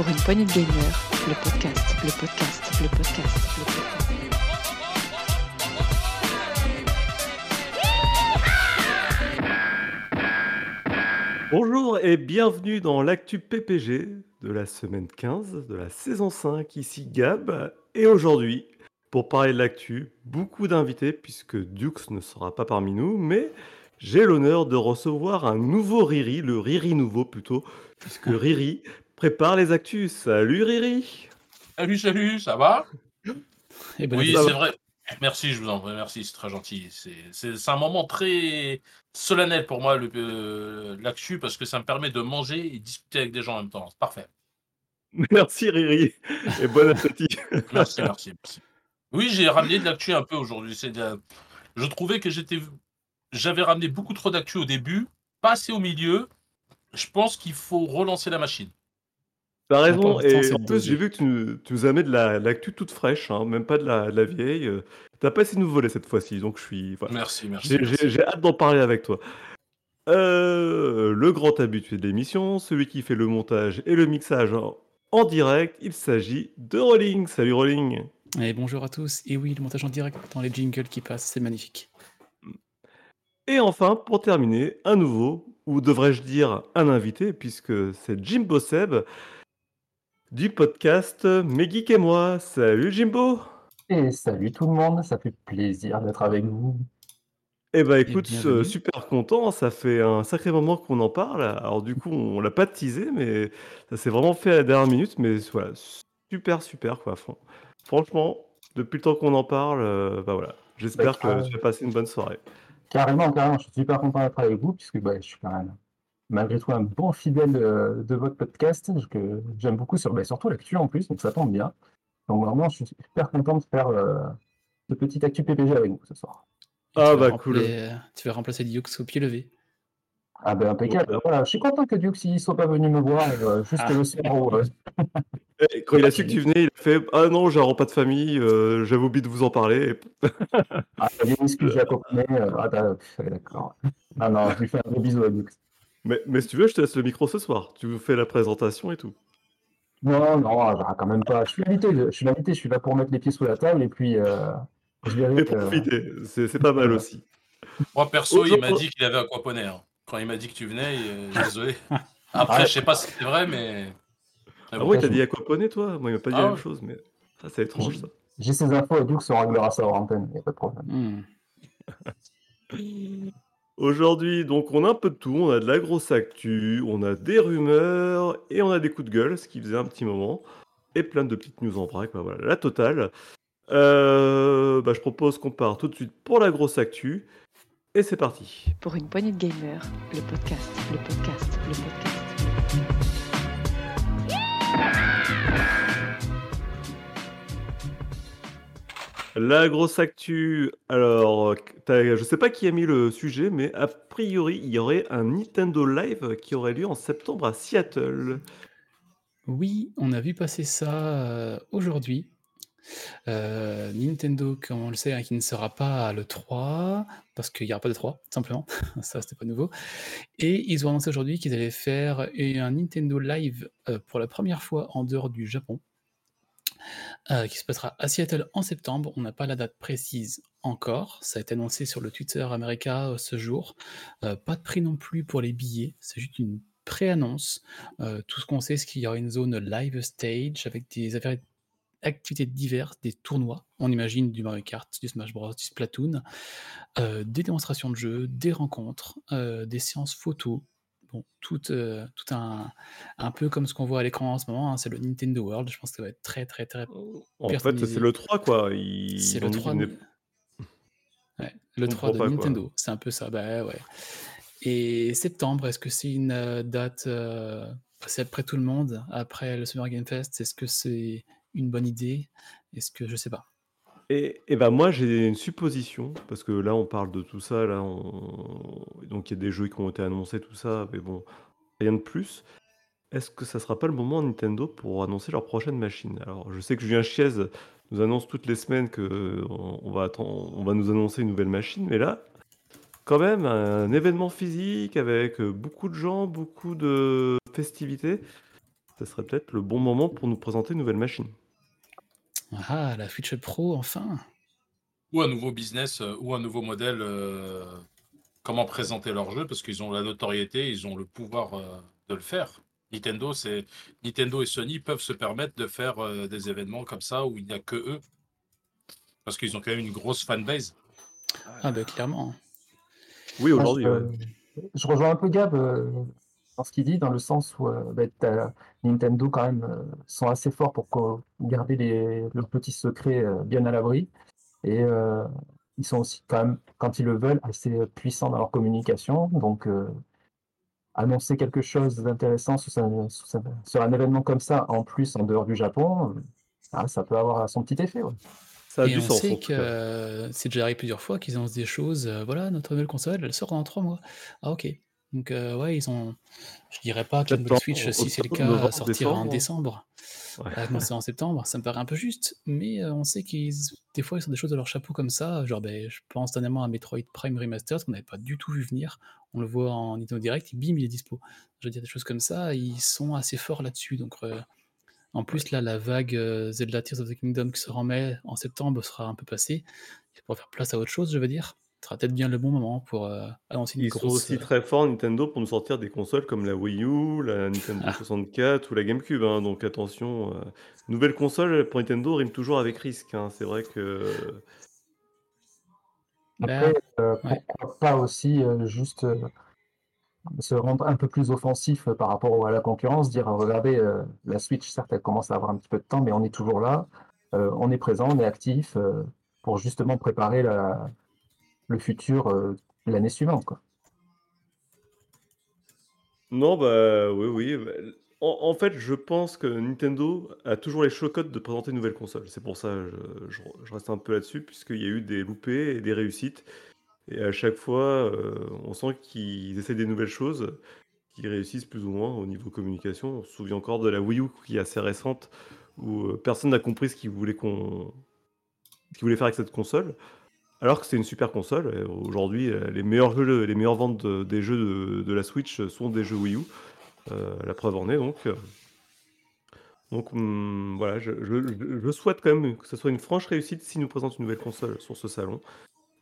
Pour une poignée de gamer, le podcast, le podcast, le podcast, le podcast. Bonjour et bienvenue dans l'actu PPG de la semaine 15 de la saison 5. Ici Gab et aujourd'hui, pour parler de l'actu, beaucoup d'invités puisque Dux ne sera pas parmi nous, mais j'ai l'honneur de recevoir un nouveau Riri, le Riri nouveau plutôt, puisque Riri prépare les actus. Salut Riri Salut, salut, ça va? Eh ben, Oui, ça c'est va. vrai. Merci, je vous en prie, merci, c'est très gentil. C'est- C'est c'est un moment très solennel pour moi, le- euh, l'actu, parce que ça me permet de manger et discuter avec des gens en même temps. C'est parfait. Merci Riri et bon appétit. Merci, merci, merci. Oui, j'ai ramené de l'actu un peu aujourd'hui. c'est de- Je trouvais que j'étais, j'avais ramené beaucoup trop d'actu au début, pas assez au milieu. Je pense qu'il faut relancer la machine. T'as raison, et en plus j'ai vu que tu, nous- tu nous as mis de la l'actu toute fraîche, hein, même pas de la, de la vieille. euh, T'as pas essayé de nous voler cette fois-ci, donc je suis... voilà. Merci, merci. J'ai merci. j'ai- j'ai hâte d'en parler avec toi. Euh, le grand habitué de l'émission, celui qui fait le montage et le mixage en, en direct, il s'agit de Rolling. Salut Rolling. Et bonjour à tous. Et oui, le montage en direct dans les jingles qui passent, c'est magnifique. Et enfin, pour terminer, un nouveau, ou devrais-je dire un invité, puisque c'est Jimbo Seb du podcast Mes Geeks et moi. Salut Jimbo. Et salut tout le monde, ça fait plaisir d'être avec vous. Eh ben écoute, euh, super content, ça fait un sacré moment qu'on en parle. Alors du coup, on l'a pas teasé, mais ça s'est vraiment fait à la dernière minute. Mais voilà, super, super quoi. Fran- Franchement, depuis le temps qu'on en parle, euh, bah voilà. J'espère que carrément. tu vas passer une bonne soirée. Carrément, carrément, je suis super content d'être avec vous, puisque bah, je suis quand même, malgré tout, un bon fidèle euh, de votre podcast, que j'aime beaucoup, sur, bah, surtout l'actu en plus, donc ça tombe bien. Donc vraiment, je suis super content de faire euh, ce petit actu PPG avec vous ce soir. Ah bah cool. remplir- Tu vas remplacer Dioux au pied levé. Ah ben impeccable, Voilà. voilà, je suis content que Duxy soit pas venu me voir euh, juste Ah. le soir où, euh, Et quand il a su que tu venais, il a fait Ah non, j'ai un repas de famille, euh, j'avais oublié de vous en parler. ah, il y a une excuse euh, ah bah, d'accord. Non, non, je lui fais un gros bisou à Dux. Mais, mais si tu veux, je te laisse le micro ce soir. Tu fais la présentation et tout. Non, non, ah, quand même pas. Je suis l'invité, je suis l'invité, je suis là pour mettre les pieds sous la table et puis euh, je verrai. Euh, profiter, c'est c'est pas mal aussi. Moi, perso, il m'a dit qu'il avait aquaponé. hein. Quand il m'a dit que tu venais, il- désolé. Après, Ouais. je sais pas si c'est vrai, mais. Ah bon. ouais, t'as dit aquaponé toi? Moi, il m'a pas dit Ah la même ouais. chose, mais ça, c'est étrange ça. J'ai ces infos et Dux, on réglera ça hors antenne, il n'y a pas de problème. Hmm. Aujourd'hui, donc, on a un peu de tout. On a de la grosse actu, on a des rumeurs et on a des coups de gueule, ce qui faisait un petit moment. Et plein de petites news en vrac. Bah, voilà, la totale. Euh, bah, je propose qu'on part tout de suite pour la grosse actu. Et c'est parti. Pour une poignée de gamer, le podcast, le podcast, le podcast. La grosse actu. Alors, je sais pas qui a mis le sujet, mais a priori, il y aurait un Nintendo Live qui aurait lieu en septembre à Seattle. Oui, on a vu passer ça euh, aujourd'hui. Euh, Nintendo, comme on le sait, hein, qui ne sera pas à l'E3, parce qu'il n'y aura pas de 3, tout simplement. ça, c'était pas nouveau. Et ils ont annoncé aujourd'hui qu'ils allaient faire un Nintendo Live euh, pour la première fois en dehors du Japon, euh, qui se passera à Seattle en septembre. On n'a pas la date précise encore. Ça a été annoncé sur le Twitter américain euh, ce jour. Euh, pas de prix non plus pour les billets. C'est juste une pré-annonce. Tout ce qu'on sait, c'est qu'il y aura une zone live stage avec des activités diverses, des tournois. On imagine du Mario Kart, du Smash Bros, du Splatoon, des démonstrations de jeux, des rencontres, des séances photos. Bon, tout, euh, tout un, un peu comme ce qu'on voit à l'écran en ce moment, hein, c'est le Nintendo World. Je pense que ça va être très, très, très. En fait, c'est le 3, quoi. Ils C'est le dit 3 qu'ils de... ouais, le Je 3 de pas. Nintendo. C'est un peu ça. Bah ouais. Et septembre, est-ce que c'est une euh, date euh, C'est après tout le monde, après le Summer Game Fest. Est-ce que c'est une bonne idée? Est-ce que je sais pas Et, ben moi j'ai une supposition, parce que là on parle de tout ça, là on... donc il y a des jeux qui ont été annoncés, tout ça, mais bon, rien de plus. Est-ce que ça sera pas le moment Nintendo pour annoncer leur prochaine machine? Alors je sais que Julien Chiez nous annonce toutes les semaines que on va on va nous annoncer une nouvelle machine, mais là, quand même, un événement physique avec beaucoup de gens, beaucoup de festivités, ce serait peut-être le bon moment pour nous présenter une nouvelle machine. Ah, la Switch Pro, enfin. Ou un nouveau business, euh, ou un nouveau modèle, euh, comment présenter leur jeu, parce qu'ils ont la notoriété, ils ont le pouvoir euh, de le faire. Nintendo, c'est Nintendo et Sony peuvent se permettre de faire euh, des événements comme ça où il n'y a que eux, parce qu'ils ont quand même une grosse fanbase. Ah, bah, clairement. Oui, aujourd'hui, je, ouais. je rejoins un peu Gab euh, dans ce qu'il dit, dans le sens où euh, bah, Nintendo quand même euh, sont assez forts pour garder les, leurs petits secrets euh, bien à l'abri. Et euh, ils sont aussi quand même, quand ils le veulent, assez puissants dans leur communication. Donc euh, annoncer quelque chose d'intéressant sur, un- sur un- sur un événement comme ça, en plus en dehors du Japon, euh, ah, ça peut avoir son petit effet. ouais. Ça a Et du on sens, en sait que c'est déjà arrivé plusieurs fois qu'ils annoncent des choses. euh, voilà, notre nouvelle console, elle sort dans trois mois. Ah, ok. Donc, euh, ouais, ils ont. Je dirais pas que la Switch, si c'est le cas, sortira en décembre. décembre. Ouais. Elle a commencé en septembre, ça me paraît un peu juste, mais euh, on sait qu'ils. Des fois, ils sont des choses de leur chapeau comme ça. Genre, ben, je pense dernièrement à Metroid Prime Remastered, qu'on n'avait pas du tout vu venir. On le voit en Nintendo Direct, et bim, il est dispo. Je veux dire, des choses comme ça, ils sont assez forts là-dessus. Donc, euh, en plus, là, la vague Zelda Tears of the Kingdom qui sera en mai, en septembre, sera un peu passée. Pour faire place à autre chose, je veux dire. Ce sera peut-être bien le bon moment pour euh, annoncer une Ils sont aussi euh, très forts, Nintendo, pour nous sortir des consoles comme la Wii U, la Nintendo Ah. 64 ou la GameCube. hein. Donc attention, euh, nouvelle console pour Nintendo rime toujours avec risque. hein. C'est vrai que bah, Après, euh, ouais. pourquoi pas aussi euh, juste euh, se rendre un peu plus offensif euh, par rapport à la concurrence, dire euh, regardez, euh, la Switch, certes, elle commence à avoir un petit peu de temps, mais on est toujours là, euh, on est présent, on est actif euh, pour justement préparer la, le futur euh, l'année suivante. Non, bah oui, oui. En, fait, je pense que Nintendo a toujours les chocottes de présenter une nouvelle console. C'est pour ça je, je, je reste un peu là-dessus, puisqu'il y a eu des loupés et des réussites. Et à chaque fois, euh, on sent qu'ils essaient des nouvelles choses, qui réussissent plus ou moins au niveau communication. On se souvient encore de la Wii U qui est assez récente, où euh, personne n'a compris ce qu'ils voulaient qu'on ce qu'ils voulaient faire avec cette console. Alors que c'est une super console. Et Aujourd'hui, euh, les meilleurs jeux, les meilleures ventes de- des jeux de, la Switch sont des jeux Wii U. Euh, la preuve en est donc. euh, Donc hum, voilà, je, souhaite quand même que ce soit une franche réussite s'ils nous présentent une nouvelle console sur ce salon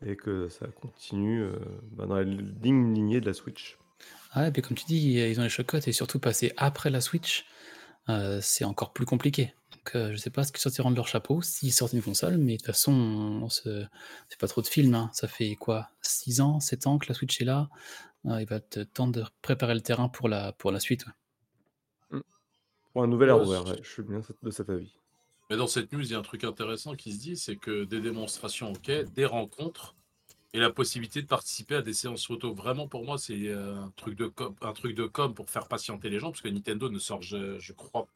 et que ça continue euh, bah, dans la ligne lignée de la Switch. Ah, et puis comme tu dis, ils ont les chocottes et surtout passer après la Switch, euh, c'est encore plus compliqué. Donc, euh, je sais pas ce qu'ils sortiront de leur chapeau s'ils sortent une console, mais de toute façon, on se... c'est pas trop de films. hein. Ça fait quoi? 6 ans, 7 ans que la Switch est là? Euh, il va te temps de préparer le terrain pour la, pour la suite. ouais. Pour un nouvel Ouais, hardware, c'est- ouais, je suis bien de cet avis. Mais dans cette news, il y a un truc intéressant qui se dit, c'est que des démonstrations, ok, des rencontres et la possibilité de participer à des séances photo. Vraiment, pour moi, c'est euh, un truc de com, un truc de com pour faire patienter les gens, parce que Nintendo ne sort, je, je crois,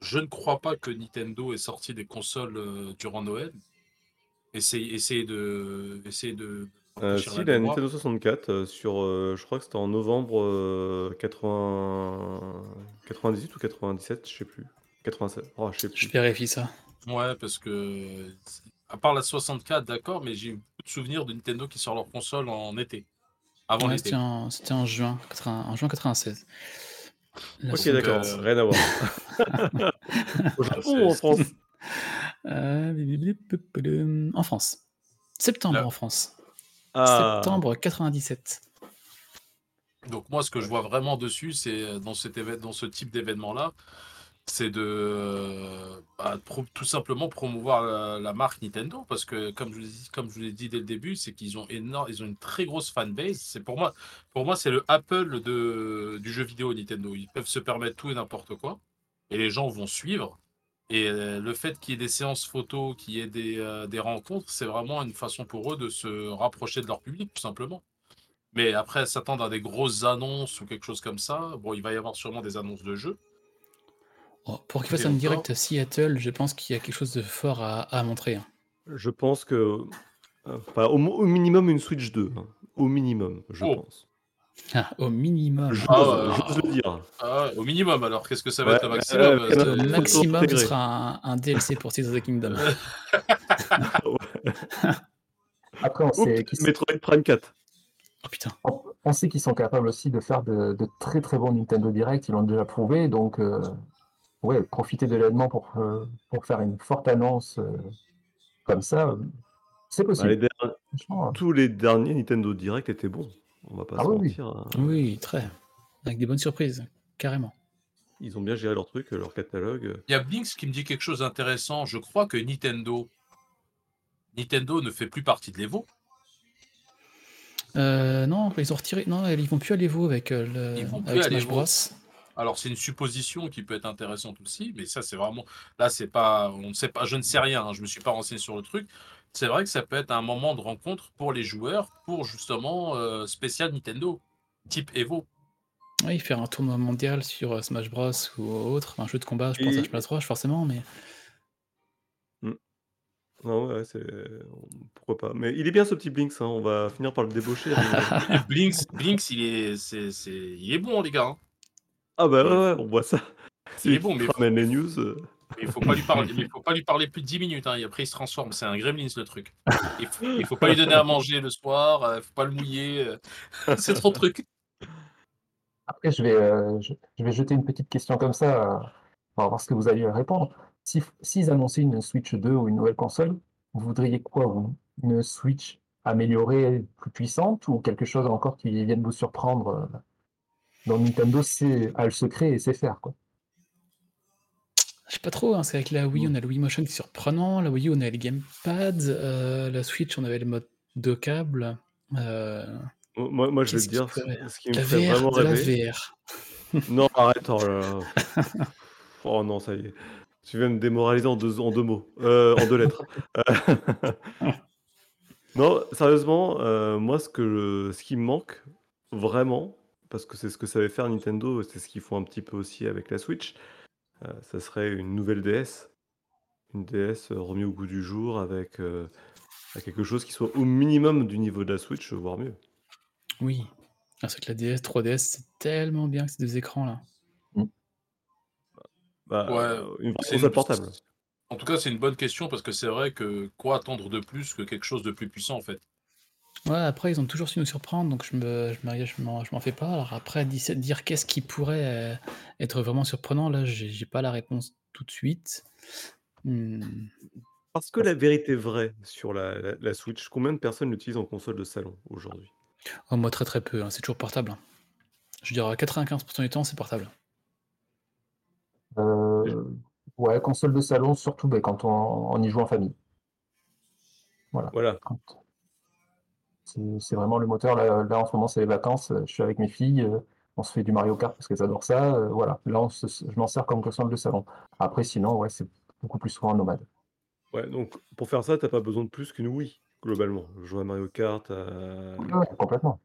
je ne crois pas que Nintendo ait sorti des consoles euh, durant Noël. Essayez, essayez de, essayez de Euh, si, la. Nintendo 64, euh, sur, euh, je crois que c'était en novembre euh, 80... 98 ou 97, je sais plus. 87, oh, je sais Je plus. vérifie ça. Ouais, parce que à part la 64, d'accord, mais j'ai eu beaucoup de souvenirs de Nintendo qui sort leur console en été, avant Ouais, l'été. c'était en, c'était en juin, 80 en juin 96. La Ok, d'accord, euh, rien à voir. Au Japon ou en France? Euh, en France. Septembre Là. en France. Ah, Septembre 97. Donc moi, ce que je vois vraiment dessus, c'est euh, dans, cet dans ce type d'événement-là, c'est de euh, bah, tout simplement promouvoir la, marque Nintendo, parce que comme je vous comme je vous l'ai dit dès le début, c'est qu'ils ont énorme, ils ont une très grosse fanbase. C'est pour moi, pour moi, c'est le Apple de, du jeu vidéo Nintendo. Ils peuvent se permettre tout et n'importe quoi, et les gens vont suivre. Et euh, le fait qu'il y ait des séances photos, qu'il y ait des, euh, des rencontres, c'est vraiment une façon pour eux de se rapprocher de leur public, tout simplement. Mais après, s'attendre à des grosses annonces ou quelque chose comme ça, bon, il va y avoir sûrement des annonces de jeux. Oh, pour qu'il fasse un direct à Seattle, je pense qu'il y a quelque chose de fort à, à montrer. hein. je pense que... euh, Enfin, au, mo- au minimum une Switch 2. hein. Au minimum, je Oh. pense. Ah, au minimum. J'ose Ah ouais. j'ose le dire. Ah ouais, au minimum, alors qu'est-ce que ça va Ouais, être le ouais, maximum ouais, euh, Au ouais. maximum, ce sera un, un DLC pour Tears of the Kingdom. Après, on sait Metroid Prime 4. Oh putain. on- on sait qu'ils sont capables aussi de faire de, de très très bons Nintendo Direct, ils l'ont déjà prouvé, donc euh, ouais, profiter de l'événement pour, euh, pour faire une forte annonce euh, comme ça, euh, c'est Bah, possible. les euh, tous les derniers Nintendo Direct étaient bons. On va pas Ah se oui, oui. mentir. hein. Oui, très. Avec des bonnes surprises, carrément. Ils ont bien géré leur truc, leur catalogue. Il y a Blinks qui me dit quelque chose d'intéressant. Je crois que Nintendo, Nintendo ne fait plus partie de l'Evo. Euh, non, ils ont retiré. Non, ils vont plus à l'Evo avec, le... Ils vont plus avec à Smash l'Evo. Bros. Alors c'est une supposition qui peut être intéressante aussi, mais ça c'est vraiment là c'est pas on ne sait pas je ne sais rien, hein, je me suis pas renseigné sur le truc. C'est vrai que ça peut être un moment de rencontre pour les joueurs pour justement euh, spécial Nintendo type Evo. Oui, faire un tournoi mondial sur euh, Smash Bros ou autre, un jeu de combat, je pense à Smash Bros forcément, mais Non, ouais, c'est. Pourquoi pas. Mais il est bien ce petit Blinks, hein, on va finir par le débaucher. Blinks, Blinks il est c'est, c'est- il est bon les gars. hein. Ah bah ouais, ouais, on voit ça. C'est Il est bon, mais- ramène les news. euh. Mais il faut pas lui parler mais faut pas lui parler plus de 10 minutes hein, et après il se transforme, c'est un gremlins le truc. Il faut, il faut pas lui donner à manger le soir, euh, faut pas le mouiller, euh, c'est trop de trucs. Après, je vais, euh, je, je vais jeter une petite question comme ça, on va voir ce que vous allez répondre. Si, S'ils annonçaient une Switch 2 ou une nouvelle console, vous voudriez quoi, vous? Une Switch améliorée, plus puissante, ou quelque chose encore qui vienne vous surprendre euh, dans Nintendo, c'est a le secret et sait faire, quoi. je sais pas trop. Hein, c'est avec la Wii, Mm. on a le Wii Motion qui est surprenant. La Wii U, on a le gamepad. euh, la Switch, on avait le mode deux câbles. euh, Moi, moi, je vais te dire, ce qui me la fait vraiment VR, de la rêver. VR. Non, arrête, oh là là. Oh non, ça y est. Tu viens de me démoraliser en deux, en deux mots, euh, en deux lettres. Euh, non, sérieusement, euh, moi, ce, que, ce qui me manque, vraiment, parce que c'est ce que savait faire Nintendo, c'est ce qu'ils font un petit peu aussi avec la Switch, euh, ça serait une nouvelle DS. Une DS euh, remise au goût du jour avec euh, avec quelque chose qui soit au minimum du niveau de la Switch, voire mieux. Oui. Ah, c'est que la DS, 3DS, c'est tellement bien que ces deux écrans là. Bah, Ouais, euh, une vraie C'est console une- portable. En tout cas, c'est une bonne question parce que c'est vrai que quoi attendre de plus que quelque chose de plus puissant en fait? Ouais, après, ils ont toujours su nous surprendre, donc je me, je me- je m'en, je m'en fais pas. Alors après, dire, dire qu'est-ce qui pourrait euh, être vraiment surprenant, là, j'ai, j'ai pas la réponse tout de suite. Hmm. Parce que la vérité vraie sur la, la- la Switch, combien de personnes l'utilisent en console de salon aujourd'hui? Oh, moi, très très peu, hein, c'est toujours portable. hein. Je dirais à 95% du temps, c'est portable. Euh, ouais, console de salon, surtout ben, quand on, on y joue en famille. Voilà. Quand- C'est c'est vraiment le moteur. Là, là, en ce moment, c'est les vacances. Je suis avec mes filles. euh, On se fait du Mario Kart parce qu'elles adorent ça. euh, Voilà. Là, on se- je m'en sers comme console de salon. Après, sinon, ouais, c'est beaucoup plus souvent un nomade. Ouais, donc pour faire ça, t'as pas besoin de plus qu'une Wii, globalement. Jouer à Mario Kart. à- Ouais, complètement.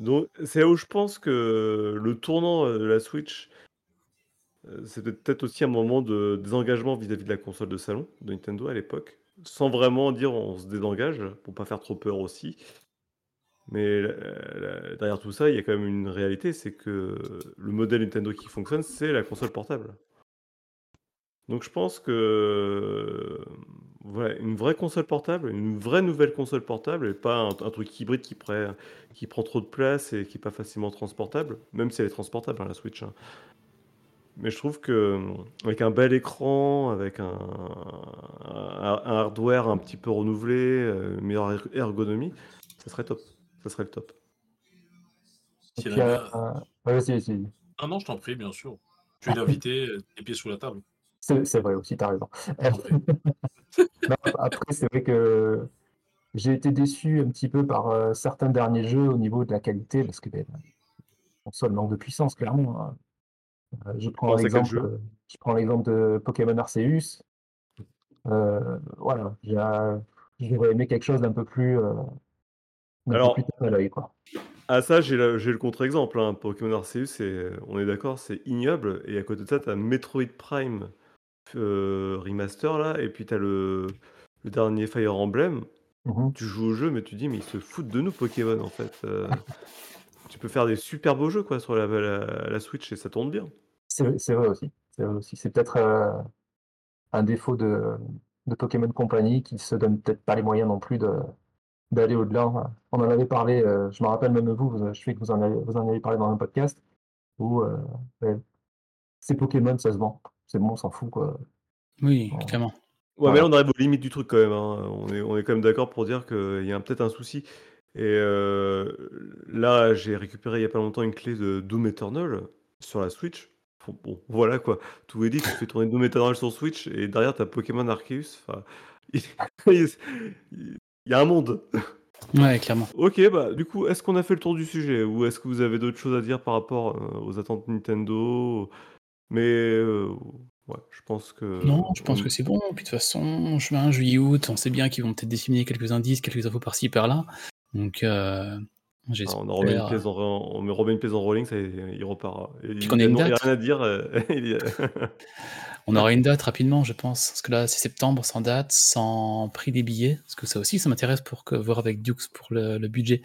Donc c'est là où je pense que le tournant euh, de la Switch, c'était peut-être aussi un moment de désengagement vis-à-vis de la console de salon de Nintendo à l'époque, sans vraiment dire on se désengage, pour pas faire trop peur aussi. Mais la- derrière tout ça, il y a quand même une réalité, c'est que le modèle Nintendo qui fonctionne, c'est la console portable. Donc je pense que voilà, une vraie console portable, une vraie nouvelle console portable, et pas un, truc hybride qui, prend- trop de place et qui est pas facilement transportable, même si elle est transportable, hein, la Switch. hein. Mais je trouve que avec un bel écran, avec un, un- un hardware un petit peu renouvelé, euh, une meilleure er- ergonomie, ça serait top. Ça serait le top. Et Thierry, puis, euh, euh, ouais. Ah non, je t'en prie, bien sûr. Tu es l'invité, euh, les pieds sous la table. C'est vrai aussi, tu as raison. Non, après, c'est vrai que j'ai été déçu un petit peu par euh, certains derniers jeux au niveau de la qualité, parce que ben, la console manque de puissance, clairement. hein. Euh, je prends l'exemple, je prends l'exemple de Pokémon Arceus. Euh, voilà, j'aurais aimé quelque chose d'un peu plus, euh, peu Alors- plus à l'œil, quoi. Ah ça, j'ai le, le contre-exemple. hein. Pokémon Arceus, on est d'accord, c'est ignoble. Et à côté de ça, tu as Metroid Prime euh, Remaster, là, et puis tu as le, le dernier Fire Emblem. Mhm. Tu joues au jeu, mais tu dis, mais ils se foutent de nous, Pokémon, en fait. Tu peux faire des super beaux jeux, quoi, sur la, la- la Switch, et ça tourne bien. C'est vrai aussi. C'est vrai aussi. C'est peut-être euh, un défaut de, de Pokémon Company qui se donne peut-être pas les moyens non plus de d'aller au-delà. On en avait parlé, euh, je me rappelle même vous, vous- je sais que vous en avez, vous en avez parlé dans un podcast où euh, ouais, c'est Pokémon, ça se vend. C'est bon, on s'en fout, quoi. Oui, Bon. clairement. Ouais, mais là, on arrive aux limites du truc quand même. hein. On est, on est quand même d'accord pour dire qu'il y a peut-être un souci. Et euh, là, j'ai récupéré il y a pas longtemps une clé de Doom Eternal sur la Switch. Bon, bon, voilà quoi. Tout est dit, tu fais tourner Doom Eternal sur Switch et derrière, tu as Pokémon Arceus. Enfin, il il y a un monde. Ouais, clairement. Ok, bah du coup, est-ce qu'on a fait le tour du sujet ou est-ce que vous avez d'autres choses à dire par rapport euh, aux attentes Nintendo? Mais euh, ouais, je pense que. Non, je pense on- que c'est bon. Puis de toute façon, juin, juillet, août, on sait bien qu'ils vont peut-être disséminer quelques indices, quelques infos par-ci, par-là. Donc, euh, Ah, j'espère. on en remet une pièce en, on me remet une pièce en rolling, ça, il repart. Et Puis qu'on ait une non- il y a date. rien à dire. euh, On aura une date rapidement, je pense. Parce que là, c'est septembre, sans date, sans prix des billets. Parce que ça aussi, ça m'intéresse pour que, voir avec Dukes pour le, le budget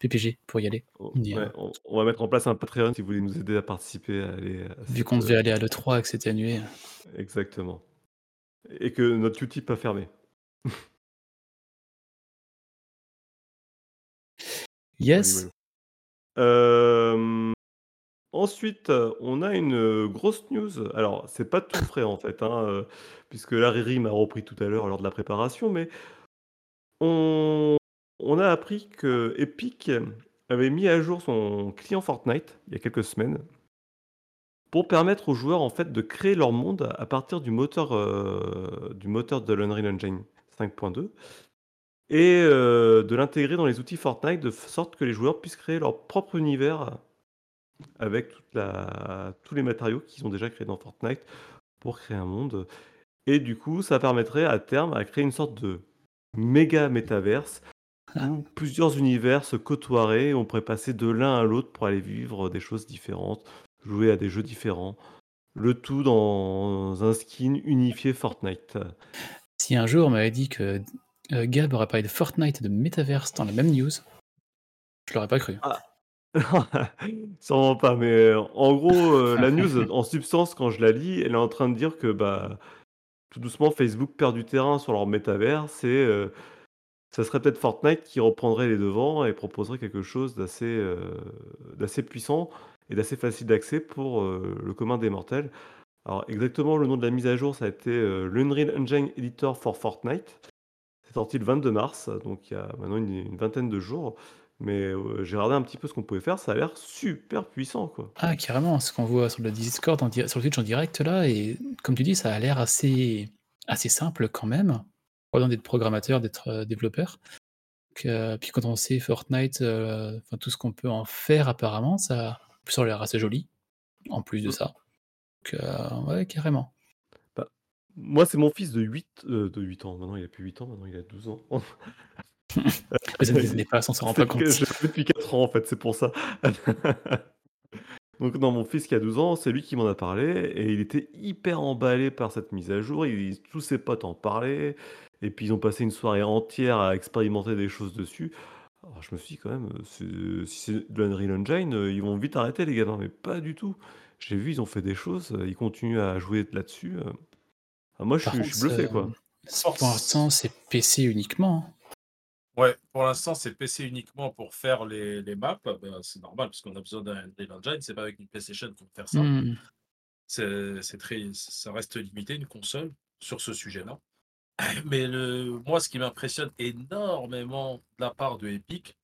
PPG, pour y aller. Euh, Ouais, on, on va mettre en place un Patreon si vous voulez nous aider à participer à aller. à vu qu'on devait euh, aller à l'E3 et que c'était annulé. Exactement. Et que notre Utip a fermé. Yes. Euh, ensuite, on a une euh, grosse news. Alors, c'est pas tout frais en fait, hein, euh, puisque la Riri m'a repris tout à l'heure lors de la préparation, mais on, on a appris que Epic avait mis à jour son client Fortnite il y a quelques semaines pour permettre aux joueurs en fait de créer leur monde à partir du moteur euh, du moteur de l'Unreal Engine 5.2 et euh, de l'intégrer dans les outils Fortnite de sorte que les joueurs puissent créer leur propre univers avec toute la, tous les matériaux qu'ils ont déjà créés dans Fortnite pour créer un monde. Et du coup, ça permettrait à terme à créer une sorte de méga métaverse où plusieurs univers se côtoieraient, et on pourrait passer de l'un à l'autre pour aller vivre des choses différentes, jouer à des jeux différents. Le tout dans un skin unifié Fortnite. Si un jour on m'avait dit que euh, Gab aurait parlé de Fortnite et de Metaverse dans la même news, je l'aurais pas cru. Sûrement pas, mais euh, en gros, euh, la news, en substance, quand je la lis, elle est en train de dire que bah, tout doucement, Facebook perd du terrain sur leur métaverse et euh, ça serait peut-être Fortnite qui reprendrait les devants et proposerait quelque chose d'assez euh, d'assez puissant et d'assez facile d'accès pour le commun des mortels. Alors, exactement, le nom de la mise à jour, ça a été l'Unreal Engine Editor for Fortnite. C'est sorti le 22 mars, donc il y a maintenant une, une vingtaine de jours. Mais euh, j'ai regardé un petit peu ce qu'on pouvait faire, ça a l'air super puissant, quoi. Ah, carrément, ce qu'on voit sur le Discord, en sur le Twitch en direct là, et comme tu dis, ça a l'air assez, assez simple quand même, pour d'être programmateur, d'être euh, développeur. Donc, euh, puis quand on sait Fortnite, enfin, tout ce qu'on peut en faire apparemment, ça, ça a l'air assez joli, en plus de Mm. ça. Donc, ouais, carrément. Moi, c'est mon fils de 8, euh, de 8 ans. Maintenant, il a plus 8 ans, maintenant, il a 12 ans. Les années passent, on s'en rend pas compte. je fait depuis 4 ans, en fait, c'est pour ça. Donc, non, mon fils qui a 12 ans, c'est lui qui m'en a parlé et il était hyper emballé par cette mise à jour. Il, tous ses potes en parlaient et puis ils ont passé une soirée entière à expérimenter des choses dessus. Alors, je me suis dit, quand même, euh, c'est- si c'est de l'Unreal Engine, euh, ils vont vite arrêter, les gamins, mais pas du tout. J'ai vu, ils ont fait des choses, euh, ils continuent à jouer là-dessus. Ah, moi, je suis, je suis contre, bluffé, euh, quoi. pour l'instant, c'est PC uniquement. hein. Ouais, pour l'instant, c'est PC uniquement pour faire les, les maps. Ben, c'est normal, parce qu'on a besoin d'un Engine. C'est pas avec une PlayStation qu'on peut faire ça. Hmm. C'est c'est très, ça reste limité, une console, sur ce sujet-là. Mais le, moi, ce qui m'impressionne énormément de la part de Epic,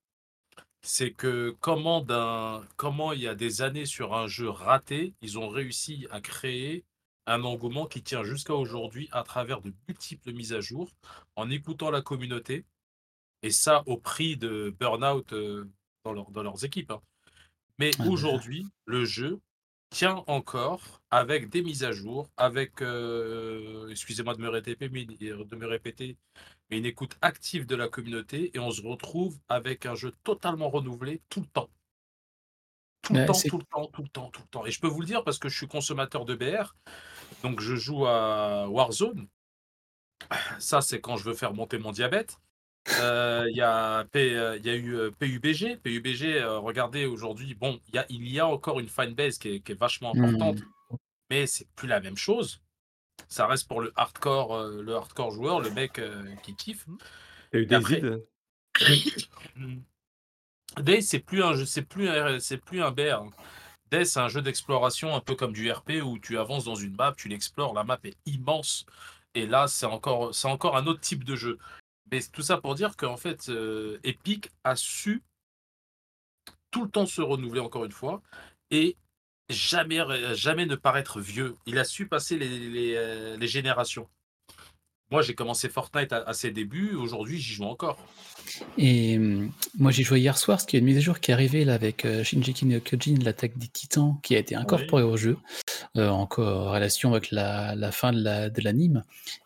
c'est que comment, d'un, comment il y a des années sur un jeu raté, ils ont réussi à créer un engouement qui tient jusqu'à aujourd'hui à travers de multiples mises à jour, en écoutant la communauté, et ça au prix de burn-out euh, dans, leur- dans leurs équipes. hein. Mais Ah, aujourd'hui, le jeu tient encore avec des mises à jour, avec, euh, excusez-moi de me répéter, mais, de me répéter, mais une écoute active de la communauté, et on se retrouve avec un jeu totalement renouvelé tout le temps. Tout le Ouais, temps, c'est- tout le temps, tout le temps, tout le temps. Et je peux vous le dire parce que je suis consommateur de BR, donc je joue à Warzone. Ça, c'est quand je veux faire monter mon diabète. Euh, Il y, a P- euh, il y a eu PUBG. PUBG, euh, regardez aujourd'hui, bon, il y a, il y a encore une fanbase qui est, qui est vachement Hmm. importante, mais c'est plus la même chose. Ça reste pour le hardcore, euh, le hardcore joueur, le mec euh, qui kiffe. Il y a eu Et des après- ides. Hmm. Day, c'est plus un jeu, c'est plus un, c'est plus un BR. Death, c'est un jeu d'exploration un peu comme du RP où tu avances dans une map, tu l'explores, la map est immense. Et là, c'est encore, c'est encore un autre type de jeu. Mais tout ça pour dire qu'en fait, euh, Epic a su tout le temps se renouveler encore une fois et jamais, ne paraître vieux. Il a su passer les, euh, les générations. Moi, j'ai commencé Fortnite à, à ses débuts. Aujourd'hui, j'y joue encore. Et hum, moi, j'ai joué hier soir, parce qu'il y a une mise à jour qui est arrivée là, avec euh, Shinji no Kyojin, l'attaque des titans, qui a été incorporée au jeu, euh, en corrélation avec la, la fin de la- de l'anime.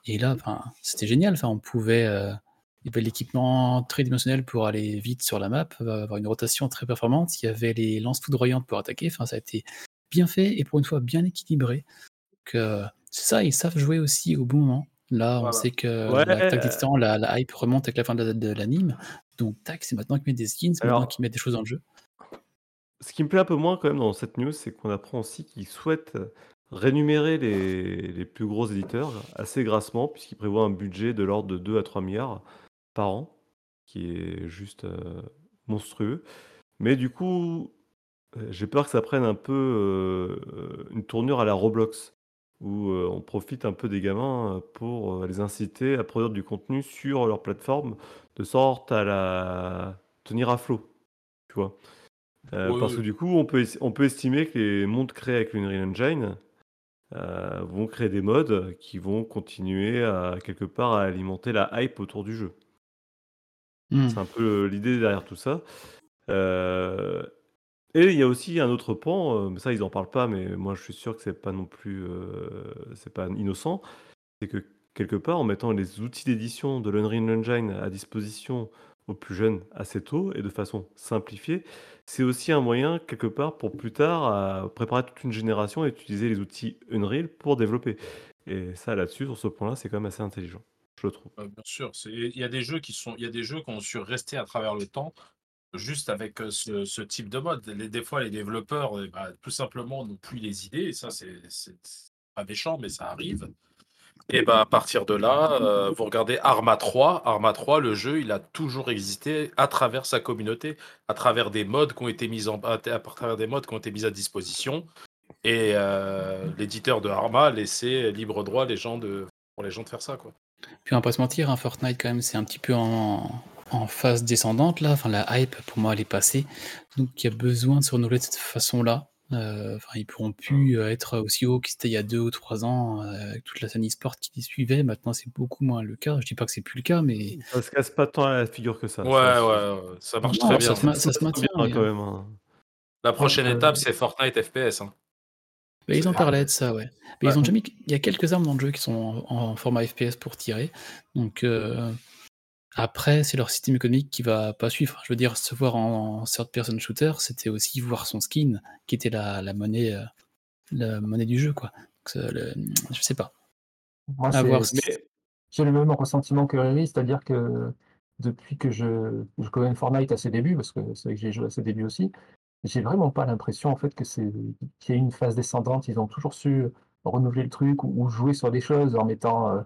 Et là, c'était génial. Enfin, on pouvait. euh, il y avait l'équipement tridimensionnel pour aller vite sur la map, euh, avoir une rotation très performante. Il y avait les lances foudroyantes pour attaquer. Enfin, ça a été bien fait et pour une fois bien équilibré. Donc, euh, c'est ça, ils savent jouer aussi au bon moment. Là, on Voilà. sait que Ouais. l'attaque des titans, la, la hype remonte avec la fin de, la- de l'anime. Donc, tac, c'est maintenant qu'ils mettent des skins, c'est maintenant qu'ils mettent des choses dans le jeu. Ce qui me plaît un peu moins quand même dans cette news, c'est qu'on apprend aussi qu'ils souhaitent rémunérer les, les plus gros éditeurs assez grassement, puisqu'ils prévoient un budget de l'ordre de 2 à 3 milliards par an, qui est juste euh, monstrueux. Mais du coup, euh, j'ai peur que ça prenne un peu euh, une tournure à la Roblox, où euh, on profite un peu des gamins euh, pour euh, les inciter à produire du contenu sur leur plateforme, de sorte à la tenir à flot, tu vois. Euh, parce que du coup, on peut, es- on peut estimer que les mondes créés avec l'Unreal Engine euh, vont créer des modes qui vont continuer à quelque part à alimenter la hype autour du jeu. Hmm. C'est un peu l'idée derrière tout ça. Et il y a aussi un autre pan, euh, ça ils n'en parlent pas, mais moi je suis sûr que c'est pas non plus, euh, c'est pas innocent. C'est que quelque part, en mettant les outils d'édition de l'Unreal Engine à disposition aux plus jeunes assez tôt et de façon simplifiée, c'est aussi un moyen quelque part pour plus tard à préparer toute une génération et utiliser les outils Unreal pour développer. Et ça là-dessus, sur ce point-là, c'est quand même assez intelligent, je le trouve. Euh, bien sûr, il y a des jeux qui sont, il y a des jeux qui ont su rester à travers le temps, juste avec euh, ce, type de mode. Des fois, les développeurs, euh, bah, tout simplement, n'ont plus les idées. Ça, c'est pas méchant, mais ça arrive. Et bah, à partir de là, euh, vous regardez Arma 3. Arma 3, le jeu, il a toujours existé à travers sa communauté, à travers des modes qui ont été mis à, disposition. Et l'éditeur de Arma a laissé libre droit les gens de, pour les gens de faire ça. Puis on va pas se mentir, hein, Fortnite quand même c'est un petit peu en, en phase descendante là, enfin la hype pour moi elle est passée, donc il y a besoin de se renouveler de cette façon-là. Euh, Enfin ils pourront plus euh, être aussi haut qu'ils étaient il y a deux ou trois ans euh, avec toute la scène e-sport qui les suivait. Maintenant c'est beaucoup moins le cas. Je dis pas que c'est plus le cas, mais Ça se casse pas tant à la figure que ça. Ouais, ça, ouais, ouais, ça marche Non, très bien. ça se maintient. bien mais, quand même. hein. La prochaine Euh, étape, c'est Fortnite FPS. hein. mais ils en parlaient de ça, ouais. Mais Ouais. ils ont déjà mis, il y a quelques armes dans le jeu qui sont en, en format FPS pour tirer. Donc euh, après, c'est leur système économique qui va pas suivre. Je veux dire, se voir en, en third person shooter, c'était aussi voir son skin, qui était la, la monnaie, euh, la monnaie du jeu, quoi. Donc, le- je sais pas. Moi, j'ai le même ressentiment que Riri, c'est-à-dire que depuis que je, je connais Fortnite à ses débuts, parce que c'est vrai que j'ai joué à ses débuts aussi, j'ai vraiment pas l'impression en fait que c'est qu'il y ait une phase descendante. Ils ont toujours su renouveler le truc ou, ou jouer sur des choses en mettant euh,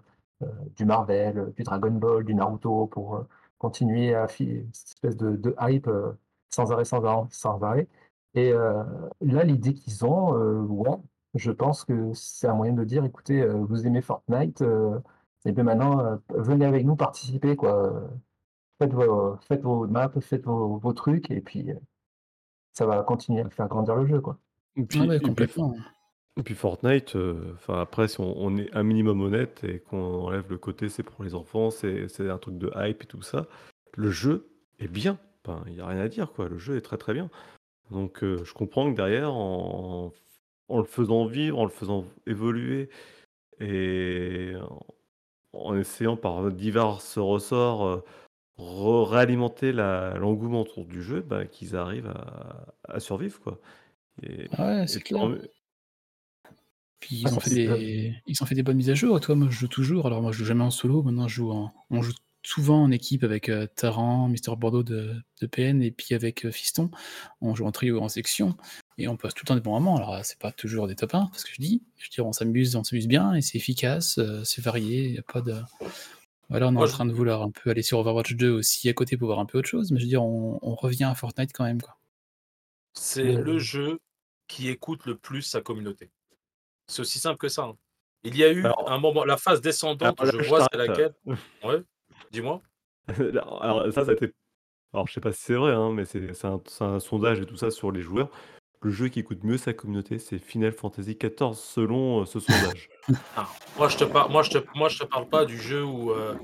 du Marvel, euh, du Dragon Ball, du Naruto pour euh, continuer à cette espèce de, de hype euh, sans arrêt, sans arrêt, sans arrêt. Et euh, là, l'idée qu'ils ont, euh, ouais, je pense que c'est un moyen de dire, écoutez, euh, vous aimez Fortnite, euh, et bien maintenant, euh, venez avec nous participer, quoi. Faites vos, faites vos maps, faites vos, vos trucs, et puis euh, ça va continuer à faire grandir le jeu, quoi. et puis, Ah ouais, et puis- complètement. Et puis Fortnite, euh, enfin après, si on, on est un minimum honnête et qu'on enlève le côté c'est pour les enfants, c'est c'est un truc de hype et tout ça, le jeu est bien. Enfin, il n'y a rien à dire, quoi. Le jeu est très très bien. Donc euh, je comprends que derrière, en, en le faisant vivre, en le faisant évoluer et en, en essayant par divers ressorts euh, re- réalimenter la- l'engouement autour du jeu, bah, qu'ils arrivent à, à survivre, quoi. Et, ouais, et c'est tant clair. mieux. Puis Ah, ils ont fait des, ils ont fait des bonnes mises à jour. Toi, moi, je joue toujours. Alors moi, je joue jamais en solo. Maintenant, je joue en, on joue souvent en équipe avec euh, Taran, Mister Bordeaux de, de PN et puis avec euh, Fiston. On joue en trio, en section et on passe tout le temps des bons moments. Alors c'est pas toujours des top 1 parce que je dis, je veux dire, on s'amuse, on s'amuse bien et c'est efficace, euh, c'est varié. Il y a pas de. Voilà, on est Moi, en je- train de vouloir un peu aller sur Overwatch 2 aussi à côté pour voir un peu autre chose. Mais je veux dire, on, on revient à Fortnite quand même, quoi. C'est Euh, le jeu qui écoute le plus sa communauté. C'est aussi simple que ça. hein. Il y a eu Alors- un moment, la phase descendante, Alors là, je vois, c'est laquelle? Ouais, dis-moi. Alors ça, ça a été alors je sais pas si c'est vrai, hein, mais c'est un c'est un sondage et tout ça sur les joueurs. Le jeu qui écoute mieux sa communauté, c'est Final Fantasy XIV selon, heu, ce sondage. Ah, moi, je te parle, moi, je te, moi, je te parle pas du jeu où, euh,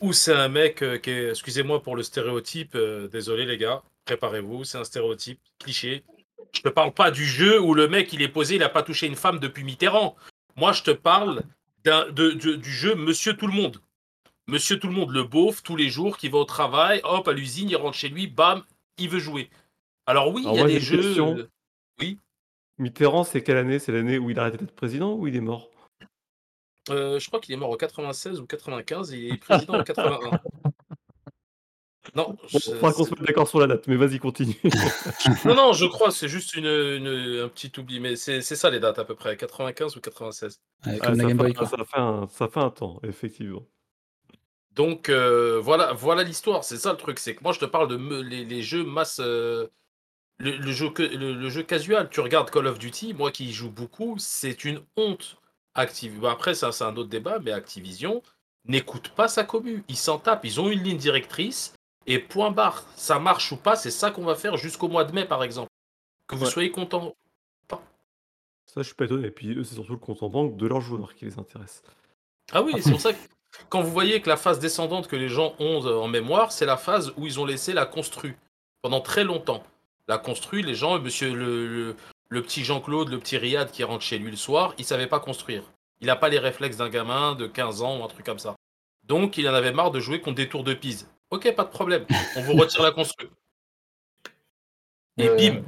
où c'est un mec euh, qui est, excusez-moi pour le stéréotype, euh, désolé les gars, préparez-vous, c'est un stéréotype cliché. Je te parle pas du jeu où le mec il est posé, il a pas touché une femme depuis Mitterrand. Moi, je te parle d'un- de- de- du jeu Monsieur Tout le Monde. Monsieur Tout le Monde, le beauf, tous les jours, qui va au travail, hop, à l'usine, il rentre chez lui, bam, il veut jouer. Alors oui, Alors il y a moi, des jeux. question. euh, Mitterrand, c'est quelle année? C'est l'année où il a arrêté d'être président ou il est mort? euh, je crois qu'il est mort en 96 ou 95 et il est président en 81. Non, Bon, c'est- faudra qu'on se mette d'accord sur la date, mais vas-y, continue. Non, non, je crois, c'est juste une, une- un petit oubli, mais c'est c'est ça les dates à peu près, 95 ou 96. Ouais, Ah, la ça Game fait Boy, un quoi. ça fait un ça fait un temps, effectivement. Donc euh, voilà, voilà l'histoire, c'est ça le truc, c'est que moi je te parle de me- les, les jeux masse, euh, le, le jeu que, le, le jeu casual. Tu regardes Call of Duty, moi qui y joue beaucoup, c'est une honte. Activ... bon, après ça c'est un autre débat, mais Activision n'écoute pas sa commu, ils s'en tapent, ils ont une ligne directrice et point barre. Ça marche ou pas, c'est ça qu'on va faire jusqu'au mois de mai par exemple. Que vous Ouais. soyez content. Ça, je suis pas étonné. Et puis eux, c'est surtout le compte en banque de leurs joueurs qui les intéresse. Ah oui, c'est pour ça que quand vous voyez que la phase descendante que les gens ont euh, en mémoire, c'est la phase où ils ont laissé la construit pendant très longtemps. La construit, les gens, monsieur le, le, le petit Jean-Claude, le petit Riyad qui rentre chez lui le soir, il savait pas construire. Il n'a pas les réflexes d'un gamin de 15 ans ou un truc comme ça. Donc il en avait marre de jouer contre des tours de Pise. Ok, pas de problème. On vous retire la construit. Et Euh, bim.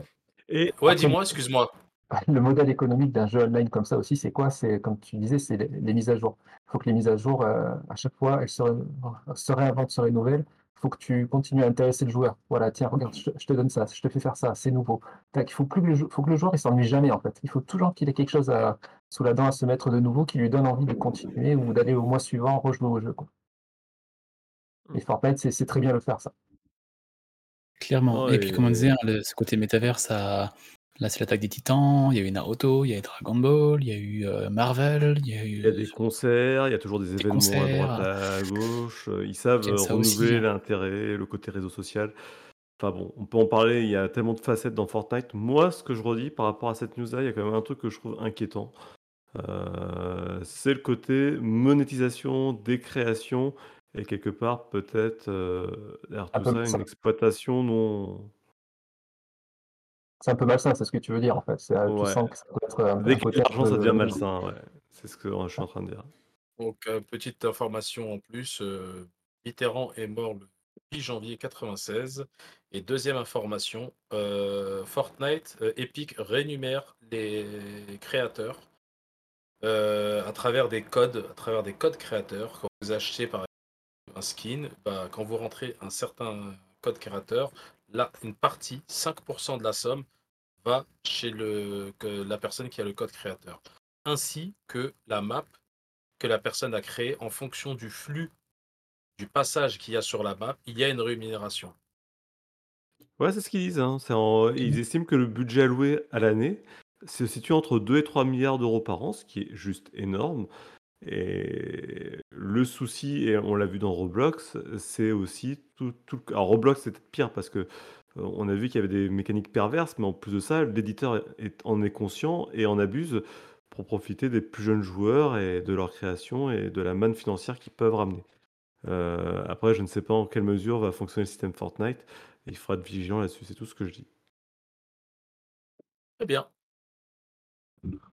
Et Ouais, dis-moi, excuse-moi. Le modèle économique d'un jeu online comme ça aussi, c'est quoi? C'est, comme tu disais, c'est les, les mises à jour. Il faut que les mises à jour, euh, à chaque fois, elles se, ré- se réinventent, se rénouvellent. Il faut que tu continues à intéresser le joueur. Voilà, tiens, regarde, je, te- je te donne ça, je te fais faire ça, c'est nouveau. Tac, il faut plus que le, jou- faut que le joueur ne s'ennuie jamais, en fait. Il faut toujours qu'il ait quelque chose à- sous la dent à se mettre de nouveau qui lui donne envie de continuer ou d'aller au mois suivant rejouer au jeu, quoi. Et Fortnite, c'est très bien le faire, ça. Clairement. Ouais, Et puis, comme on disait, hein, le- ce côté métavers, ça... là, c'est l'attaque des titans, il y a eu Naruto, il y a eu Dragon Ball, il y a eu euh, Marvel, il y a eu. Il y a des concerts, il y a toujours des, événements à droite, à gauche. euh, Ils savent euh, renouveler hein. l'intérêt, le côté réseau social. Enfin bon, on peut en parler, il y a tellement de facettes dans Fortnite. Moi, ce que je redis par rapport à cette news-là, il y a quand même un truc que je trouve inquiétant. Euh, c'est le côté monétisation des créations et quelque part peut-être euh, derrière Un tout peu ça ça. une exploitation non... C'est un peu malsain, c'est ce que tu veux dire, en fait. C'est, euh, Tu Ouais. sens que ça peut être un, Dès un qu'il y a de un l'argent, ça peu- devient malsain, ouais. C'est ce que je suis en train de dire. Donc, euh, petite information en plus, euh, Mitterrand est mort le 10 janvier 96. Et deuxième information, euh, Fortnite, euh, Epic rémunère les créateurs euh, à travers des codes, à travers des codes créateurs. Quand vous achetez par exemple skin, bah, quand vous rentrez un certain code créateur, là, une partie, 5% de la somme, va chez le, la personne qui a le code créateur. Ainsi que la map que la personne a créée en fonction du flux du passage qu'il y a sur la map, il y a une rémunération. Ouais, c'est ce qu'ils disent. hein. Ils estiment que le budget alloué à l'année se situe entre 2 et 3 milliards d'euros par an, ce qui est juste énorme. Et le souci, et on l'a vu dans Roblox, c'est aussi tout, tout le- Alors Roblox, c'est pire parce que euh, on a vu qu'il y avait des mécaniques perverses, mais en plus de ça, l'éditeur en est conscient et en abuse pour profiter des plus jeunes joueurs et de leur création et de la manne financière qu'ils peuvent ramener. Euh, après, je ne sais pas en quelle mesure va fonctionner le système Fortnite. Il faudra être vigilant là-dessus, c'est tout ce que je dis. Très bien.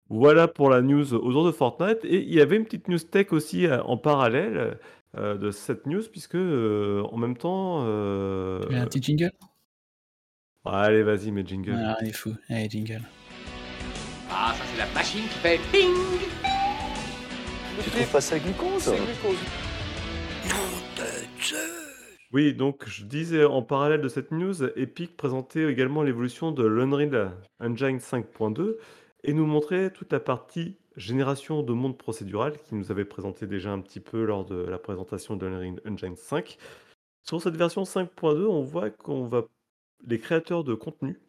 Voilà pour la news autour de Fortnite. Et il y avait une petite news tech aussi euh, en parallèle euh, de cette news, puisque euh, en même temps. euh, Tu veux un petit jingle? Allez, vas-y, mets jingle. Ah, il est fou. Allez, jingle. Ah, ça c'est la machine qui fait ping Tu trouves pas ça glucose? C'est glucose. Oui, donc je disais en parallèle de cette news, Epic présentait également l'évolution de l'Unreal Engine 5.2 et nous montrait toute la partie génération de monde procédural qui nous avait présenté déjà un petit peu lors de la présentation de l'Unreal Engine 5. Sur cette version 5.2, on voit qu'on va les créateurs de contenu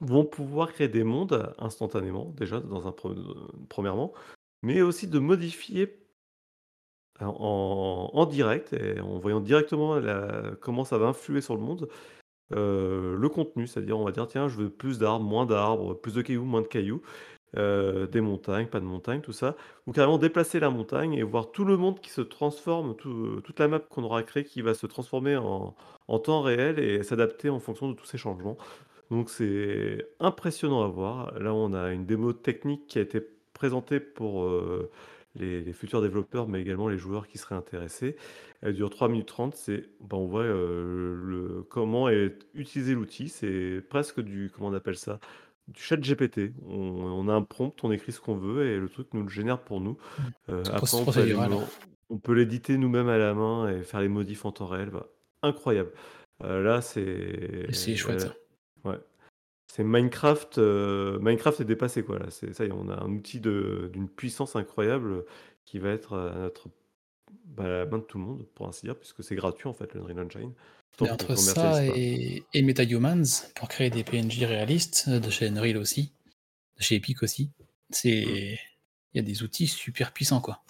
vont pouvoir créer des mondes instantanément, déjà dans un pre premièrement, mais aussi de modifier en direct et en voyant directement comment ça va influer sur le monde, heu, le contenu. C'est-à-dire, on va dire: «Tiens, je veux plus d'arbres, moins d'arbres, plus de cailloux, moins de cailloux, heu, des montagnes, pas de montagnes», tout ça. Ou carrément déplacer la montagne et voir tout le monde qui se transforme, tout, toute la map qu'on aura créée qui va se transformer en temps réel et s'adapter en fonction de tous ces changements. Donc c'est impressionnant à voir. Là, on a une démo technique qui a été présentée pour, les les futurs développeurs, mais également les joueurs qui seraient intéressés. Elle dure 3 minutes 30. C'est bah, on voit, heu, le comment est utiliser l'outil. C'est presque du comment on appelle ça? Du ChatGPT. On on a un prompt, on écrit ce qu'on veut et le truc nous le génère pour nous. Heu, C'est après on peut on l'éditer nous-mêmes à la main et faire les modifs en temps réel, bah, incroyable. Heu, là, c'est C'est chouette ouais. C'est Minecraft, heu, Minecraft est dépassé quoi là, c'est ça y est, on a un outil de d'une puissance incroyable, qui va être à notre bah, à la main de tout le monde pour ainsi dire, puisque c'est gratuit en fait le Unreal Engine, tant Mais qu'on entre commercialise ça pas. et et MetaHumans pour créer des PNJ réalistes, de chez Unreal aussi, de chez Epic aussi, c'est il y a des outils super puissants quoi.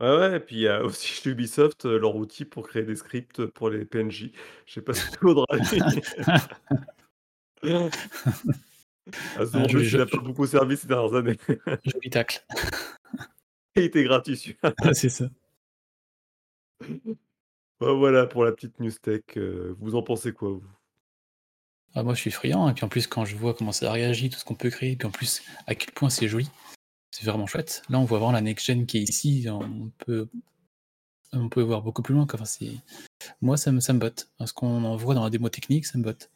Ouais, ouais et puis il y a aussi chez Ubisoft, heu, leur outil pour créer des scripts pour les PNJ. Je sais pas si tu se Un demander joli s'il jeu a pas beaucoup servi ces dernières années. joli tacle. Il était gratuit celui-là. Ouais, c'est ça. Bah, voilà pour la petite news tech, heu, vous en pensez quoi vous? Ah moi je suis friand et puis en plus quand je vois comment ça réagit, tout ce qu'on peut créer, puis en plus à quel point c'est joli, c'est vraiment chouette. Là on voit vraiment la next gen qui est ici, on peut on peut voir beaucoup plus loin enfin moi ça me ça me botte. Ce qu'on en voit dans la démo technique, ça me botte.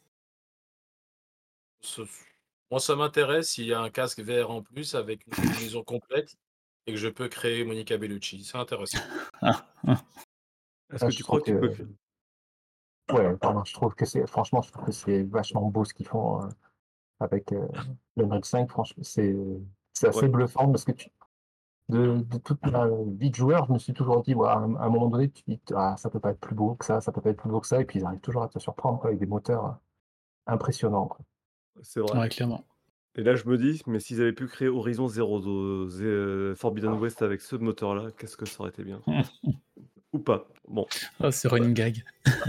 Moi, ça m'intéresse s'il y a un casque VR en plus avec une combinaison complète et que je peux créer Monica Bellucci, c'est intéressant. Ah, ah. Est-ce Ah, que je tu crois trouve que tu peux créer ouais, pardon, je trouve que c'est franchement, je trouve que c'est vachement beau ce qu'ils font, heu, avec, heu, le Unreal 5. Franchement, c'est c'est assez Ouais. bluffant parce que tu de de toute ma vie de joueur, je me suis toujours dit: à un moment donné, tu te dis: «Ah, ça peut pas être plus beau que ça, ça peut pas être plus beau que ça» et puis ils arrivent toujours à te surprendre quoi, avec des moteurs, heu, impressionnants quoi. C'est vrai. Ouais, clairement. Et là, je me dis: «Mais s'ils avaient pu créer Horizon Zero Forbidden West avec ce moteur-là, qu'est-ce que ça aurait été bien?» Ou pas. Bon. Oh c'est running gag.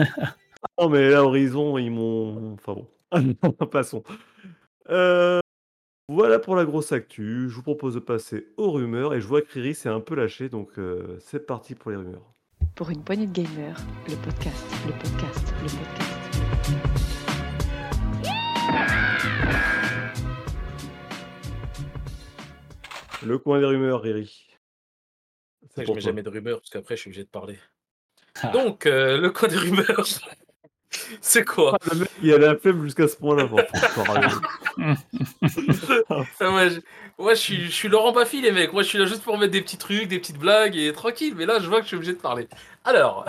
Non mais là, Horizon, ils m'ont enfin bon, passons. Heu, voilà pour la grosse actu. Je vous propose de passer aux rumeurs et je vois que Riri s'est un peu lâché donc heu, c'est parti pour les rumeurs. Pour une poignée de gamers, le podcast, le podcast, le podcast. Le coin des rumeurs, Riri. Je mets toi. jamais de rumeurs parce qu'après je suis obligé de parler. Ah. Donc heu, le coin des rumeurs, c'est quoi? Ah mec, il a la flemme jusqu'à ce point-là, parler. Ah je moi je suis je suis Laurent Baffy les mecs, moi je suis là juste pour mettre des petits trucs, des petites blagues et tranquille, mais là je vois que je suis obligé de parler. Alors,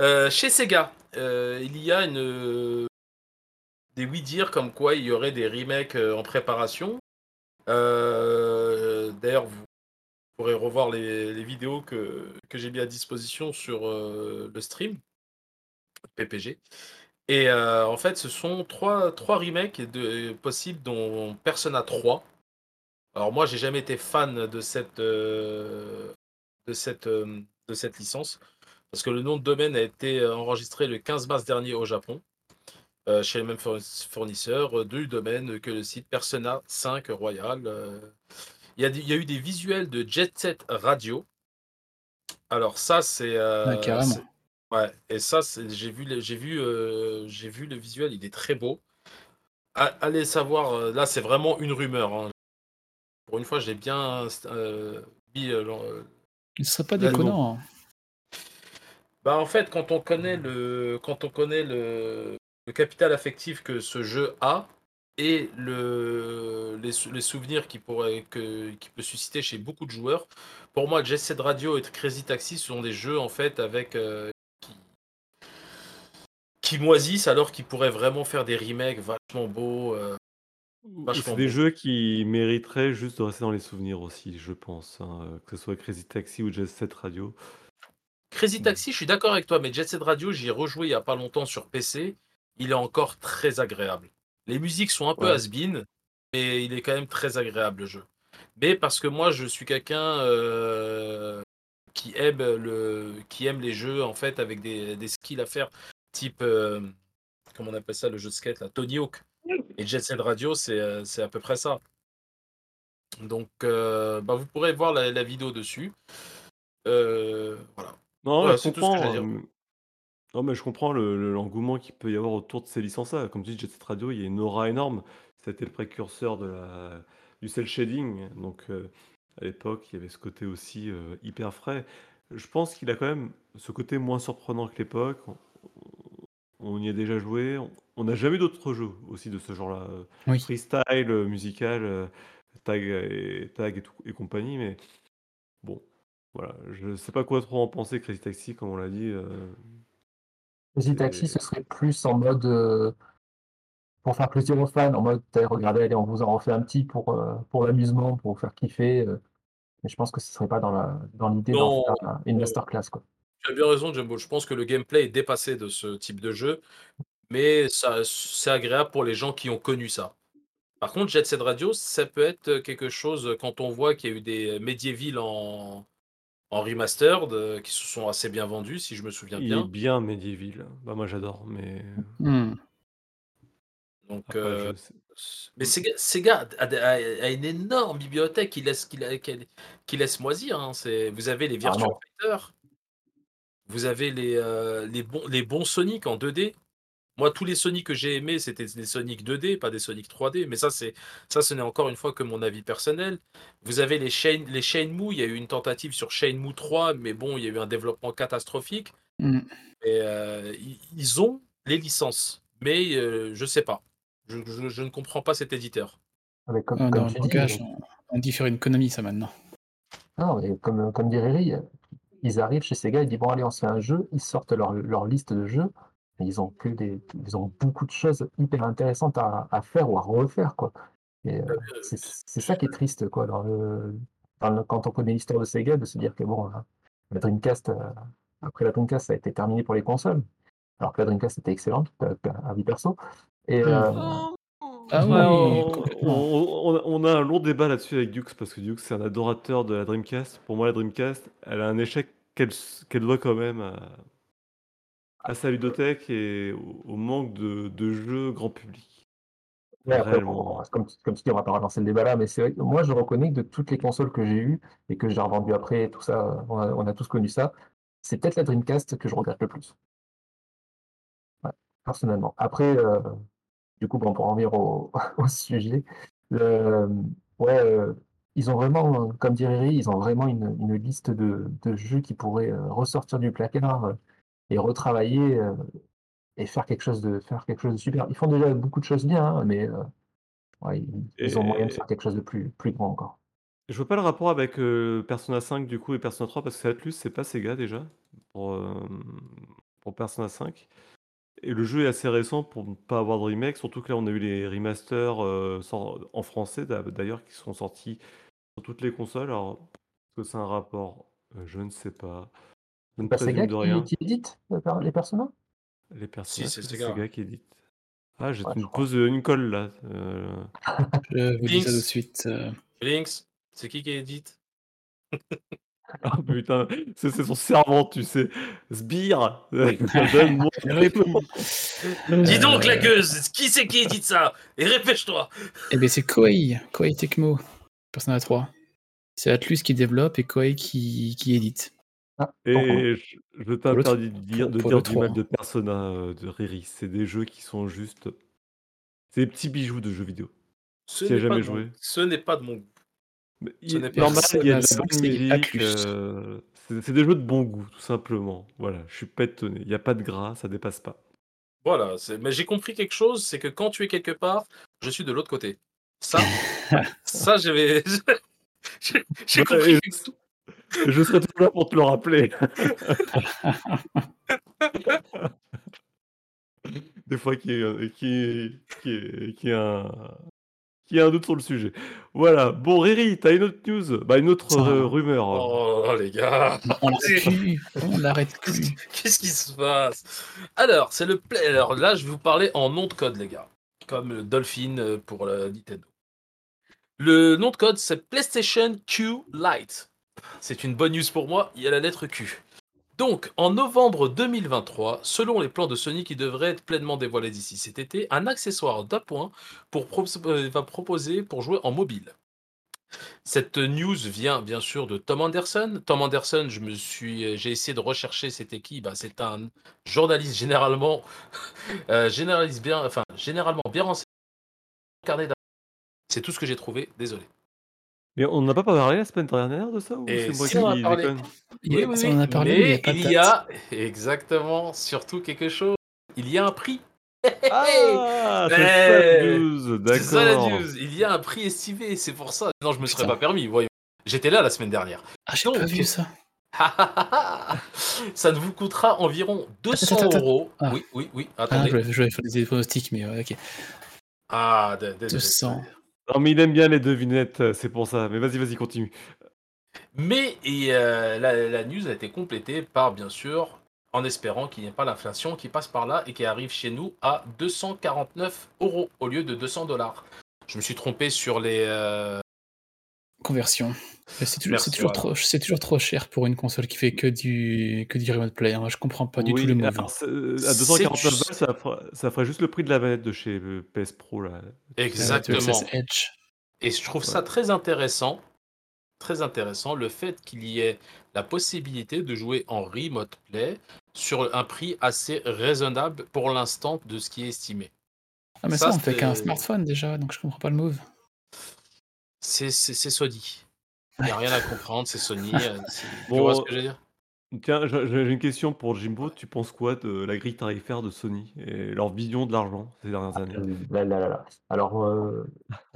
heu, chez Sega, heu, il y a une, des oui-dire comme quoi il y aurait des remakes, en préparation. Heu, d'ailleurs vous pourrez revoir les vidéos que j'ai mis à disposition sur, heu, le stream PPG et heu, en fait ce sont 3- 3 remakes possibles dont Persona 3. Alors moi j'ai jamais été fan de cette, heu, de cette, licence parce que le nom de domaine a été, enregistré le 15 mars dernier au Japon, chez le même fournis fournisseur, du domaine que le site Persona 5 Royal. Il y a des il y a eu des visuels de Jet Set Radio. Alors ça c'est, carrément. c'est ouais et ça j'ai vu j'ai vu, heu, j'ai vu le visuel, il est très beau. A allez savoir, heu, là c'est vraiment une rumeur, hein. Pour une fois j'ai bien heu, mis, Ce serait pas déconnant, hein. Bah, en fait, quand on connaît le quand on connaît le le capital affectif que ce jeu a et le les sou les souvenirs qu'il pourrait que qu'il peut susciter chez beaucoup de joueurs, pour moi, Jet Set Radio et Crazy Taxi sont des jeux, en fait, avec, heu, qui qui moisissent alors qu'ils pourraient vraiment faire des remakes vachement beaux, ou vachement des beaux. jeux qui mériteraient juste de rester dans les souvenirs aussi, je pense, hein, que ce soit Crazy Taxi ou Jet Set Radio. Crazy Mmh. Taxi, je suis d'accord avec toi, mais Jet Set Radio, j'y ai rejoué il y a pas longtemps sur PC, il est encore très agréable. Les musiques sont un peu Ouais. has-been, mais il est quand même très agréable le jeu. Mais parce que moi, je suis quelqu'un euh, qui aime le, qui aime les jeux en fait avec des, des skills à faire, type euh, comment on appelle ça le jeu de skate là, Tony Hawk. Et Jet Set Radio, c'est euh, c'est à peu près ça. Donc, euh, bah, vous pourrez voir la, la vidéo dessus. Voilà. Non, Voilà, je c'est tout ce que comprends. j'ai à dire. Non, mais je comprends le- le- l'engouement qu'il peut y avoir autour de ces licences-là. Comme tu dis, Jet Set Radio, il y a une aura énorme. C'était le précurseur de la, du cel shading. Donc, euh, à l'époque, il y avait ce côté aussi euh, hyper frais. Je pense qu'il a quand même ce côté moins surprenant que l'époque. On, on y a déjà joué. On- On n'a jamais eu d'autres jeux aussi de ce genre-là. Oui. Freestyle, euh, musical, tag et, tag et, tout, et compagnie. Mais bon, voilà. Je sais pas quoi trop en penser, Crazy Taxi, comme on l'a dit. Crazy Taxi, ce serait plus en mode euh, pour faire plaisir aux fans, en mode regardez, allez, on vous en refait un petit pour, euh, pour l'amusement, pour vous faire kiffer. euh. mais je pense que ce serait pas dans la dans l'idée d'en faire une masterclass, quoi. Tu as bien raison, Jumbo. Je pense que le gameplay est dépassé de ce type de jeu, mais ça, c'est agréable pour les gens qui ont connu ça. Par contre, Jet Set Radio, ça peut être quelque chose quand on voit qu'il y a eu des Medieval en, en remastered euh, qui se sont assez bien vendus, si je me souviens Il est bien. bien Medieval. Bah, moi, j'adore, mais Hmm. Donc, après, euh, mais Sega, Sega a, a- a une énorme bibliothèque qui laisse, qui, qui- qui laisse moisir. hein. C'est- Vous avez les Virtua. Fighter, vous avez les, euh, les, bons, les bons Sonic en 2D. Moi, tous les Sonic que j'ai aimés, c'était des Sonic 2D, pas des Sonic 3D. Mais ça, c'est ça, ce n'est encore une fois que mon avis personnel. Vous avez les Shane, les Shenmue. Il y a eu une tentative sur Shenmue 3, mais bon, il y a eu un développement catastrophique. Hmm. Et, euh, ils, ont les licences, mais euh, je sais pas. Je, je- je ne comprends pas cet éditeur. Avec, comme, Ah, comme dans le tu dis, langage, on, on dit faire une Konami, ça maintenant. non, mais comme, comme dit Riri, ils arrivent chez Sega, ils disent bon allez, on se fait un jeu, ils sortent leur, leur liste de jeux, ils ont que des, ils ont beaucoup de choses hyper intéressantes à, à faire ou à refaire, quoi. Et euh, c'est c'est ça qui est triste, quoi, dans le, dans le- quand on connaît l'histoire de Sega, de se dire que bon, euh, la Dreamcast, euh, après la Dreamcast, ça a été terminé pour les consoles, alors que la Dreamcast était excellente, euh, à vie perso. Et, euh, Ah Ouais, oui, on, a un long débat là-dessus avec Dukes parce que Dukes c'est un adorateur de la Dreamcast. Pour moi, la Dreamcast, elle a un échec qu'elle doit quand même à, à sa ludothèque et au, au manque de, de jeux grand public. Ouais, après, Réellement. on- comme, comme tu dis, on va pas relancer le débat là, mais c'est moi, je reconnais que de toutes les consoles que j'ai eues et que j'ai revendues après, tout ça, on a, on a tous connu ça, c'est peut-être la Dreamcast que je regrette le plus. Ouais, personnellement. Après, euh, du coup, bon, pour en venir au, au sujet, le- ouais, euh, ils ont vraiment, euh, comme dirait Riri, ils ont vraiment une, une liste de, de jeux qui pourraient euh, ressortir du placard euh, et retravailler euh, et faire quelque chose de faire quelque chose de super. Ils font déjà beaucoup de choses bien, hein, mais euh, ouais, ils, ils ont moyen de faire quelque chose de plus, plus grand encore. je vois pas le rapport avec euh, Persona 5 du coup et Persona 3 parce que Atlus, c'est pas Sega déjà pour, pour Persona 5. Et le jeu est assez récent pour ne pas avoir de remake, surtout que là on a eu les remasters en français d'a- d'ailleurs qui sont sortis sur toutes les consoles. Alors, est-ce que c'est un rapport? Je ne sais pas. Je C'est pas Sega présume de rien. qui, qui édite euh, les personnages? Les personnages, que c'est Sega. Sega qui édite. Ah, j'ai Ouais, je une crois. pause, une colle là. euh. Je vous dis ça tout de suite. euh, Lynx, c'est qui qui édite? Ah putain, c'est c'est son servant, tu sais. Sbire Donne-moi Réponds. Dis donc, la Euh, gueuse, qui c'est qui édite ça? Et répète-toi Eh bien, c'est Koei, Koei Tecmo, Persona 3. C'est Atlus qui développe et Koei qui, qui édite. Ah, pourquoi? Et je, je Pour le, t'interdis de dire, pour, de pour dire du mal 3. de Persona euh, de Riri. C'est des jeux qui sont juste. C'est des petits bijoux de jeux vidéo. Ce Qui a n'est pas jamais de mon, joué. ce n'est pas de mon goût. Mais Ce il- n'est pas normal, il y a Persona de la 5, bonne c'est musique. Euh, c'est c'est des jeux de bon goût, tout simplement. Voilà, je suis pas étonné. Il n'y a pas de gras, ça dépasse pas. Voilà, c'est- mais j'ai compris quelque chose, c'est que quand tu es quelque part, je suis de l'autre côté. Ça, ça, j'avais, j'ai j'ai Ouais, compris. et je serai toujours là pour te le rappeler. Des fois ait- qu'il y ait un, qu'il y ait un doute sur le sujet. Voilà. Bon, Riri, t'as une autre news? Bah, une autre euh, rumeur. Oh les gars, on l'arrête plus. On l'arrête qu'est-ce plus. qui- qu'est-ce qui se passe? Alors, c'est le play. Alors là, je vais vous parler en nom de code, les gars. comme Dolphin euh, pour la Nintendo. Le nom de code, c'est PlayStation Q Lite. C'est une bonne news pour moi, il y a la lettre Q. Donc, en novembre 2023, selon les plans de Sony qui devraient être pleinement dévoilés d'ici cet été, un accessoire d'appoint euh, va proposer pour jouer en mobile. Cette news vient bien sûr de Tom Anderson. Tom Anderson, je me suis, j'ai essayé de rechercher c'était qui. Bah, c'est un journaliste généralement, euh, généraliste généralement bien renseigné. C'est tout ce que j'ai trouvé. Désolé. Mais on n'a pas parlé la semaine dernière de ça ou Et c'est moi si on a qui parlé. Il- Oui, oui, oui, on en a parlé, mais il y a mais pas de il y a exactement surtout quelque chose. Il y a un prix. Ah, c'est ça Eh, la news, C'est ça la d'accord. news. Il y a un prix estimé. C'est pour ça. Non, je me serais Putain. pas permis. Voyons. J'étais là la semaine dernière. Ah, j'ai pas vu ça. ça ne vous coûtera environ 200 attends, attends. euros. Ah. Oui, oui, oui. Ah, Attendez. je vais, je vais faire des pronostics, mais ok. Ah, d- désolé. 200. Non, mais il aime bien les devinettes, euh, c'est pour ça. Mais vas-y, vas-y, continue. Mais et, euh, la, la news a été complétée par, bien sûr, en espérant qu'il n'y ait pas l'inflation qui passe par là et qui arrive chez nous à 249 euros au lieu de 200 dollars. Je me suis trompé sur les. euh, Conversion. C'est toujours, trop, c'est toujours trop cher pour une console qui fait que du, que du remote play. hein. Je comprends pas du Oui, tout le move. euh, à C'est 249 juste- balles, ça ferait, ça ferait juste le prix de la manette de chez euh, PS Pro. Là. Exactement. Et je trouve ça très intéressant, très intéressant, le fait qu'il y ait la possibilité de jouer en remote play sur un prix assez raisonnable pour l'instant de ce qui est estimé. Ah, mais Ça, ça, on fait qu'un smartphone déjà, donc je comprends pas le move. C'est c'est- c'est Sony. Il n'y a rien à comprendre, c'est Sony. euh, c'est- Tu Bon, vois ce que je veux dire? Tiens, j'ai une question pour Jimbo. Tu penses quoi de la grille tarifaire de Sony et leur vision de l'argent ces dernières années? Euh, Là, là, là, là. Alors, euh,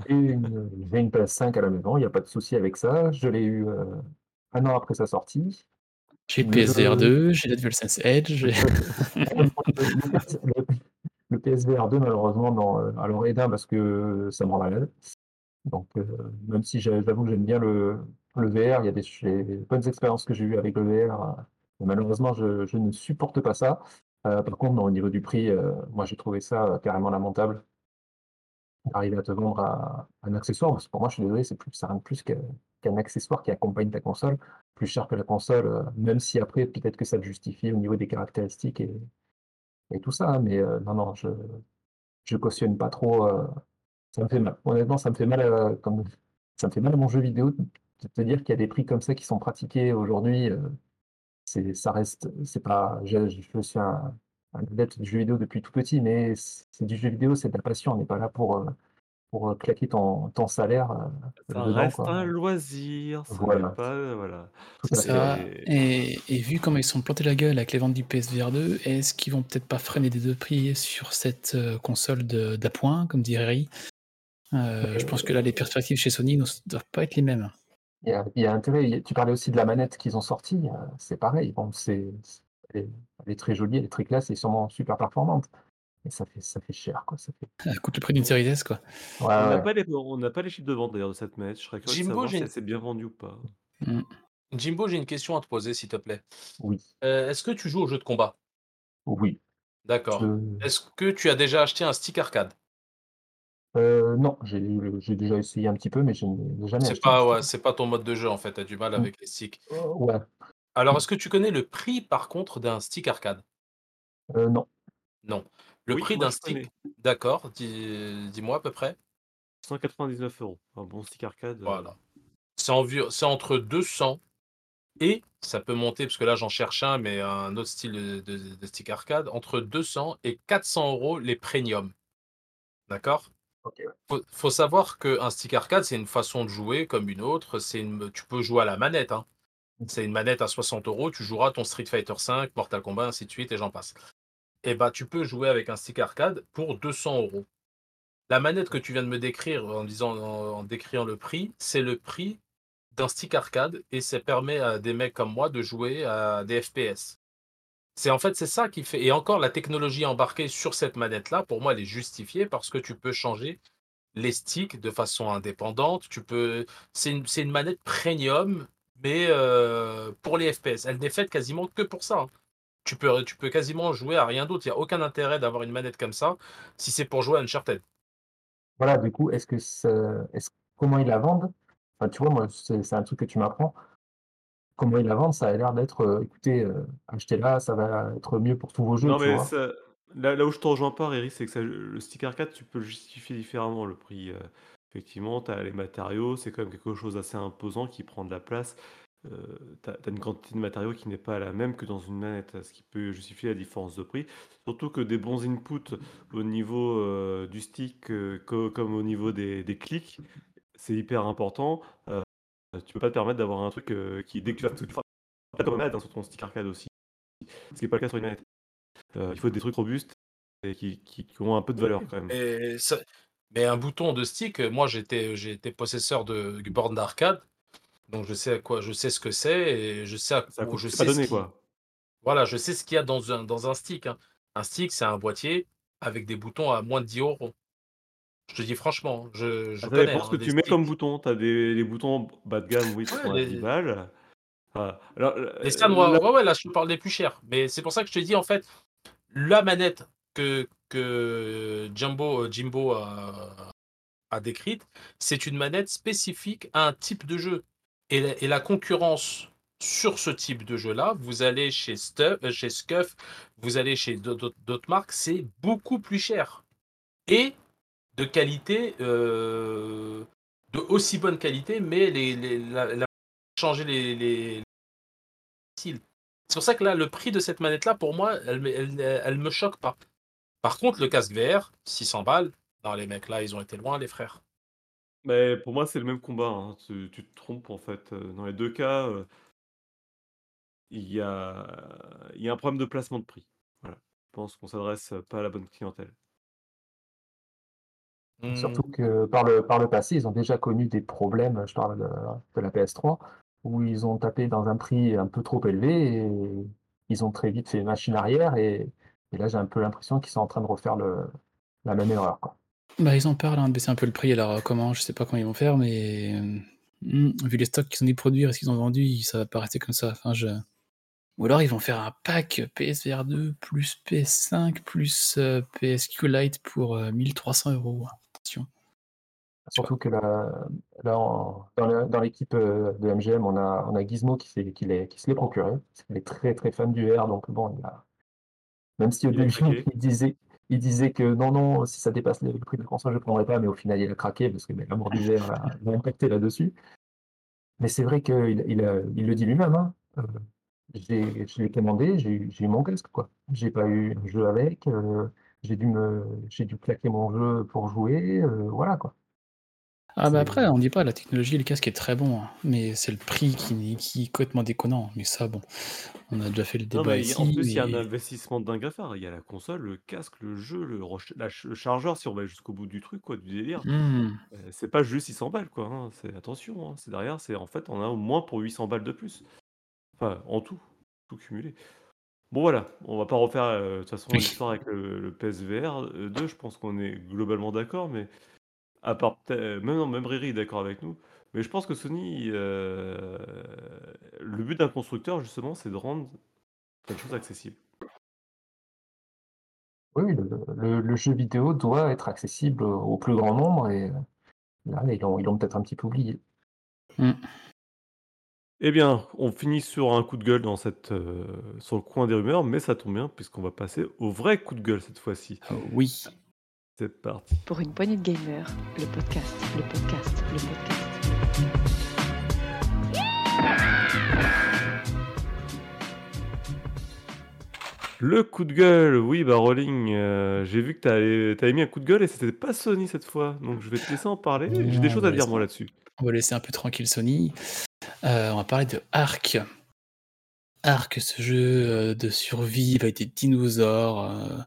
j'ai une, j'ai une PS5 à la maison, il n'y a pas de souci avec ça. Je l'ai eu euh, un an après sa sortie. J'ai Le- PSVR 2, j'ai la DualSense Edge. j'ai- le, PS- le- le PSVR 2, malheureusement, non. euh, Alors, Edin, parce que ça me rend malade. Donc, euh, même si j'a- j'avoue que j'aime bien le, le VR, il y a des, bonnes expériences que j'ai eues avec le VR. euh, malheureusement, je, ne supporte pas ça. Euh, par contre, au niveau du prix, moi, j'ai trouvé ça carrément lamentable. Arriver à te vendre un accessoire, parce que pour moi, je suis désolé, c'est plus, ça rien de plus qu'un accessoire qui accompagne ta console, plus cher que la console, même si après, peut-être que ça le justifie au niveau des caractéristiques et, et tout ça. hein, mais non, non, je je cautionne pas trop. Ça me fait mal. Honnêtement, ça me fait mal, euh, comme, ça me fait mal à mon jeu vidéo de te dire qu'il y a des prix comme ça qui sont pratiqués aujourd'hui. euh, c'est, ça reste, c'est pas, je, je suis un, un adepte du jeu vidéo depuis tout petit, mais c'est du jeu vidéo, c'est de la passion. On n'est pas là pour, euh, pour euh, claquer ton, ton salaire. euh, Ça dedans, reste quoi. un loisir. Ça Voilà. pas, voilà. À ça. Et, et vu comment ils sont plantés la gueule avec les ventes du PSVR 2, est-ce qu'ils vont peut-être pas freiner des deux prix sur cette console de- d'appoint, comme dirait Ri Euh, Je pense que là, les perspectives chez Sony ne doivent pas être les mêmes. Il y a, il y a intérêt. Tu parlais aussi de la manette qu'ils ont sortie. euh, C'est pareil. Bon, c'est, elle, est, elle est très jolie, elle est très classe et sûrement super performante. Mais ça fait, ça fait cher, quoi. Ça fait... Ça coûte le prix d'une série S, quoi. Ouais, On n'a ouais. pas, les- on n'a pas les chiffres de vente d'ailleurs de cette manette. Je serais curieux de Jimbo, savoir j'ai si une- elle s'est bien vendue ou pas. Mm. Jimbo, j'ai une question à te poser, s'il te plaît. Oui, Euh, Est-ce que tu joues aux jeux de combat? Oui. D'accord. Je- Est-ce que tu as déjà acheté un stick arcade? Euh, non, j'ai j'ai déjà essayé un petit peu, mais je n'ai jamais C'est acheté. pas, ouais, c'est pas ton mode de jeu en fait, tu as du mal Mm. avec les sticks. Euh, ouais, Alors, est-ce que tu connais le prix par contre d'un stick arcade? Euh, non. Non. Le Oui, prix moi, d'un je stick, connais. d'accord, dis- dis-moi à peu près. 199 euros. Un bon stick arcade. euh, Voilà. C'est envi- c'est entre 200 et ça peut monter, parce que là j'en cherche un, mais un autre style de, de- de stick arcade, entre 200 et 400 euros les premium. D'accord? Ok, ouais. faut, savoir qu'un stick arcade, c'est une façon de jouer comme une autre. Tu peux jouer à la manette. hein. C'est une manette à 60 euros. Tu joueras ton Street Fighter V, Mortal Kombat, ainsi de suite, et j'en passe. Et bah, tu peux jouer avec un stick arcade pour 200 euros. La manette que tu viens de me décrire en disant, en, le prix, c'est le prix d'un stick arcade et ça permet à des mecs comme moi de jouer à des FPS. C'est en fait c'est ça qui fait et encore la technologie embarquée sur cette manette là pour moi elle est justifiée parce que tu peux changer les sticks de façon indépendante. Tu peux c'est une, manette premium mais euh, pour les FPS. Elle n'est faite quasiment que pour ça. hein. Tu peux, quasiment jouer à rien d'autre. Il n'y a aucun intérêt d'avoir une manette comme ça si c'est pour jouer à Uncharted. voilà, du coup, est-ce que comment ils la vendent? Tu vois, moi, c'est un truc que tu m'apprends. Comment ils la vendent, ça a l'air d'être, heu: «Écoutez, heu, achetez-la, ça va être mieux pour tous vos jeux», Non, tu mais vois? ça là là où je te rejoins pas, Riri, c'est que ça le stick arcade, tu peux le justifier différemment le prix, heu, effectivement, tu as les matériaux, c'est quand même quelque chose d'assez imposant qui prend de la place. Heu, tu as une quantité de matériaux qui n'est pas la même que dans une manette, ce qui peut justifier la différence de prix. Surtout que des bons inputs au niveau, heu, du stick, co comme au niveau des des clics, c'est hyper important. Tu peux pas te permettre d'avoir un truc, heu, qui dès que tu vas tu feras comme hein, sur ton stick arcade aussi, ce qui est pas le cas sur une manette. Heu, il faut des trucs robustes et qui qui qui ont un peu de valeur quand même. Et ça mais un bouton de stick, moi j'étais été possesseur de bornes d'arcade, donc je sais à quoi je sais ce que c'est et je sais à coûte je pas sais ce donné, qui quoi. voilà, je sais ce qu'il y a dans un dans un stick, hein. Un stick, c'est un boîtier avec des boutons à moins de 10 €. Je te dis franchement, je Ah, je ça connais, dépend ce hein, que tu mets comme bouton. Tu as des les boutons bas de gamme, oui, qui sont à 10 les balles. Voilà. Alors, Sanwa, là ouais, ouais, là, je te parle des plus chers, mais c'est pour ça que je te dis, en fait, la manette que que Jumbo, heu, Jimbo a a décrite, c'est une manette spécifique à un type de jeu et la et la concurrence sur ce type de jeu-là, vous allez chez heu, chez Scuf, vous allez chez d'au d'autres d'autres marques, c'est beaucoup plus cher et de qualité, heu, de aussi bonne qualité, mais les la changer les les. C'est pour ça que là, le prix de cette manette-là, pour moi, elle elle me choque pas. Par contre, le casque VR, 600 balles, non les mecs là, ils ont été loin les frères. mais pour moi, c'est le même combat, hein. Tu te trompes, en fait, heu, dans les 2 cas, heu, il y a il y a un problème de placement de prix. Voilà. Je pense qu'on s'adresse pas à la bonne clientèle. Mmh. Surtout que par le par le passé, ils ont déjà connu des problèmes, je parle de de la PS3, où ils ont tapé dans un prix un peu trop élevé et ils ont très vite fait machine arrière et et là, j'ai un peu l'impression qu'ils sont en train de refaire le la même erreur, quoi. Bah, ils en parlent, hein, de baisser un peu le prix, alors, heu, comment? Je sais pas comment ils vont faire, mais, hem, mmh, vu les stocks qu'ils ont dû produire et ce qu'ils ont vendu, ça va pas rester comme ça. Enfin, je ou alors ils vont faire un pack PSVR 2 plus PS5 plus, heu, PSQ Lite pour, heu, 1 300 €. Surtout que là là, en dans l'équipe, heu, de MGM, on a on a Gizmo qui se l'est procuré, qu'il est très, très fan du VR, donc bon, il a même si au Il début, il disait il disait que: «Non, non, si ça dépasse le prix de la console, je ne prendrai pas», mais au final, il a craqué parce que, beh, l'amour du VR l'a impacté là-dessus. Mais c'est vrai qu'il il il le dit lui-même, hein, j'ai je l'ai commandé, j'ai eu mon casque, quoi. J'ai pas eu un jeu avec, heu, j'ai dû me j'ai dû claquer mon jeu pour jouer, heu, voilà, quoi. Ah bah, après, on dit pas, la technologie, le casque est très bon, hein, mais c'est le prix qui qui est complètement déconnant. Mais ça, bon, on a déjà fait le Non, débat mais a en ici plus, il y a un investissement de dingue à faire. Il y a la console, le casque, le jeu, le la chargeur si on va jusqu'au bout du truc quoi, du délire. mmh. Heu, c'est pas juste 600 balles quoi, hein, c'est attention, hein, c'est derrière, c'est en fait, on a au moins pour 800 balles de plus. Enfin, en tout, tout cumulé. Bon voilà, on va pas refaire, heu, de toute façon l'histoire avec le le PSVR, heu, 2, je pense qu'on est globalement d'accord, mais à part être même non, même Riri est d'accord avec nous, mais je pense que Sony, le but d'un constructeur justement, c'est de rendre plein de choses accessibles. Oui, le le le jeu vidéo doit être accessible au plus grand nombre et là, ils l'ont ils l'ont peut-être un petit peu oublié. Eh bien, on finit sur un coup de gueule dans cette, heu, sur le coin des rumeurs, mais ça tombe bien puisqu'on va passer au vrai coup de gueule cette fois-ci. Ah oui. C'est parti. Pour une poignée de gamers, le podcast, le podcast, le podcast. Le coup de gueule, oui, bah, Rolling, heu, j'ai vu que tu avais mis un coup de gueule et c'était pas Sony cette fois, donc je vais te laisser en parler. J'ai des On choses va à dire laisser moi là-dessus. on va laisser un peu tranquille Sony. Heu, on va parler de Ark. Ark, ce jeu, heu, de survie avec des dinosaures,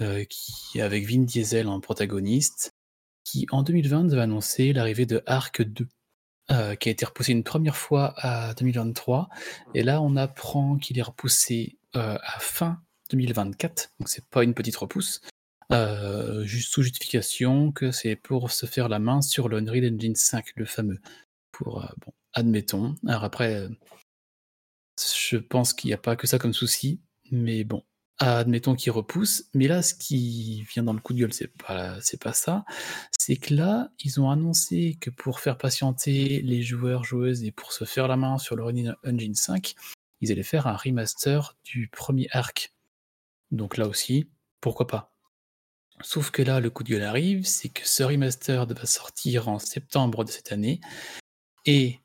heu, qui avec Vin Diesel en protagoniste, qui en 2020 devait annoncer l'arrivée de Ark 2, heu, qui a été repoussé une première fois à 2023 et là on apprend qu'il est repoussé, à fin 2024, donc c'est pas une petite repousse, juste sous justification que c'est pour se faire la main sur le Engine 5, le fameux. Pour, heu, bon, admettons. Alors après, heu je pense qu'il y a pas que ça comme souci, mais bon, admettons qu'ils repoussent, mais là, ce qui vient dans le coup de gueule, c'est pas pas ça. C'est que là, ils ont annoncé que pour faire patienter les joueurs, joueuses et pour se faire la main sur le Unreal Engine 5, ils allaient faire un remaster du premier Arc. Donc là aussi, pourquoi pas? Sauf que là, le coup de gueule arrive, c'est que ce remaster va sortir en septembre de cette année et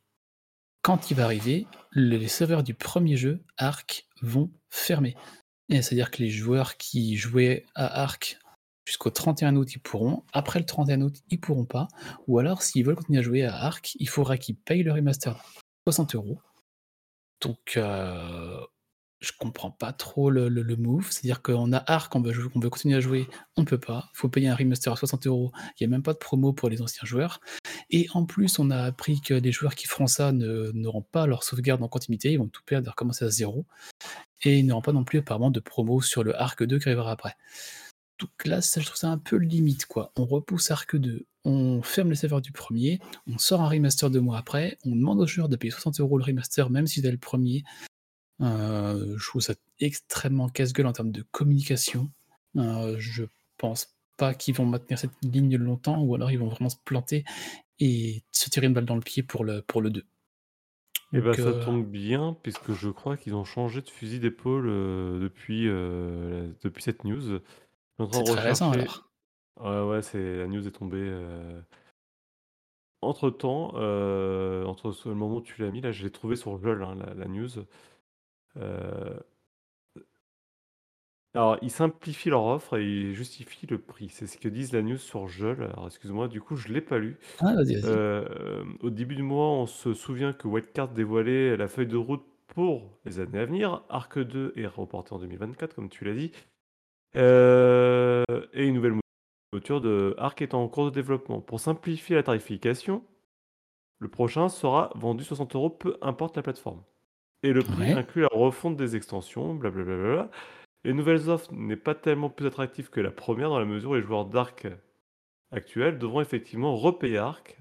quand il va arriver, les serveurs du premier jeu, Arc, vont fermer. C'est-à-dire que les joueurs qui jouaient à Arc jusqu'au 31 août, ils pourront. Après le 31 août, ils pourront pas. Ou alors, s'ils veulent continuer à jouer à Arc, il faudra qu'ils payent le remaster 60 euros. Donc, euh, je comprends pas trop le, le- move. C'est-à-dire qu'on a Arc, on veut, continuer à jouer, on peut pas. Il faut payer un remaster à 60 euros. Il n'y a même pas de promo pour les anciens joueurs. Et en plus, on a appris que les joueurs qui feront ça ne- n'auront pas leur sauvegarde en continuité. Ils vont tout perdre et recommencer à zéro. Et ils n'auront pas non plus apparemment de promo sur le Arc 2 qui arrivera après. Donc là, ça, je trouve ça un peu limite, quoi. On repousse Arc 2, on ferme les serveurs du premier, on sort un remaster deux mois après, on demande aux joueurs de payer 60 euros le remaster, même si c'est le premier. Euh, je trouve ça extrêmement casse-gueule en termes de communication. Euh, je pense pas qu'ils vont maintenir cette ligne longtemps, ou alors ils vont vraiment se planter et se tirer une balle dans le pied pour le, pour le 2. Et bah ça euh, tombe bien, puisque je crois qu'ils ont changé de fusil d'épaule euh, depuis, euh, depuis cette news. C'est très récent alors. Ouais, ouais, c'est la news est tombée. euh, Entre-temps, euh, entre le moment où tu l'as mis, là, je l'ai trouvé sur Jol, hein, la, la news. Euh, Alors, ils simplifient leur offre et ils justifient le prix. C'est ce que disent la news sur Jol. Alors, excuse-moi, du coup, je l'ai pas lu. Ah, vas-y, vas-y. Euh, au début du mois, on se souvient que Wildcard dévoilait la feuille de route pour les années à venir. Arc 2 est reporté en 2024, comme tu l'as dit. Euh, et une nouvelle mouture de Arc est en cours de développement. Pour simplifier la tarification, le prochain sera vendu 60 euros, peu importe la plateforme. Et le prix Ouais. inclut la refonte des extensions, blablabla. Les nouvelles offres n'est pas tellement plus attractive que la première dans la mesure où les joueurs d'Arc actuels devront effectivement repayer Arc,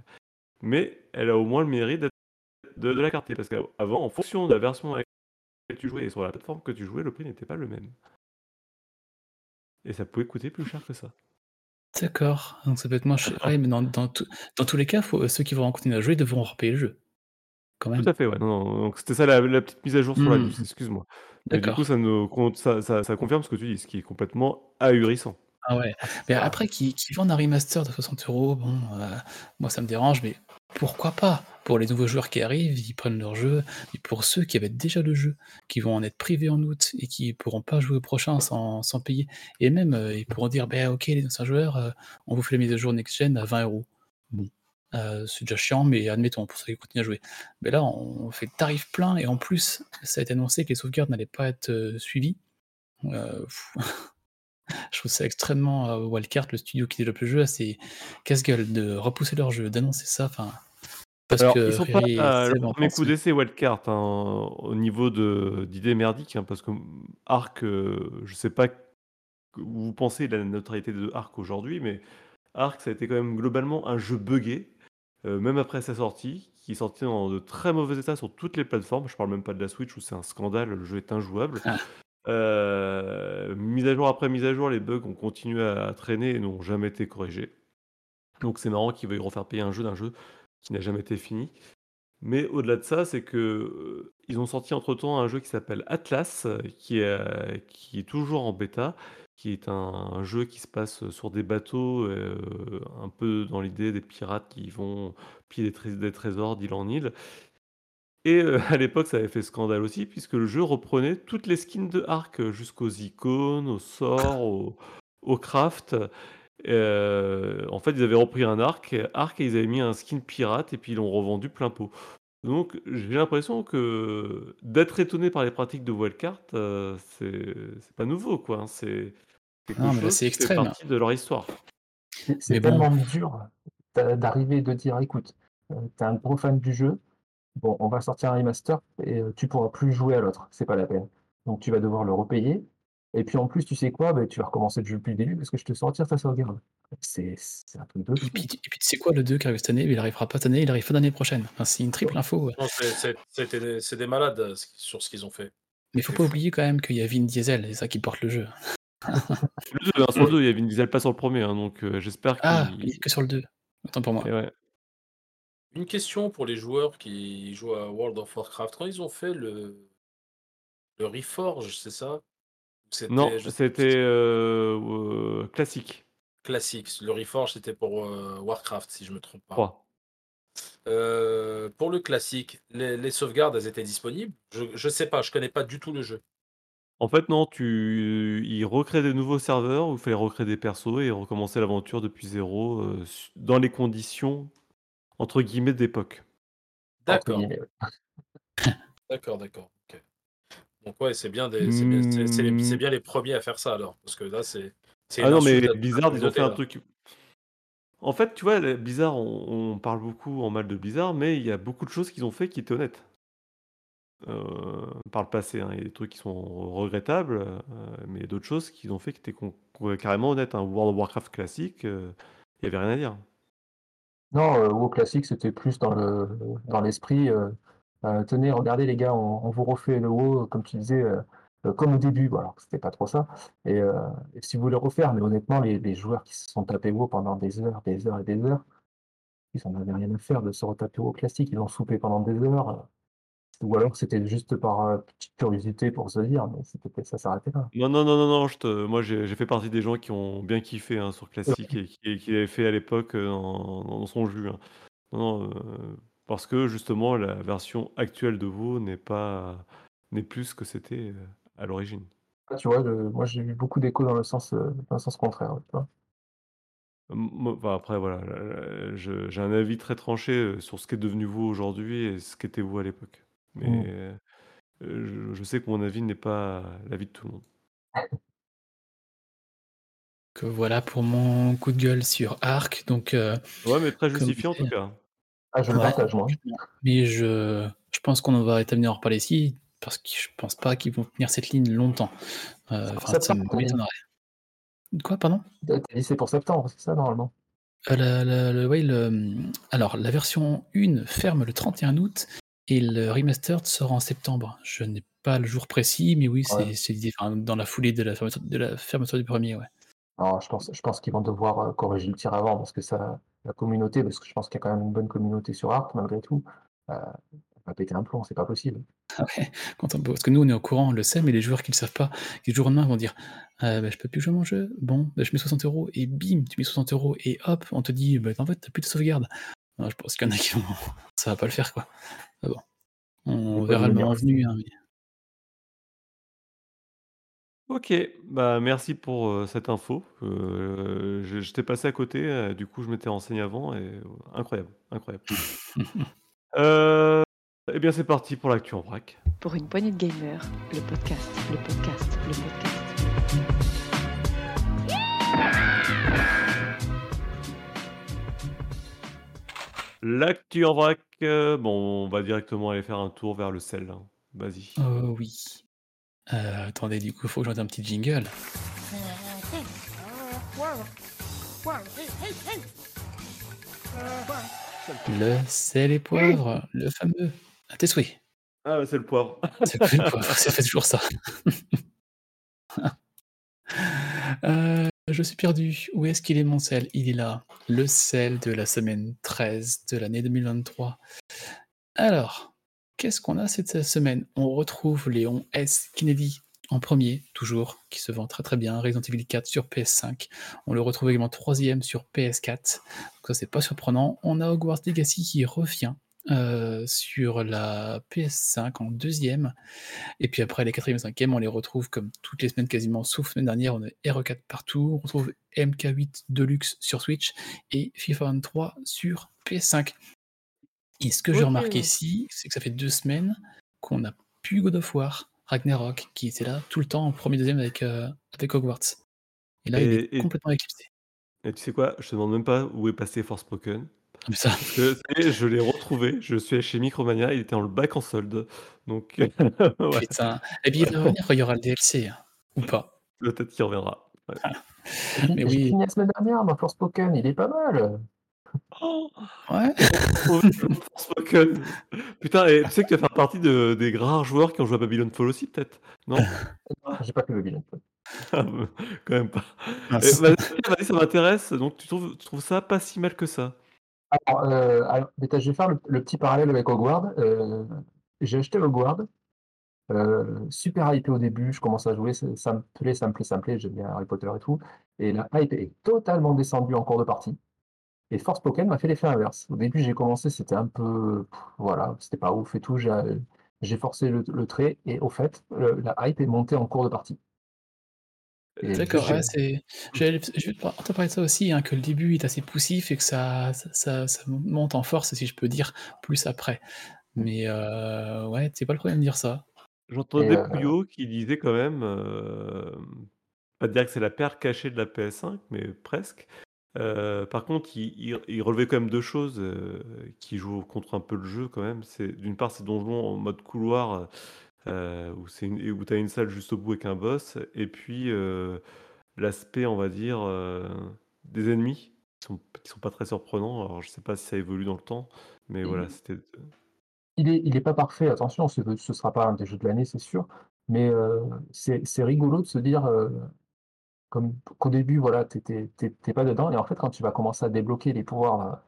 mais elle a au moins le mérite d'être de, de la carte. Parce qu'avant, en fonction de la version avec laquelle tu jouais et sur la plateforme que tu jouais, le prix n'était pas le même. Et ça pouvait coûter plus cher que ça. D'accord, donc ça peut être moins cher. Ouais, mais dans, dans, tout- dans tous les cas, faut, ceux qui vont continuer à jouer devront repayer le jeu. Quand même. Tout à fait, ouais. Non, non, donc c'était ça la, la petite mise à jour sur la news, excuse-moi. Mais du coup, ça, nous, ça, ça, ça confirme ce que tu dis, ce qui est complètement ahurissant. Ah ouais. Mais après, qui, qui vendent un remaster de 60 euros, bon, euh, moi ça me dérange, mais pourquoi pas? Pour les nouveaux joueurs qui arrivent, ils prennent leur jeu, et pour ceux qui avaient déjà le jeu, qui vont en être privés en août et qui pourront pas jouer au prochain sans, sans payer, et même euh, ils pourront dire, ben ok les anciens joueurs, euh, on vous fait les mises à jour next-gen à 20 euros. Bon, euh, c'est déjà chiant, mais admettons, pour ceux qui continuent à jouer. Mais là, on fait tarif plein, et en plus, ça a été annoncé que les sauvegardes n'allaient pas être euh, suivies. Euh, je trouve ça extrêmement euh, Wildcard, le studio qui développe le jeu, c'est casse-gueule de repousser leur jeu, d'annoncer ça. Enfin, parce Alors, que ils sont pas Seb le premier coup d'essai Wildcard hein, au niveau d'idées merdiques, hein, parce que Arc, euh, je sais pas que vous pensez de la neutralité de Arc aujourd'hui, mais Arc, ça a été quand même globalement un jeu buggé, euh, même après sa sortie, qui est sorti dans de très mauvais état sur toutes les plateformes. Je parle même pas de la Switch où c'est un scandale, le jeu est injouable. Euh, mise à jour après mise à jour, les bugs ont continué à traîner et n'ont jamais été corrigés. Donc c'est marrant qu'ils veuillent refaire payer un jeu d'un jeu qui n'a jamais été fini. Mais au-delà de ça, c'est que euh, ils ont sorti entre-temps un jeu qui s'appelle Atlas, qui est, qui est toujours en bêta, qui est un, un jeu qui se passe sur des bateaux, euh, un peu dans l'idée des pirates qui vont piller des, trés- des trésors d'île en île. Et euh, à l'époque, ça avait fait scandale aussi, puisque le jeu reprenait toutes les skins de Ark, euh, jusqu'aux icônes, aux sorts, au, au craft. Euh, en fait, ils avaient repris un arc, arc et ils avaient mis un skin pirate et puis ils l'ont revendu plein pot. Donc, j'ai l'impression que d'être étonné par les pratiques de Wildcard, euh, c'est c'est pas nouveau, quoi. hein. C'est quelque Non, mais là, chose c'est qui fait extrême. partie de leur histoire. C'est c'est Mais bon. tellement dur d'a- d'arriver et de dire, écoute, euh, t'es un gros fan du jeu, bon, on va sortir un remaster et euh, tu pourras plus jouer à l'autre, c'est pas la peine. Donc tu vas devoir le repayer. Et puis en plus, tu sais quoi, Ben, tu vas recommencer le jeu depuis le début parce que je te sortir ta sauvegarde. C'est un truc de. Et puis, et puis tu sais quoi, le 2 qui arrive cette année, il arrivera pas cette année, il arrive pas l'année prochaine. Enfin, c'est une triple info. c'est- des- c'est des malades euh, sur ce qu'ils ont fait. Mais faut pas fou. oublier quand même qu'il y a Vin Diesel, c'est ça qui porte le jeu. Le 2, hein, sur le 2, il y a Vin Diesel, pas sur le premier, hein, donc euh, j'espère Ah, qu'il. il est que sur le 2. Autant pour moi. Ouais. Une question pour les joueurs qui jouent à World of Warcraft. Quand ils ont fait le, le Reforge, c'est ça? Non, c'était euh, euh, classique. Classique. Le Reforge, c'était pour euh, Warcraft, si je me trompe pas. 3. Euh, pour le classique, les, les sauvegardes, elles étaient disponibles? Je, je sais pas, je connais pas du tout le jeu. En fait, non, tu... ils recréent des nouveaux serveurs où il fallait recréer des persos et recommencer l'aventure depuis zéro euh, dans les conditions entre guillemets d'époque. D'accord, d'accord, d'accord. Donc ouais, c'est bien, des- c'est bien, c'est- c'est les, c'est Hmm. bien les premiers à faire ça alors, parce que là, c'est. C'est Ah non, mais Blizzard, ils ont fait un truc. En fait, tu vois, Blizzard, on, on parle beaucoup en mal de Blizzard, mais il y a beaucoup de choses qu'ils ont fait qui étaient honnêtes. Euh, par le passé, hein. Il y a des trucs qui sont regrettables, euh, mais il y a d'autres choses qu'ils ont fait qui étaient con- con- carrément honnêtes. Un World of Warcraft classique, euh, il n'y avait rien à dire. Non, euh, WoW classique, c'était plus dans le dans l'esprit. euh, euh, tenez, regardez les gars, on, on vous refait le WoW, comme tu disais, comme au début. Bon, alors que c'était pas trop ça. Et, euh, et si vous voulez refaire, mais honnêtement, les, les joueurs qui se sont tapés WoW pendant des heures, des heures et des heures, ils en avaient rien à faire de se retaper WoW classique. Ils ont soupé pendant des heures. euh, Ou alors c'était juste par euh, petite curiosité pour se dire, mais c'était ça s'arrêtait là. Non, non, non, non, non, je te- moi j'ai fait partie des gens qui ont bien kiffé hein, sur classique et qui, qui l'avaient fait à l'époque euh, dans, dans son jus. hein. Non, non, euh, parce que justement la version actuelle de WoW n'est pas n'est plus ce que c'était euh, à l'origine. Ah, Tu vois, le- moi j'ai eu beaucoup d'échos dans le sens euh, dans le sens contraire. tu vois. Enfin, après voilà, j'ai un avis très tranché euh, sur ce qu'est devenu WoW aujourd'hui et ce qu'était WoW à l'époque. Mais Mm. euh, je, je sais que mon avis n'est pas l'avis de tout le monde. Que voilà pour mon coup de gueule sur Arc. Donc, euh, Ouais, mais très Comme justifié en tout cas. Ah, je le partage moi. mais je, je pense qu'on va être amené à en reparler ici parce que je pense pas qu'ils vont tenir cette ligne longtemps. Euh, ça m'étonnerait. Quoi, pardon? T'as dit c'est pour septembre, c'est ça normalement? Euh, la- la- le- ouais, le- alors, la version 1 ferme le 31 août et le remastered sort en septembre. Je n'ai pas le jour précis, mais oui, c'est Ouais. c'est l'idée, enfin, dans la foulée de la fermeture, de la fermeture du premier. Ouais. Alors, je pense, je pense qu'ils vont devoir euh, corriger le tir avant parce que ça, la communauté, parce que je pense qu'il y a quand même une bonne communauté sur Arc malgré tout, euh, va péter un plomb, c'est pas possible. Ah ouais, quand on- parce que nous, on est au courant, on le sait, mais les joueurs qui ne le savent pas, qui du jour au lendemain vont dire euh, bah, Je peux plus jouer à mon jeu Bon, bah, je mets 60 euros, et bim, tu mets 60 euros, et hop, on te dit bah, En fait, t'as plus de sauvegarde. Alors, je pense qu'il y en a qui vont. Ça va pas le faire, quoi. Ah bon. On verra le moment venu. hein, mais- Ok, bah merci pour euh, cette info. Euh, je je t'ai passé à côté, euh, du coup je m'étais renseigné avant et incroyable, incroyable. Eh bien c'est parti pour l'actu en vrac. Pour une poignée de gamers, le podcast, le podcast, le podcast. L'actu en vrac, euh, bon on va directement aller faire un tour vers le sel. hein. Vas-y. Oh oui. Euh, attendez, du coup, il faut que j'entende un petit jingle. Le sel et poivre, le fameux. À tes souhaits. Ah c'est le poivre. C'est le poivre, c'est fait toujours ça. Euh, je suis perdu. Où est-ce qu'il est mon sel? Il est là. Le sel de la semaine 13 de l'année 2023. Alors, qu'est-ce qu'on a cette semaine? On retrouve Léon S. Kennedy en premier, toujours, qui se vend très très bien. Resident Evil 4 sur PS5. On le retrouve également troisième sur PS4. Donc ça, c'est pas surprenant. On a Hogwarts Legacy qui revient euh, sur la PS5 en deuxième. Et puis après, les quatrième et cinquième, on les retrouve comme toutes les semaines quasiment, sauf semaine dernière, on a RE4 partout. On retrouve MK8 Deluxe sur Switch et FIFA 23 sur PS5. Et ce que j'ai Ok. remarqué ici, c'est que ça fait deux semaines qu'on n'a plus God of War, Ragnarok, qui était là tout le temps en premier, deuxième avec, euh, avec Hogwarts. Et là, il est Et- complètement éclipsé. Et tu sais quoi? Je te demande même pas où est passé Forspoken. Ah, Mais ça, Parce que je l'ai retrouvé. Je suis allé chez Micromania, il était en le bac en solde. Donc ouais, putain. Et puis il va revenir quand il y aura le DLC, hein. ou pas. peut-être qu'il reviendra. Ouais. Mais J'ai oui. fini la semaine dernière, ma Forspoken, il est pas mal. Oh! Ouais. Forspoken. Putain, et tu sais que tu vas faire partie de, des rares joueurs qui ont joué à Babylon Fall aussi, peut-être Non? J'ai pas fait Babylon. Ah, bah, Quand même pas. Mince. Et Vas-y, vas-y, ça m'intéresse. Donc, tu trouves, tu trouves ça pas si mal que ça? Alors, euh, je vais faire le, petit parallèle avec Hogwarts. Euh, j'ai acheté Hogwarts. Euh, super hypé au début, je commence à jouer, ça, me plaît, ça me plaît, ça me plaît, j'aime bien Harry Potter et tout. Et la hype est totalement descendue en cours de partie. Et Forspoken m'a fait l'effet inverse. Au début, j'ai commencé, c'était un peu, voilà, c'était pas ouf et tout. J'ai forcé le, trait et au fait, la hype est montée en cours de partie. D'accord, ouais, c'est. Je vais te par- te parler de ça aussi, hein, que le début est assez poussif et que ça, ça, ça- monte en force, si je peux dire, plus après. Mais euh, ouais, c'est pas le problème de dire ça. J'entendais euh, Pouillot qui disait quand même, euh, pas dire que c'est la paire cachée de la PS5, mais presque. Euh, par contre, il, il- il relevait quand même deux choses euh, qui jouent contre un peu le jeu quand même. C'est d'une part ces donjons en mode couloir euh, où c'est une, où t'as une salle juste au bout avec un boss, et puis euh, l'aspect, on va dire, euh, des ennemis qui sont qui sont pas très surprenants. Alors je sais pas si ça évolue dans le temps, mais voilà, Mhm. c'était. Il est, il est pas parfait, attention, ce ne sera pas un des jeux de l'année, c'est sûr. Mais euh, c'est c'est rigolo de se dire euh, comme qu'au début, voilà, t'es- t'es pas dedans. Et en fait, quand tu vas commencer à débloquer les pouvoirs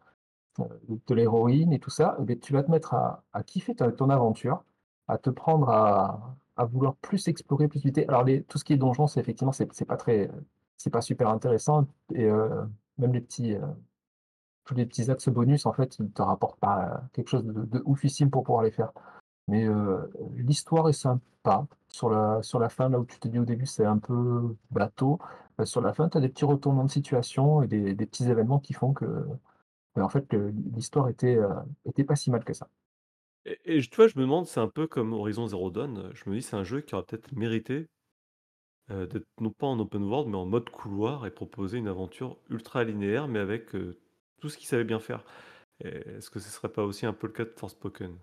euh, de l'héroïne et tout ça, eh bien, tu vas te mettre à, à kiffer ta- ton aventure, à te prendre à, vouloir plus explorer, plus lutter. Alors, tout ce qui est donjon, c'est effectivement, c'est pas très, c'est pas super intéressant. Et euh, même les petits, euh, tous les petits axes bonus, en fait, ils te rapportent pas quelque chose de, oufissime pour pouvoir les faire. Mais euh, l'histoire est sympa. Sur la, sur la fin, là où tu te dis au début, c'est un peu bateau. sur la fin, tu as des petits retournements de situation et des, petits événements qui font que, mais en fait, l'histoire était, était pas si mal que ça. Et, tu vois, je me demande, c'est un peu comme Horizon Zero Dawn. Je me dis, c'est un jeu qui aurait peut-être mérité d'être non pas en open world, mais en mode couloir et proposer une aventure ultra linéaire, mais avec tout ce qu'il savait bien faire. Est-ce que ce serait pas aussi un peu le cas de Forspoken?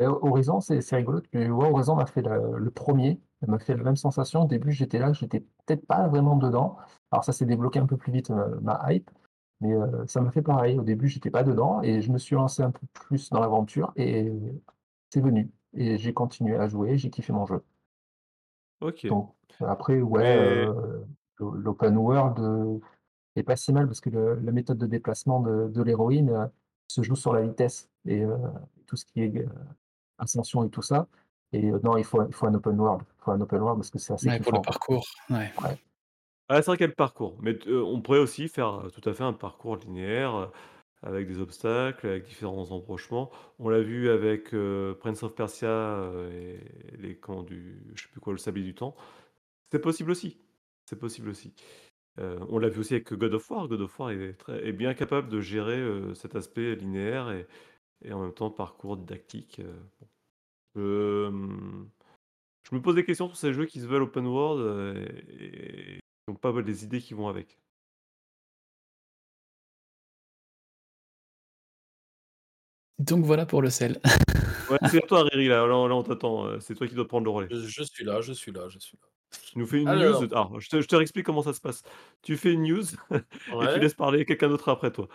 Et Horizon, c'est rigolo. Horizon m'a fait le premier, elle m'a fait la même sensation. Au début, j'étais là, j'étais peut-être pas vraiment dedans. Alors, ça s'est débloqué un peu plus vite, ma hype. Mais euh, ça m'a fait pareil. Au début, j'étais pas dedans et je me suis lancé un peu plus dans l'aventure et c'est venu. Et j'ai continué à jouer, j'ai kiffé mon jeu. Ok. Donc, après, ouais, Mais- euh, l'open world euh, est pas si mal parce que le- la méthode de déplacement de, de l'héroïne euh, se joue sur la vitesse et euh, tout ce qui est euh, ascension et tout ça. Et euh, non, il faut, il faut un open world. Il faut un open world parce que c'est assez Ouais, pour le parcours. Ouais. Ah, c'est vrai qu'il y a le parcours, mais on pourrait aussi faire tout à fait un parcours linéaire avec des obstacles, avec différents embranchements. On l'a vu avec Prince of Persia et les camps du, je sais plus quoi, le sablier du temps. C'est possible aussi. C'est possible aussi. On l'a vu aussi avec God of War. God of War est, bien capable de gérer cet aspect linéaire et, en même temps parcours didactique. je me pose des questions sur ces jeux qui se veulent open world et qui n'ont pas les idées qui vont avec. Donc voilà pour le sel. Ouais, c'est à toi, Riri, là, là, là, on t'attend. euh, C'est toi qui dois prendre le relais. Je, je suis là, je suis là, je suis là. Tu nous fais une Alors. news? Alors, je te, je te réexplique comment ça se passe. Tu fais une news et tu laisses parler quelqu'un d'autre après toi.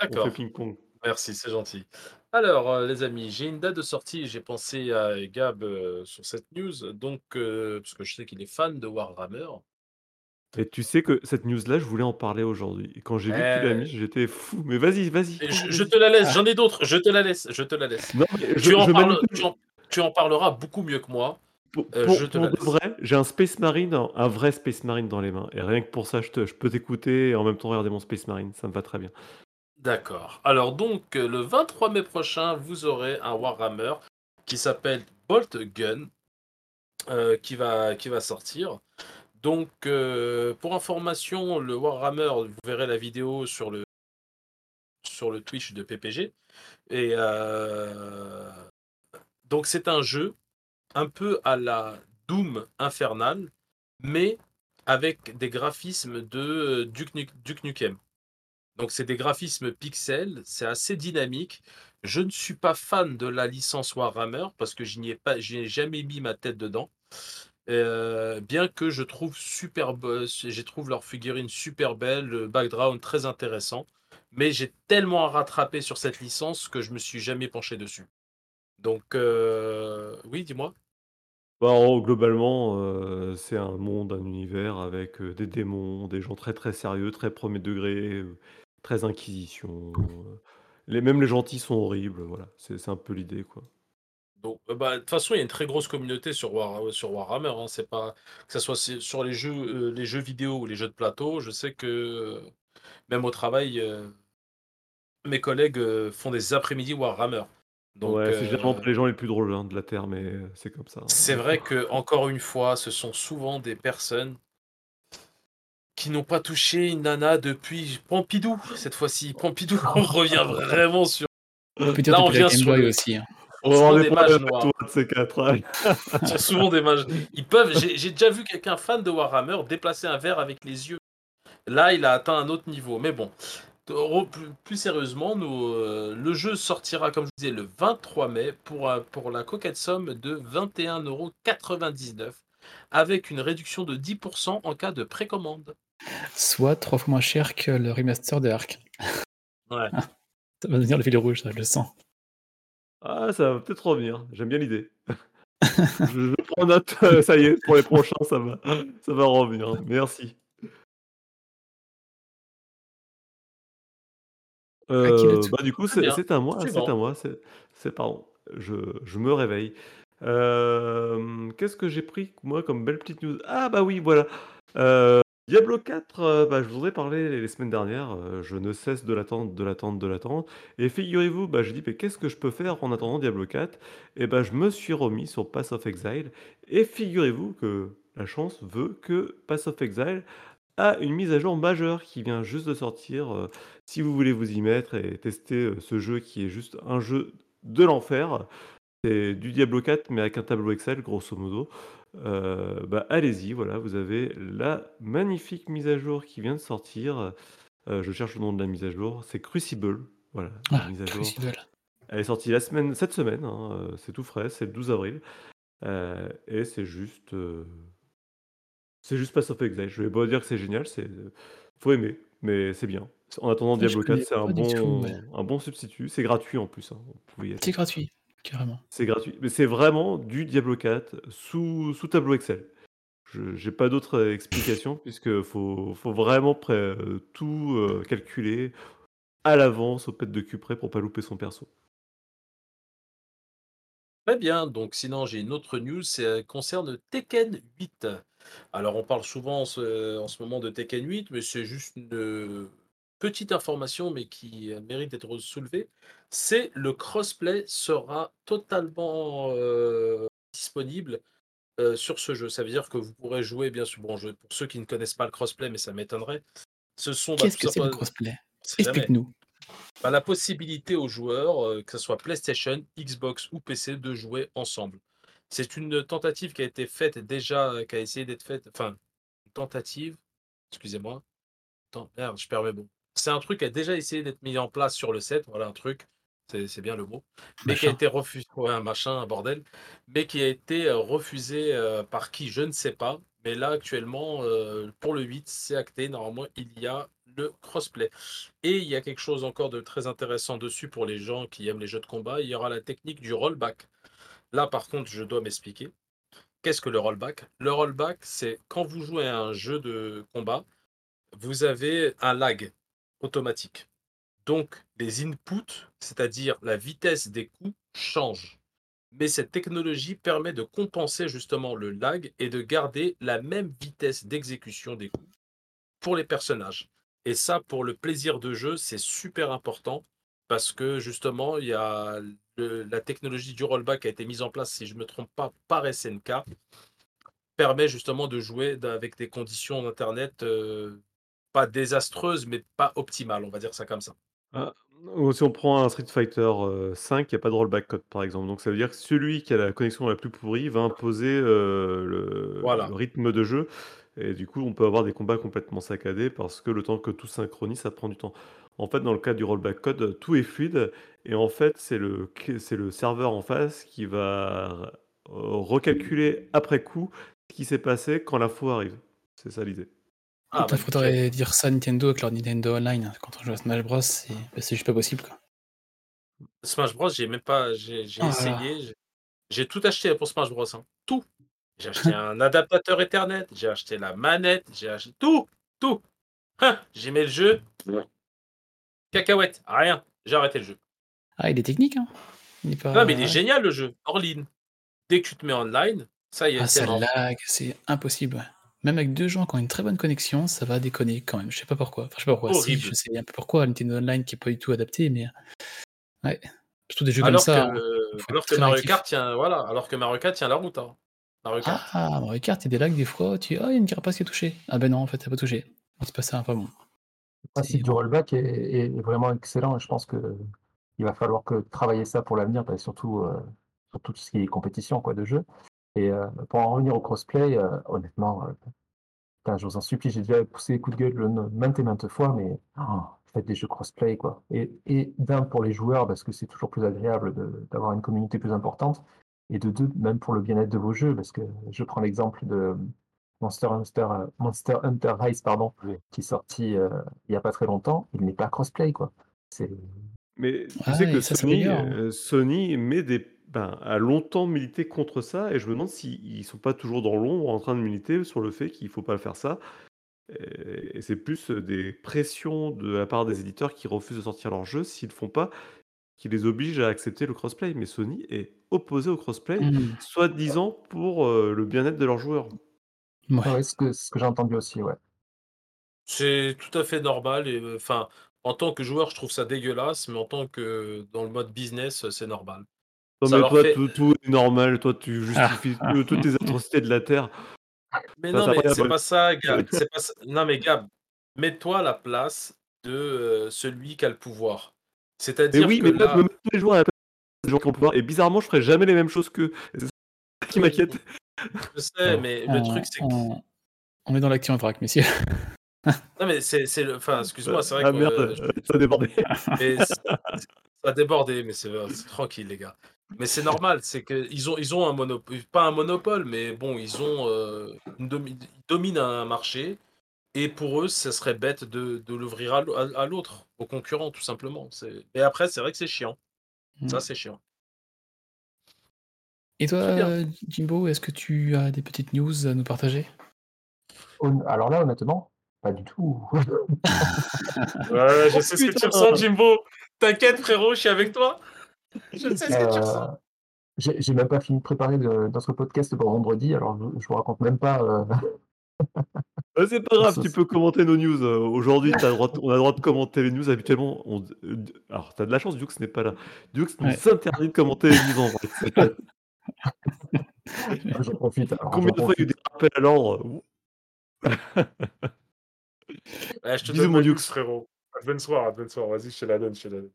On d'accord. ping-pong. Merci, c'est gentil. Alors, euh, les amis, j'ai une date de sortie. J'ai pensé à Gab euh, sur cette news, donc euh, parce que je sais qu'il est fan de Warhammer. Et tu sais que cette news-là, je voulais en parler aujourd'hui. Et quand j'ai vu que tu l'as Euh, mis, j'étais fou. Mais vas-y, vas-y. Je, te la laisse. J'en ai d'autres. Je te la laisse. Je te la laisse. Non, je, tu, en je parles- manipule. tu, en, tu en parleras beaucoup mieux que moi. Pour, euh, pour- je te pour la de laisse. vrai, j'ai un Space Marine, un, vrai Space Marine dans les mains. Et rien que pour ça, je, te- je peux t'écouter et en même temps regarder mon Space Marine. Ça me va très bien. D'accord. Alors donc, euh, le 23 mai prochain, vous aurez un Warhammer qui s'appelle Bolt Gun euh, qui, va, qui va sortir. Donc, euh, pour information, le Warhammer, vous verrez la vidéo sur le, sur le Twitch de PPG. Et euh, donc, c'est un jeu un peu à la Doom infernale, mais avec des graphismes de euh, Duke, Duke Nukem. Donc c'est des graphismes pixels, c'est assez dynamique. Je ne suis pas fan de la licence Warhammer parce que je n'y ai ai jamais mis ma tête dedans. Euh, bien que je trouve super, je trouve leur figurine super belle, le background très intéressant. mais j'ai tellement à rattraper sur cette licence que je me suis jamais penché dessus. Donc, euh, oui, dis-moi. Bah, en globalement, heu, c'est un monde, un univers avec, des démons, des gens très, très sérieux, très premier degré, très inquisition, les même les gentils sont horribles, voilà, c'est c'est un peu l'idée, quoi. Donc, euh, bah, de toute façon, il y a une très grosse communauté sur War sur Warhammer, hein. C'est pas que ça soit sur les jeux, heu, les jeux vidéo ou les jeux de plateau, je sais que, même au travail, mes collègues, font des après-midi Warhammer. Donc, Ouais, c'est généralement heu pas les gens les plus drôles, hein, de la terre, mais c'est comme ça, hein, c'est vrai fois. qu'encore une fois, ce sont souvent des personnes qui n'ont pas touché une nana depuis Pompidou, cette fois-ci. Pompidou, on revient vraiment sur dire là, on depuis la vient Game sur Boy le aussi, hein. On va des des mages noirs. toi, de ces 4, ouais. Ce sont souvent des mages. Ils peuvent j'ai j'ai déjà vu quelqu'un fan de Warhammer déplacer un verre avec les yeux. Là, il a atteint un autre niveau. Mais bon, plus sérieusement, nous, heu, le jeu sortira, comme je disais, le 23 mai pour, heu, pour la coquette somme de 21,99 € avec une réduction de 10 en cas de précommande. Soit 3 fois moins cher que le remaster de Ark. Ouais. Ça va devenir le fil rouge, ça, je le sens. Ah, ça va peut-être revenir, j'aime bien l'idée. Je je prends note, heu, ça y est, pour les prochains, ça va ça va revenir, merci. Tour? bah, du coup, c'est c'est à moi c'est suivant. à moi, c'est c'est pardon, je je me réveille. Hem, qu'est-ce que j'ai pris, moi, comme belle petite news? Ah bah oui, voilà, Diablo 4, heu, bah, je vous en ai parlé les semaines dernières, heu, je ne cesse de l'attendre, de l'attendre, de l'attendre et figurez-vous, bah, j'ai «Mais qu'est-ce que je peux faire en attendant Diablo 4?» et bah, je me suis remis sur Path of Exile et figurez-vous que la chance veut que Path of Exile a une mise à jour majeure qui vient juste de sortir, heu, si vous voulez vous y mettre et tester, ce jeu qui est juste un jeu de l'enfer. C'est du Diablo 4 mais avec un tableau Excel grosso modo, heu, bah, allez-y, voilà, vous avez la magnifique mise à jour qui vient de sortir, heu, je cherche le nom de la mise à jour, c'est Crucible, voilà, la Ah, mise à jour. Crucible. Elle est sortie la semaine cette semaine, hein, heu, c'est tout frais, c'est le 12 avril, et c'est juste, c'est juste Path of Exile. Je vais pas dire que c'est génial, c'est, faut aimer, mais c'est bien. En attendant Diablo 4, connais c'est un tout, ouais. bon un bon substitut. C'est gratuit en plus, hein, C'est gratuit, carrément. C'est gratuit, mais c'est vraiment du Diablo 4 sous sous tableau Excel. Je j'ai pas d'autre, heu, explication puisque faut faut vraiment pré heu, tout, heu, calculer à l'avance au pet de cul près pour pas louper son perso. Très bien, donc sinon j'ai une autre news, heu, concerne Tekken 8. Alors on parle souvent en ce en ce moment de Tekken 8, mais c'est juste une, petite information, mais qui, heu, mérite d'être soulevée. C'est le crossplay sera totalement, disponible, sur ce jeu. Ça veut dire que vous pourrez jouer bien sûr bon je pour ceux qui ne connaissent pas le crossplay, mais ça m'étonnerait, ce sont, bah, Qu'est-ce que c'est le crossplay? Explique-nous. Bah, la possibilité aux joueurs, que ça soit PlayStation, Xbox ou PC, de jouer ensemble. C'est une tentative qui a été faite déjà, qui a essayé d'être faite enfin, tentative, excusez-moi, merde, je perds mes mots. C'est un truc qui a déjà essayé d'être mis en place sur le 7, voilà un truc, c'est bien le mot, mais qui a été refusé ouais, un machin, un bordel, mais qui a été, heu, refusé, heu, par qui? Je ne sais pas, mais là actuellement, heu, pour le 8, c'est acté, normalement il y a le crossplay et il y a quelque chose encore de très intéressant dessus pour les gens qui aiment les jeux de combat, il y aura la technique du rollback. Là par contre, je dois m'expliquer. Qu'est-ce que le rollback? Le rollback, c'est quand vous jouez à un jeu de combat, vous avez un lag automatique. Donc les inputs, c'est-à-dire la vitesse des coups changent. Mais cette technologie permet de compenser justement le lag et de garder la même vitesse d'exécution des coups pour les personnages et ça, pour le plaisir de jeu, c'est super important parce que justement, il y a la technologie du rollback qui a été mise en place, si je me trompe pas, par SNK permet justement de jouer avec des conditions d'internet, heu, pas désastreuses, mais pas optimales, on va dire ça comme ça. Ah, si on prend un Street Fighter, heu, 5, il y a pas de rollback code, par exemple. Donc ça veut dire que celui qui a la connexion la plus pourrie va imposer, heu, le rythme de jeu et du coup, on peut avoir des combats complètement saccadés parce que le temps que tout synchronise, ça prend du temps. En fait, dans le cas du rollback code, tout est fluide et en fait, c'est le le serveur en face qui va recalculer après coup ce qui s'est passé quand l'info arrive. C'est ça l'idée. Ah, Putain, bah, faudrait dire ça à Nintendo avec leur Nintendo Online. Quand on joue à Smash Bros, c'est bah, juste pas possible. Quoi. Smash Bros, j'ai même pas, j'ai là essayé, j'ai- tout acheté pour Smash Bros. hein. Tout. J'ai acheté un adaptateur Ethernet, j'ai acheté la manette, j'ai acheté tout, tout. Hein, j'ai mis le jeu. Cacahuète, rien. J'ai arrêté le jeu. Ah, il est technique, hein Il est pas... Non, mais il est génial le jeu, hors ligne. Dès que tu te mets online, ça y est, Ah, c'est ça lag, c'est impossible. Même avec deux gens qui ont une très bonne connexion, ça va déconner quand même. Je sais pas pourquoi. Enfin, je sais pas pourquoi. Si, Horrible. je sais un peu pourquoi. Nintendo Online qui est pas du tout adapté, mais ouais. Surtout des jeux Alors comme ça. que, hein. Faut être alors que Mario. Kart tient, voilà, alors que Mario Kart tient la route. Hein. Mario Kart. Ah, Mario Kart, il y a des lags des fois. Tu ah, il y a une carapace qui est touchée. Ah ben non, en fait, ça n'a pas touché. Il se passait un pas bon. Le principe C'est- du rollback est, est vraiment excellent et je pense que il va falloir que travailler ça pour l'avenir, surtout euh, sur tout ce qui est compétition quoi, de jeu. Et euh, pour en revenir au crossplay, euh, honnêtement, euh, putain, je vous en supplie, j'ai déjà poussé les coups de gueule le- maintes et maintes fois, mais oh, faites des jeux crossplay quoi. Et, et d'un pour les joueurs parce que c'est toujours plus agréable d'avoir une communauté plus importante, et de deux même pour le bien-être de vos jeux parce que je prends l'exemple de Monster Hunter, Monster Hunter Rise pardon, qui est sorti euh, il n'y a pas très longtemps, il n'est pas crossplay quoi. C'est Mais tu Ah sais que Sony, euh, Sony met des, ben, a longtemps milité contre ça, et je me demande s'ils sont pas toujours dans l'ombre en train de militer sur le fait qu'il faut pas faire ça. Et, c'est plus des pressions de la part des éditeurs qui refusent de sortir leurs jeux s'ils le font pas, qui les obligent à accepter le crossplay. Mais Sony est opposé au crossplay, Hmm. soi-disant pour euh, le bien-être de leurs joueurs. Ouais. ouais, ce que, ce que j'ai entendu aussi, ouais. C'est tout à fait normal. Et euh, enfin, en tant que joueur, je trouve ça dégueulasse, mais en tant que dans le mode business, c'est normal. Non Ça mais toi, fait- tout, tout est normal, toi tu justifies toutes les atrocités de la Terre. Mais Ça, non, mais c'est pas ça, Gab. C'est pas ça. Non, mais Gab, mets-toi à la place de euh, celui qui a le pouvoir. Mais C'est-à-dire oui, que mais là, je me mets tous les jours à la place des gens qui ont le pouvoir, et bizarrement, je ferai jamais les mêmes choses. Et C'est ça qui m'inquiète. je sais, mais le on, truc, c'est que. on- on est dans l'action en vrac, messieurs. Non, mais c'est c'est le. Enfin, excuse-moi, c'est vrai ah que. merde, euh, ça a débordé. mais c'est- ça a débordé, mais c'est tranquille, les gars. Mais c'est normal, c'est qu'ils ont, ils ont un monopole, pas un monopole, mais bon, ils ont euh, une domi- ils dominent un marché, et pour eux, ça serait bête de, de l'ouvrir à l'au- à à l'autre, aux concurrents, tout simplement. C'est- Et après, c'est vrai que c'est chiant. Ça, Hmm. c'est chiant. Et toi, Jimbo, est-ce que tu as des petites news à nous partager? Alors là, honnêtement, pas du tout. Ouais, je Oh, sais ce que tu ressens, Jimbo. T'inquiète, frérot, je suis avec toi. Je sais ce que tu ressens. Euh, J'ai j'ai même pas fini de préparer le- notre podcast pour vendredi, alors je, je vous raconte même pas. euh, Euh, c'est pas grave, Ça, tu peux commenter nos news. Euh, Aujourd'hui, on a le droit de commenter les news. Habituellement, on... euh, alors t'as de la chance, Dux n'est pas là. Dux nous Ouais. interdit de commenter les news en vrai. J'en profite. alors, Combien de fois il y a eu des rappels à l'ordre? Ouais, je te Bisous, donne mon Dux. frérot. Advance War, Advance War, vas-y, je te la donne, je te la donne.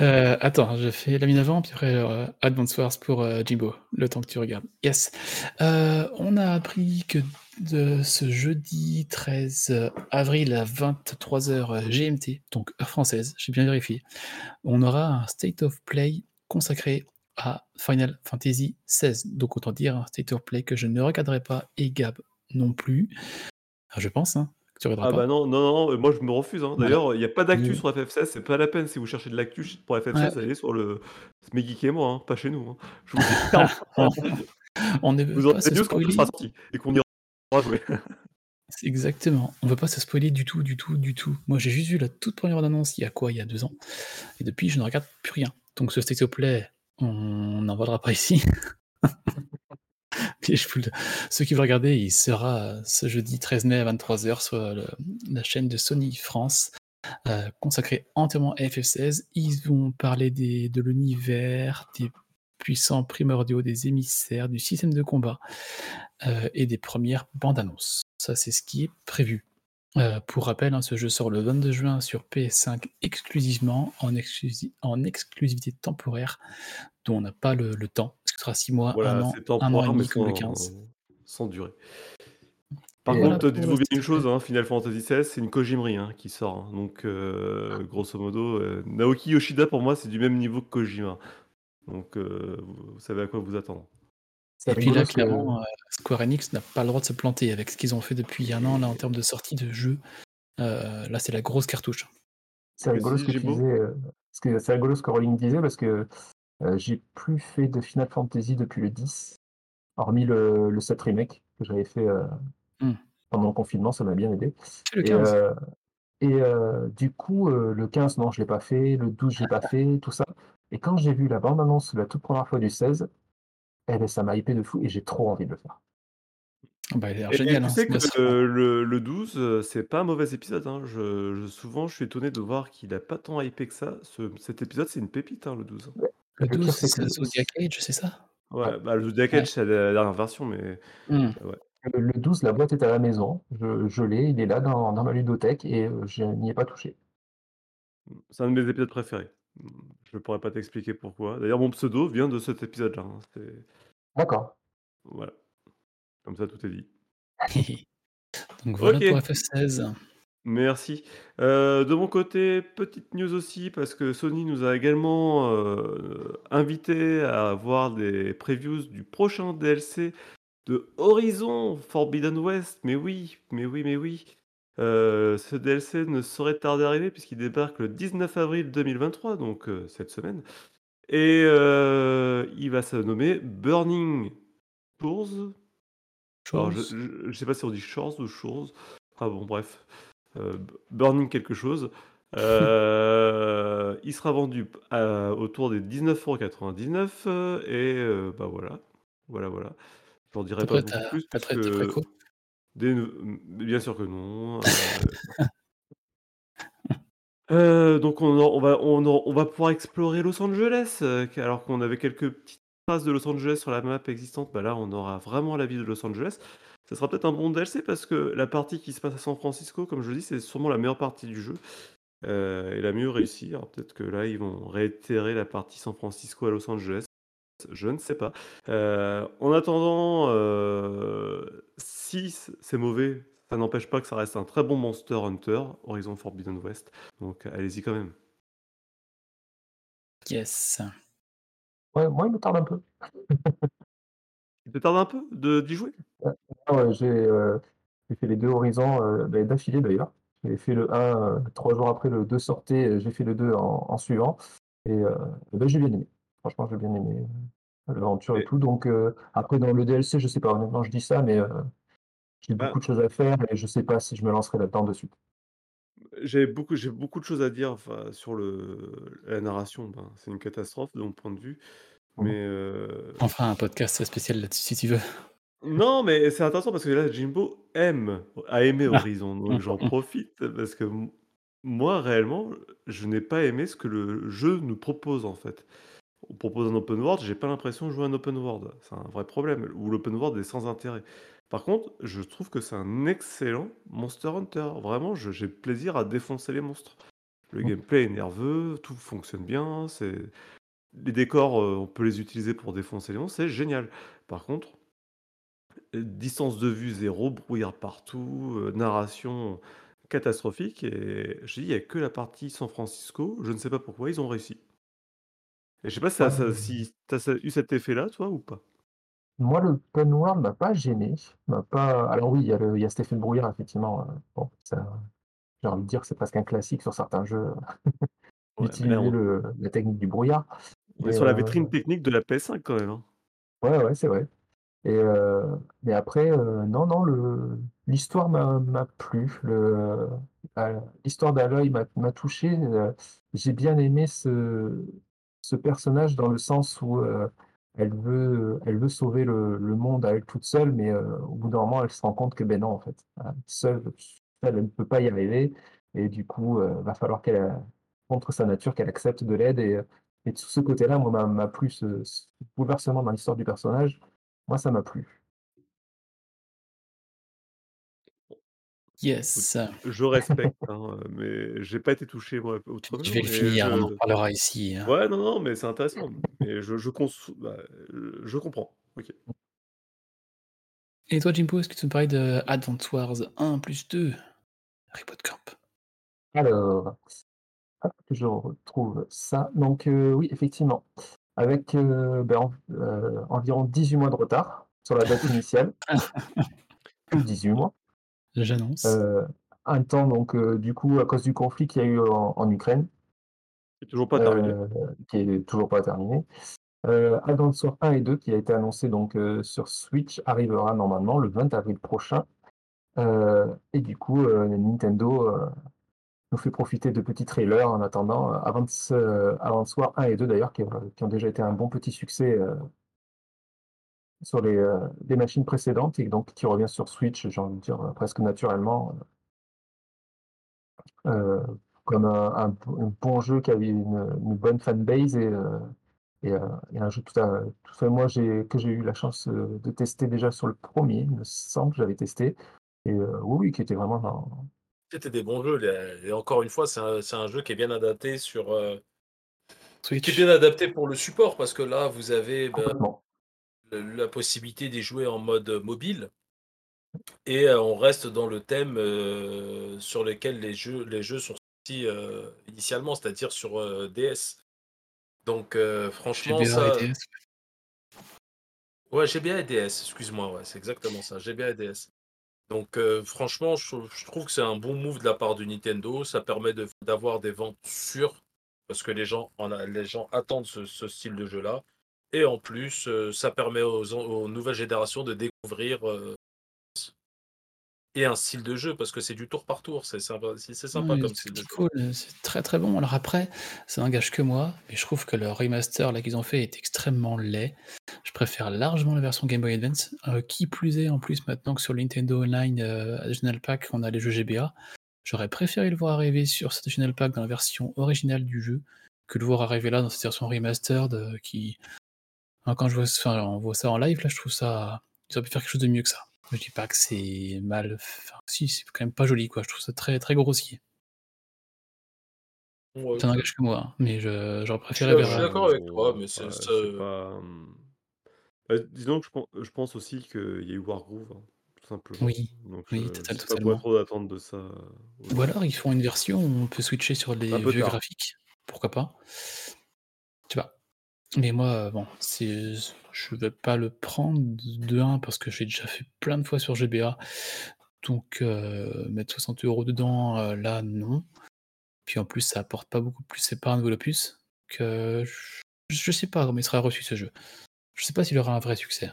Euh, attends, je fais la mine avant, puis après euh, Advance Wars pour euh, Jimbo, le temps que tu regardes. Yes. Euh, on a appris que de ce jeudi 13 avril à 23h GMT, donc heure française, j'ai bien vérifié, on aura un State of Play consacré à Final Fantasy XVI. Donc autant dire un State of Play que je ne regarderai pas et Gab non plus. Ah, je pense, hein, tu regarderas Ah pas. bah non, non, non, euh, moi je me refuse. hein. Voilà. D'ailleurs, il n'y a pas d'actu Mm. sur FF16, c'est pas la peine si vous cherchez de l'actu pour FF16, Ouais. allez sur le Smeggeek et moi, hein, pas chez nous. hein. Je vous le dis clairement. On ne veut vous pas aurez se des news quand tout spoiler. sera sorti et qu'on ira jouer. C'est Exactement. On veut pas se spoiler du tout, du tout, du tout. Moi, j'ai juste vu la toute première annonce il y a quoi? Il y a deux ans. Et depuis, je ne regarde plus rien. Donc, ce of Play, on n'en parlera pas ici. Je Ceux qui veulent regarder, il sera ce jeudi 13 mai à 23h sur le- la chaîne de Sony France, euh, consacrée entièrement à FF16. Ils vont parler de l'univers, des puissants primordiaux, des émissaires, du système de combat euh, et des premières bandes annonces. Ça, c'est ce qui est prévu. Euh, pour rappel, hein, ce jeu sort le 22 juin sur PS5 exclusivement, en, exclusi- en exclusivité temporaire, dont on n'a pas le, le temps, parce que ce sera 6 mois, un Voilà, an, c'est un an et demi comme le sans, 15. sans durée. Par Et contre, Voilà pour dites-vous bien une chose, hein, Final Fantasy XVI, c'est une Kojimri hein, qui sort. hein. Donc, euh, grosso modo, euh, Naoki Yoshida, pour moi, c'est du même niveau que Kojima. Donc, euh, vous, vous savez à quoi vous attendre. C'est Et puis là, clairement, euh, Square Enix n'a pas le droit de se planter avec ce qu'ils ont fait depuis un an là en termes de sortie de jeu. Euh, là, c'est la grosse cartouche. C'est rigolo ce que disais, euh, parce que c'est rigolo ce que Rowling disait parce que euh, j'ai plus fait de Final Fantasy depuis le 10, hormis le, le 7 remake que j'avais fait euh, Hmm. pendant le confinement, ça m'a bien aidé. Le Et, 15. euh, et euh, du coup, euh, le 15, non, je l'ai pas fait, le 12, je l'ai pas fait, tout ça. Et quand j'ai vu la bande-annonce la toute première fois du 16, eh ben, ça m'a hypé de fou et j'ai trop envie de le faire. Ah bah, il a l'air Et, et génial. tu hein, sais ce que euh, le, le 12, euh, c'est pas un mauvais épisode. hein. Je, je- souvent, je suis étonné de voir qu'il a pas tant hypé que ça. Ce- cet épisode, c'est une pépite, hein, le 12. Le Le pire, 12, c'est le- Zodiac Age, c'est ça? Ouais, bah, le Zodiac Ouais. Age, c'est la dernière version, mais Hmm. Le, le 12, la boîte est à la maison, je, je l'ai, il est là dans, dans ma ludothèque et euh, je n'y ai pas touché. c'est un de mes épisodes préférés. Je pourrais pas t'expliquer pourquoi. D'ailleurs, mon pseudo vient de cet épisode-là. hein. D'accord. Voilà. Comme ça, tout est dit. Donc voilà Ok. pour FF16. Merci. Euh, de mon côté, petite news aussi, parce que Sony nous a également euh, invités à voir des previews du prochain DLC de Horizon Forbidden West. Mais oui, mais oui, mais oui. Euh, ce DLC ne saurait tarder à arriver puisqu'il débarque le 19 avril 2023, donc cette semaine. Et il va se nommer Burning Shores. Alors, je, Chose. je, je sais pas si on dit Shores ou Shores. Ah bon, bref. Euh, Burning quelque chose. Euh, il sera vendu à- autour des 19,99€ euh, et euh, bah voilà. Voilà, voilà. J'en dirai pas beaucoup plus parce que des bien sûr que non. euh, euh, donc on, en- on va, on, en- on va pouvoir explorer Los Angeles, euh, alors qu'on avait quelques petites traces de Los Angeles sur la map existante. Bah là, on aura vraiment la ville de Los Angeles. Ça sera peut-être un bon DLC parce que la partie qui se passe à San Francisco, comme je le dis, c'est sûrement la meilleure partie du jeu euh, et la mieux réussie. Alors peut-être que là, ils vont réitérer la partie San Francisco à Los Angeles. Je ne sais pas. Euh, en attendant, euh, si c'est mauvais, ça n'empêche pas que ça reste un très bon Monster Hunter, Horizon Forbidden West. Donc allez-y quand même. Yes. Ouais, moi, il me tarde un peu. Il te tarde un peu d'y jouer? Ah ouais, j'ai euh, j'ai fait les deux horizons euh, ben, d'affilée d'ailleurs. J'ai fait le 1 euh, trois jours après le 2 sortait, j'ai fait le 2 en, en suivant. Et euh, ben, j'ai bien aimé. Franchement, j'ai bien aimé l'aventure et Et- tout. Donc après dans le DLC, je sais pas, honnêtement, je dis ça, mais j'ai Bah. beaucoup de choses à faire et je sais pas si je me lancerai là-dedans de suite. J'ai beaucoup, beaucoup de choses à dire enfin, sur le, la narration. Ben, c'est une catastrophe de mon point de vue. Mais euh, On fera un podcast spécial là-dessus si tu veux. Non, mais c'est intéressant parce que là, Jimbo aime, a aimé Ah. Horizon, donc j'en profite parce que moi, réellement, je n'ai pas aimé ce que le jeu nous propose en fait. On propose un open world, j'ai pas l'impression de jouer un open world. C'est un vrai problème, où l'open world est sans intérêt. Par contre, je trouve que c'est un excellent Monster Hunter. Vraiment, j'ai plaisir à défoncer les monstres. Le Mm. gameplay est nerveux, tout fonctionne bien, c'est... Les décors, euh, on peut les utiliser pour défoncer les monstres, c'est génial. Par contre, euh, distance de vue zéro, brouillard partout, euh, narration catastrophique. Et je dis, il n'y a que la partie San Francisco. Je ne sais pas pourquoi ils ont réussi. Et je sais pas si tu as eu cet effet-là, toi, ou pas? Moi, le open world m'a pas gêné. m'a pas... Alors oui, il y a, le, il y a cet effet de brouillard, effectivement. Bon, ça, j'ai envie de dire que c'est presque un classique sur certains jeux Ouais, on, le- la technique du brouillard. On est sur la euh, vitrine technique de la PS5 quand même. hein. Ouais, ouais, c'est vrai. Et euh, mais après, euh, non, non, le l'histoire m'a m'a plu. Le euh, l'histoire d'Aloy m'a m'a touché. j'ai bien aimé ce ce personnage dans le sens où elle veut elle veut sauver le, le monde à elle toute seule, mais au bout d'un moment, elle se rend compte que ben non, en fait, hein, seule, elle ne peut pas y arriver. Et du coup, va falloir qu'elle contre sa nature, qu'elle accepte de l'aide. Et, et de ce côté-là, moi, m'a m'a plu ce, ce bouleversement dans l'histoire du personnage. Moi, ça m'a plu. Yes. Je respecte, hein, mais j'ai pas été touché moi autrement. Je vais le et finir, on en je- parlera ici. hein. Ouais, non, non, mais c'est intéressant. mais je, je, cons- bah, euh, je comprends. Ok. Et toi, Jimbo, est-ce que tu nous parlais de Advance Wars 1 plus 2 Reboot Camp? Alors, hop, je retrouve ça. Donc, euh, oui, effectivement. avec euh, ben, en- euh, environ 18 mois de retard sur la date initiale. Plus de 18 mois. J'annonce. Euh, un temps, donc, euh, du coup, à cause du conflit qu'il y a eu en, en Ukraine, C'est toujours pas terminé. euh, qui est toujours pas terminé. Euh, Advance Sword 1 et 2, qui a été annoncé donc, euh, sur Switch, arrivera normalement le 20 avril prochain. Euh, et du coup, euh, Nintendo euh, nous fait profiter de petits trailers en attendant euh, Advance, euh, Advance Wars 1 et 2 d'ailleurs, qui, euh, qui ont déjà été un bon petit succès sur les, euh, machines précédentes et donc qui revient sur Switch, j'ai envie de dire, presque naturellement, comme un, bon jeu qui avait une, bonne fanbase et, et, un jeu tout à tout fait. Moi, que j'ai eu la chance de tester déjà sur le premier, il me semble que j'avais testé. Et oui, qui était vraiment dans, C'était des bons jeux. Et encore une fois, c'est un, jeu qui est bien adapté sur. euh, qui est bien adapté pour le support parce que là, vous avez le- la possibilité d'y jouer en mode mobile. Et euh, on reste dans le thème euh, sur lequel les jeux, les jeux sont sortis initialement, c'est-à-dire sur DS. Donc franchement, ça. DS. Ouais, GBA et DS, excuse-moi, ouais, c'est exactement ça, GBA et DS. Donc euh, franchement, je, trouve- que c'est un bon move de la part du Nintendo. Ça permet d'avoir des ventes sûres parce que les gens, attendent ce, style de jeu-là. Et en plus, euh, ça permet aux nouvelles générations de découvrir euh, et un style de jeu parce que c'est du tour par tour. C'est sympa, c'est sympa comme style de jeu. cool, c'est très très bon. Alors après, ça n'engage que moi, mais je trouve que le remaster là qu'ils ont fait est extrêmement laid. Je préfère largement la version Game Boy Advance. Euh, qui plus est, en plus, maintenant que sur le Nintendo Online euh, Additional Pack, on a les jeux GBA, j'aurais préféré le voir arriver sur cet Additional Pack dans la version originale du jeu que le voir arriver là dans cette version remastered euh, qui. Quand je vois, enfin, on voit ça en live, là, je trouve ça. Ils auraient pu faire quelque chose de mieux que ça. Je dis pas que c'est mal. Enfin, si, c'est quand même pas joli, quoi. Je trouve ça très très grossier. Ouais, Ça n'engage que moi, hein, mais je- j'aurais je préféré suis, vers. je suis euh, d'accord avec toi, mais c'est ouais, c'est- c'est pas. hum, bah, disons que je pense, je pense aussi qu'il y a eu Wargroove, hein, tout simplement. Oui, Donc oui, je, je total- pas trop d'attendre de ça. euh, Ou alors ils font une version où on peut switcher sur les vieux graphiques. Pourquoi pas Tu vois. Mais moi, euh, bon, c'est, je vais pas le prendre de 1 parce que j'ai déjà fait plein de fois sur GBA. Donc euh, mettre 60 euros dedans, euh, là, non. Puis en plus, ça apporte pas beaucoup plus, c'est pas un nouvel opus. Que je, je sais pas comment il sera reçu ce jeu. Je sais pas s'il aura un vrai succès.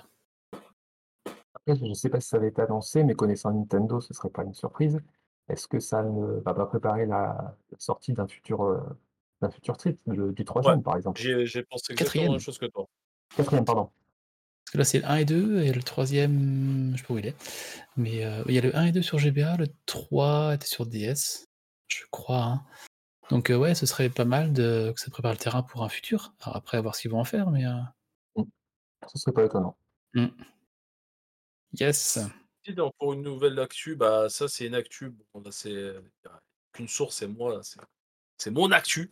Après, je ne sais pas si ça avait été annoncé, mais connaissant Nintendo, ce ne serait pas une surprise. Est-ce que ça ne va pas préparer la la sortie d'un futur, euh, d'un futur titre, le- du Ouais, troisième par exemple? j'ai pensé exactement la même chose que toi. Quatrième, pardon. Parce que là, c'est le 1 et 2, et le troisième, je sais pas où il est. Mais euh, il y a le 1 et 2 sur GBA, le 3 était sur DS, je crois. hein. Donc euh, ouais, ce serait pas mal de, que ça prépare le terrain pour un futur. Alors après, à voir ce qu'ils vont en faire, mais... euh, Mm. Ce serait pas étonnant. hmm. Yes. Pour une nouvelle actu, bah ça c'est une actu. Bon, là, c'est qu'une source, c'est moi, c'est c'est mon actu.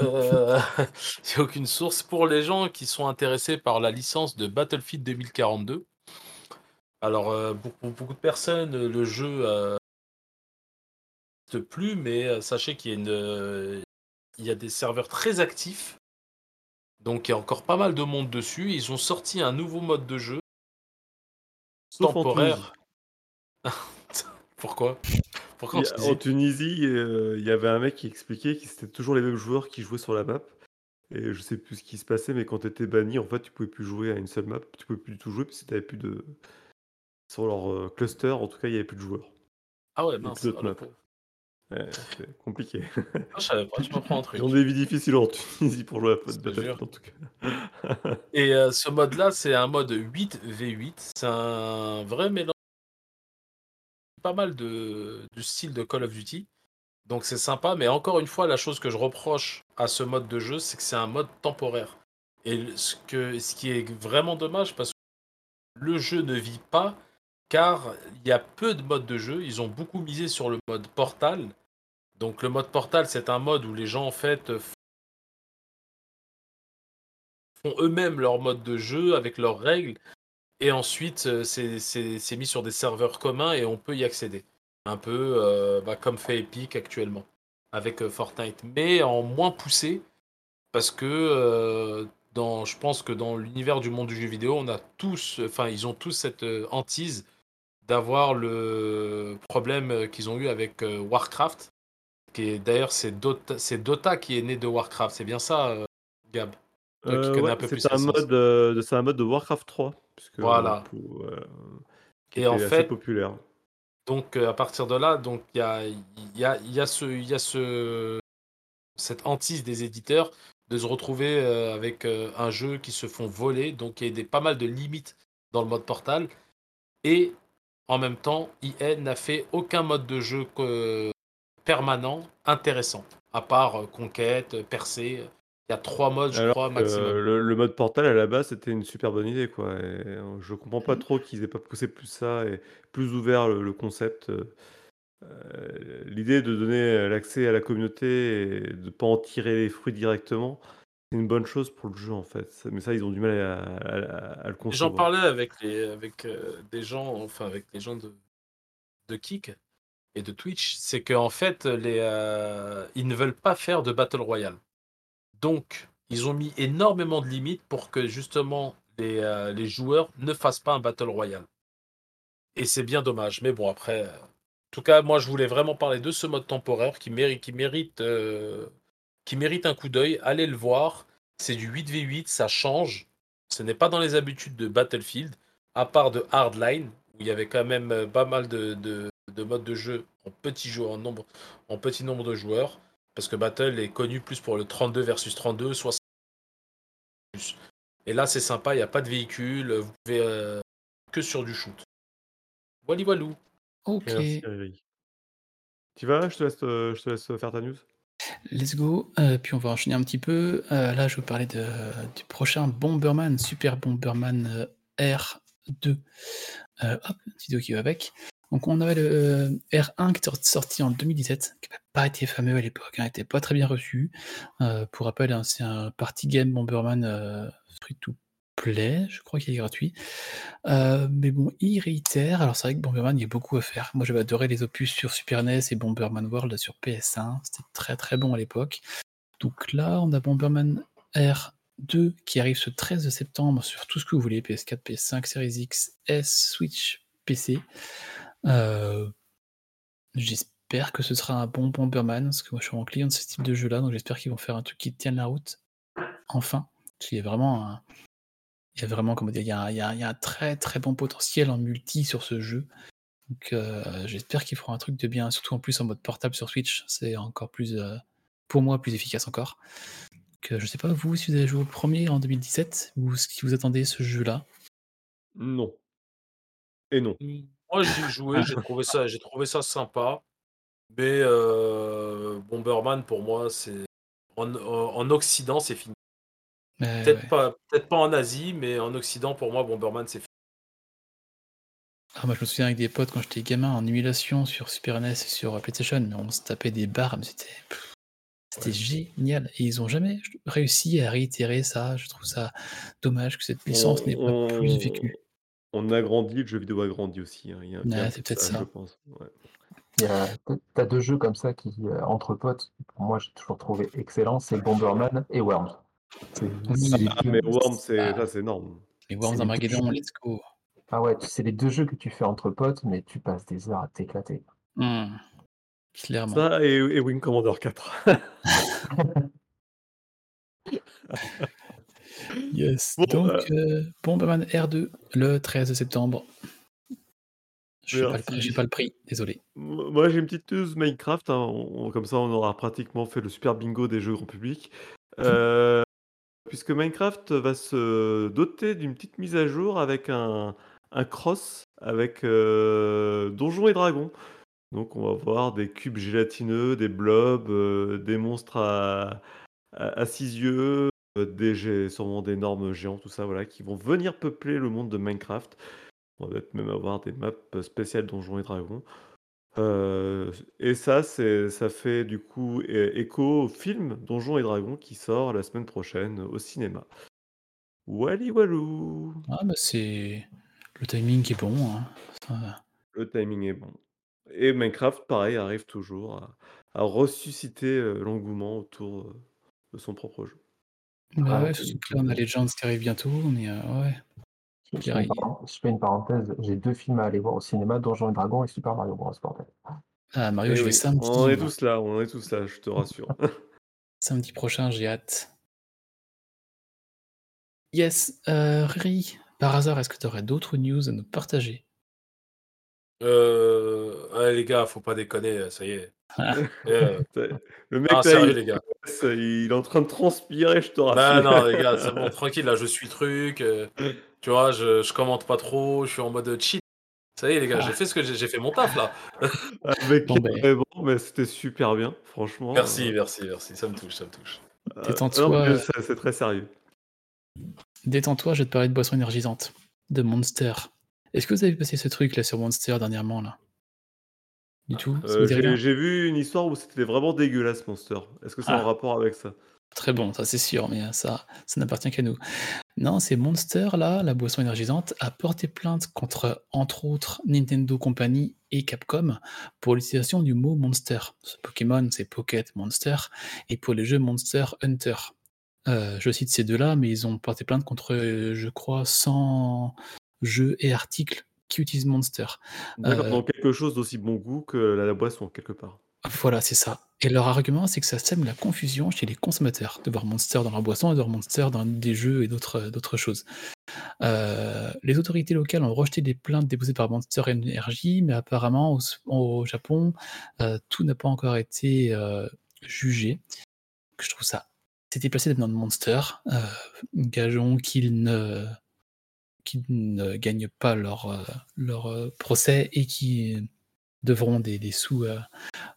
Euh, c'est aucune source pour les gens qui sont intéressés par la licence de Battlefield 2042. Alors euh, pour, pour beaucoup de personnes, le jeu euh, n'existe plus, mais euh, sachez qu'il y a une, il y a des serveurs très actifs. Donc il y a encore pas mal de monde dessus. Ils ont sorti un nouveau mode de jeu Sauf temporaire. Pourquoi? Il a- en Tunisie, euh, il y avait un mec qui expliquait que c'était toujours les mêmes joueurs qui jouaient sur la map. Et je sais plus ce qui se passait, mais quand tu étais banni, en fait, tu pouvais plus jouer à une seule map. Tu pouvais plus du tout jouer parce que t'avais plus de. Sur leur euh, cluster, en tout cas, il y avait plus de joueurs. Ah ouais, mince. ah. Ouais, c'est compliqué. Ah, je savais pas, je m'apprends un truc. Ils ont des vies difficiles en Tunisie pour jouer à Battlefield, en tout cas. Et euh, ce mode-là, c'est un mode 8v8. C'est un vrai mélange. Pas mal de, du style de Call of Duty. Donc c'est sympa, mais encore une fois, la chose que je reproche à ce mode de jeu, c'est que c'est un mode temporaire. Et ce, que, ce qui est vraiment dommage, parce que le jeu ne vit pas, car il y a peu de modes de jeu. Ils ont beaucoup misé sur le mode Portal. Donc le mode Portal, c'est un mode où les gens, en fait, font eux-mêmes leur mode de jeu avec leurs règles. Et ensuite, euh, c'est mis sur des serveurs communs et on peut y accéder. Un peu euh, bah, comme fait Epic actuellement avec euh, Fortnite. Mais en moins poussé parce que euh, dans, je pense que dans l'univers du monde du jeu vidéo, on a tous, enfin, ils ont tous cette hantise d'avoir le problème qu'ils ont eu avec euh, Warcraft. Qui est d'ailleurs c'est Dota, c'est Dota qui est né de Warcraft. C'est bien ça, Gab? Euh, ouais, un mode, euh, c'est un mode de Warcraft 3, Voilà. pour, euh, qui Et en assez fait, populaire. Donc euh, à partir de là, donc il y a, il y a, il y a ce, il y a ce, cette hantise des éditeurs de se retrouver euh, avec euh, un jeu qui se font voler. Donc il y a des, pas mal de limites dans le mode Portal. Et en même temps, EA n'a fait aucun mode de jeu que- permanent intéressant, à part euh, conquête, euh, percée. Il y a trois modes, je Alors crois, maximum. le, le mode Portal à la base c'était une super bonne idée quoi. Et euh, je comprends pas trop qu'ils aient pas poussé plus ça et plus ouvert le, le concept. euh, euh, L'idée de donner l'accès à la communauté et de pas en tirer les fruits directement, c'est une bonne chose pour le jeu en fait. Mais ça ils ont du mal à, à- à le J'en concevoir. parlais avec, les, avec euh, des gens, enfin avec les gens de, de Kik et de Twitch, c'est qu'en fait, les, euh, ils ne veulent pas faire de Battle Royale. Donc, ils ont mis énormément de limites pour que justement les, euh, les joueurs ne fassent pas un Battle Royale. Et c'est bien dommage. Mais bon, après, euh, en tout cas, moi, je voulais vraiment parler de ce mode temporaire qui mérite, qui mérite, euh, qui mérite un coup d'œil. Allez le voir. C'est du 8v8, ça change. Ce n'est pas dans les habitudes de Battlefield, à part de Hardline, où il y avait quand même pas mal de, de, de modes de jeu en en petit nombre de joueurs. Parce que Battle est connu plus pour le 32 versus 32, 60 plus. Et là, c'est sympa, il n'y a pas de véhicule, vous pouvez euh, que sur du shoot. Wally Walou. Ok, Merci. Tu vas je te, laisse, euh, je te laisse faire ta news. let's go. Euh, puis on va enchaîner un petit peu. Euh, là, je vais vous parler de, du prochain Bomberman, Super Bomberman euh, R2. Euh, hop, une vidéo qui va avec. Donc on avait le euh, R1 qui est sorti en 2017, qui n'a pas été fameux à l'époque, n'était pas très bien reçu. Euh, pour rappel, hein, c'est un party game Bomberman euh, free to play, je crois qu'il est gratuit. Euh, mais bon, il réitère. Alors c'est vrai que Bomberman, il y a beaucoup à faire. Moi j'avais adoré les opus sur Super NES et Bomberman World sur PS1. C'était très très bon à l'époque. Donc là, on a Bomberman R2 qui arrive ce 13 septembre sur tout ce que vous voulez, PS4, PS5, Series X, S, Switch, PC. Euh, j'espère que ce sera un bon Bomberman, parce que moi je suis en client de ce type de jeu-là, donc j'espère qu'ils vont faire un truc qui tienne la route. Enfin, parce qu'il y a vraiment un, il y a vraiment, comment dire, il y a, il y a- il y a un très très bon potentiel en multi sur ce jeu. Donc euh, j'espère qu'ils feront un truc de bien, surtout en plus en mode portable sur Switch, c'est encore plus, euh, pour moi, plus efficace encore. Donc, euh, je sais pas vous si vous avez joué au premier en 2017 ou si vous attendez ce jeu-là? Non. Et non. Moi, j'ai joué, j'ai trouvé ça, j'ai trouvé ça sympa. Mais euh, Bomberman, pour moi, c'est en, en- en Occident, c'est fini. Peut-être ouais. pas, peut-être pas en Asie, mais en Occident, pour moi, Bomberman, c'est fini. Ah, moi je me souviens avec des potes quand j'étais gamin en émulation sur Super NES et sur PlayStation, mais on se tapait des barres, mais c'était pff, c'était Ouais. génial. Et ils ont jamais réussi à réitérer ça. Je trouve ça dommage que cette licence n'ait pas plus vécu. On a grandi, le jeu vidéo a grandi aussi. hein. Il y a, il y a un Ouais, peu c'est de peut-être ça, ça. je pense. Ouais. Il y a, t'as deux jeux comme ça qui, euh, entre potes, pour moi, j'ai toujours trouvé excellent, c'est Bomberman et Worms. C'est Oui. c'est les Ah, deux- mais Worm, c'est Ah. ça, c'est énorme. Les Worms c'est les deux Armageddon, jeux- let's go. Ah ouais, c'est les deux jeux que tu fais entre potes, mais tu passes des heures à t'éclater. Hmm. Clairement. Ça et, et Wing Commander 4. Yes. Bon, Donc, euh, Bomberman R2, le 13 septembre. Je n'ai pas, le prix- Merci. j'ai pas le prix, désolé. Moi, j'ai une petite news Minecraft. hein. On- comme ça, on aura pratiquement fait le super bingo des jeux grand public. Euh, puisque Minecraft va se doter d'une petite mise à jour avec un, un cross avec euh, Donjons et Dragons. Donc, on va voir des cubes gélatineux, des blobs, euh, des monstres à, à, à six yeux, euh, des gé- sûrement d'énormes géants, tout ça, voilà, qui vont venir peupler le monde de Minecraft. On va peut-être même avoir des maps spéciales Donjons et Dragons. Euh, et ça, c'est, ça fait du coup é- écho au film Donjons et Dragons qui sort la semaine prochaine au cinéma. Wally Walou Ah, bah c'est. Le timing est bon. hein. Ça- Le timing est bon. Et Minecraft, pareil, arrive toujours à, à ressusciter euh, l'engouement autour euh, de son propre jeu. Bah Ouais, ouais, surtout que là, on a Legends qui arrive bientôt, mais euh, ouais. Je, fais une il- par- je fais une parenthèse, j'ai deux films à aller voir au cinéma, Donjons et Dragons et Super Mario Bros. bordel. Ah, Mario, Eh je vais oui, samedi. on est tous là, on est tous là, je te rassure. Samedi prochain, j'ai hâte. Yes, euh, Riri, par hasard, est-ce que tu aurais d'autres news à nous partager? Euh... ouais, les gars, faut pas déconner, ça y est. Ah, Euh, Le mec, Ah, sérieux, les gars. Il est en train de transpirer, je te Bah rassure. non, les gars, c'est bon, tranquille, là, je suis truc. euh, tu vois, je, je commente pas trop, je suis en mode cheat. Ça y est, les gars, j'ai fait ce que j'ai fait mon taf, là. Avec Bon, ben. vraiment, mais c'était super bien, franchement. Merci, Euh, merci, merci, ça me touche, ça me touche. euh, Détends-toi. non, mais c'est c'est très sérieux. Détends-toi, je vais te parler de boissons énergisantes, de Monster. Est-ce que vous avez passé ce truc là sur Monster dernièrement là? Du tout Euh, J'ai vu une histoire où c'était vraiment dégueulasse, Monster. Est-ce que c'est Ah. en rapport avec ça? Très bon, ça c'est sûr, mais euh, ça, ça n'appartient qu'à nous. Non, c'est Monster, là, la boisson énergisante, a porté plainte contre, entre autres, Nintendo Company et Capcom pour l'utilisation du mot Monster. Ce Pokémon, c'est Pocket Monster, et pour les jeux Monster Hunter. Euh, je cite ces deux-là, mais ils ont porté plainte contre, je crois, 100 jeux et articles qui utilisent Monster. Euh, donc quelque chose d'aussi bon goût que la, la boisson, quelque part. Voilà, c'est ça. Et leur argument, c'est que ça sème la confusion chez les consommateurs de voir Monster dans leur boisson et de voir Monster dans des jeux et d'autres choses. Euh, les autorités locales ont rejeté des plaintes déposées par Monster Energy, mais apparemment au, au Japon, euh, tout n'a pas encore été euh, jugé. Je trouve ça. C'est déplacé dans Monster. Euh, gageons qu'ils ne qu'ils ne gagnent pas leur, euh, leur euh, procès et qui devront des, des sous euh,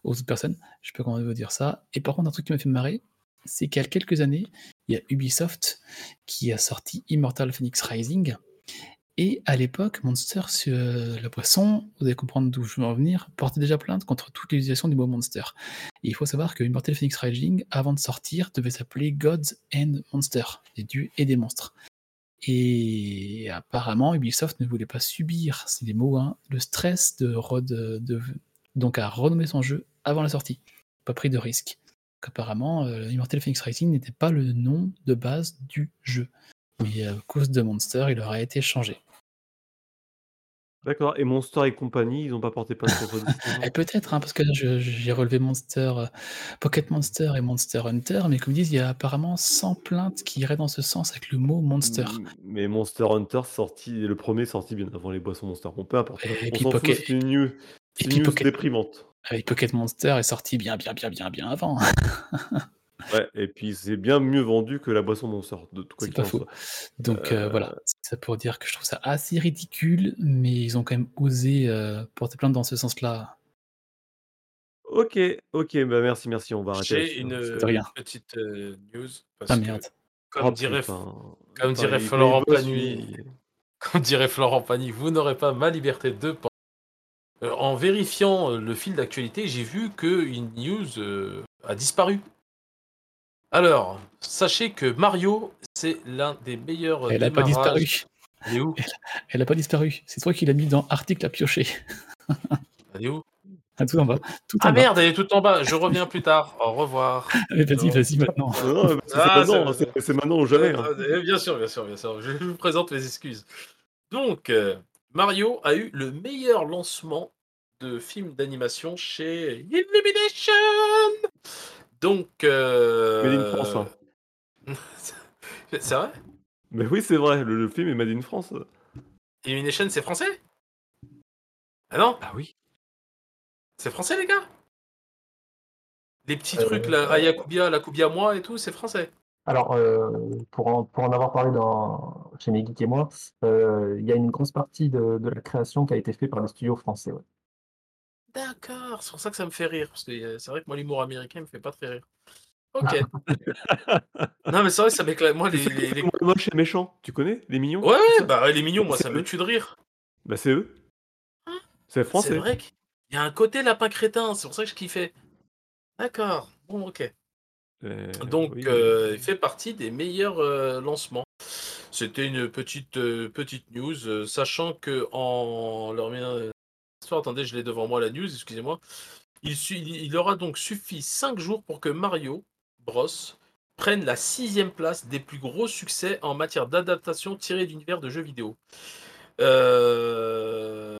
aux autres personnes. Je sais pas comment vous dire ça. Et par contre, un truc qui m'a fait marrer, c'est qu'il y a quelques années, il y a Ubisoft qui a sorti Immortal Phoenix Rising. Et à l'époque, Monster, sur la boisson, vous allez comprendre d'où je veux en venir, portait déjà plainte contre toute l'utilisation du mot Monster. Et il faut savoir que Immortal Phoenix Rising, avant de sortir, devait s'appeler Gods and Monster, des dieux et des monstres. Et apparemment, Ubisoft ne voulait pas subir, c'est des mots, hein, le stress de, de, de- donc à renommer son jeu avant la sortie. Pas pris de risque. Apparemment, euh, Immortal Phoenix Rising n'était pas le nom de base du jeu. Mais à cause de Monster, il aurait été changé. D'accord, et Monster et compagnie, ils n'ont pas porté plainte contre Disney Et peut-être, hein, parce que là, je- j'ai relevé Monster, euh, Pocket Monster et Monster Hunter, mais comme ils disent, il y a apparemment 100 plaintes qui iraient dans ce sens avec le mot Monster. Mais Monster Hunter sorti, le premier sorti bien avant les boissons Monster. Bon, peu importe. Et On puis s'en fout, Pocket- c'est une news, c'est une puis news Pocket- déprimante. Avec Pocket Monster est sorti bien, bien, bien, bien, bien avant. Ouais, et puis c'est bien mieux vendu que la boisson Monster, de tout quoi C'est pas faux. soit. Donc euh, Euh, voilà, c'est ça pour dire que je trouve ça assez ridicule, mais ils ont quand même osé euh, porter plainte dans ce sens-là. Ok, ok, bah merci, merci, on va arrêter. J'ai une hein, rien. petite euh, news. Parce Ah que, merde. comme Oh, dirait, putain. comme Putain, dirait il- Florent Pagny, comme dirait Florent Pagny, vous n'aurez pas ma liberté de penser. Euh, en vérifiant le fil d'actualité, j'ai vu que une news euh, a disparu. Alors, sachez que Mario, c'est l'un des meilleurs Elle a pas disparu. Elle est où? Elle a pas disparu. C'est toi qui l'as mis dans article à piocher. Elle est où? Ah, tout en bas. Tout en Ah bas. merde, elle est tout en bas. Je reviens plus tard. Au revoir. Mais vas-y, vas-y maintenant. Non, c'est Ah, maintenant, maintenant ou jamais. hein. Euh, Bien sûr, bien sûr, bien sûr. Je vous présente mes excuses. Donc, euh, Mario a eu le meilleur lancement de film d'animation chez Illumination. Donc, euh... Made in France, hein. c'est vrai? Mais oui, c'est vrai, le, le film est Made in France. Illumination, c'est français? Ah non? Ah oui. C'est français, les gars? Les petits Euh, trucs, la Ayakubia, la Kubia moi et tout, c'est français. Alors, euh, pour, en, pour en avoir parlé dans, chez mes geeks et moi, euh, il y a une grosse partie de, de la création qui a été faite par les studios français. ouais. D'accord, c'est pour ça que ça me fait rire. Parce que euh, c'est vrai que moi, l'humour américain me fait pas très rire. Ok. non, mais c'est vrai, ça m'éclate. Moi, les. C'est les- les- c'est moche et méchant, tu connais Les mignons? Ouais, bah ouais, les mignons, moi, C'est ça me tue de rire. Bah c'est eux. C'est C'est français. vrai qu'il y a un côté lapin crétin, c'est pour ça que je kiffais. D'accord, bon, ok. Euh, Donc, oui, euh, il fait partie des meilleurs euh, lancements. C'était une petite, petite news, sachant que en attendez, je l'ai devant moi la news, excusez-moi. Il, il aura donc suffi 5 jours pour que Mario Bros prennent la sixième place des plus gros succès en matière d'adaptation tirée d'univers de jeux vidéo. Euh,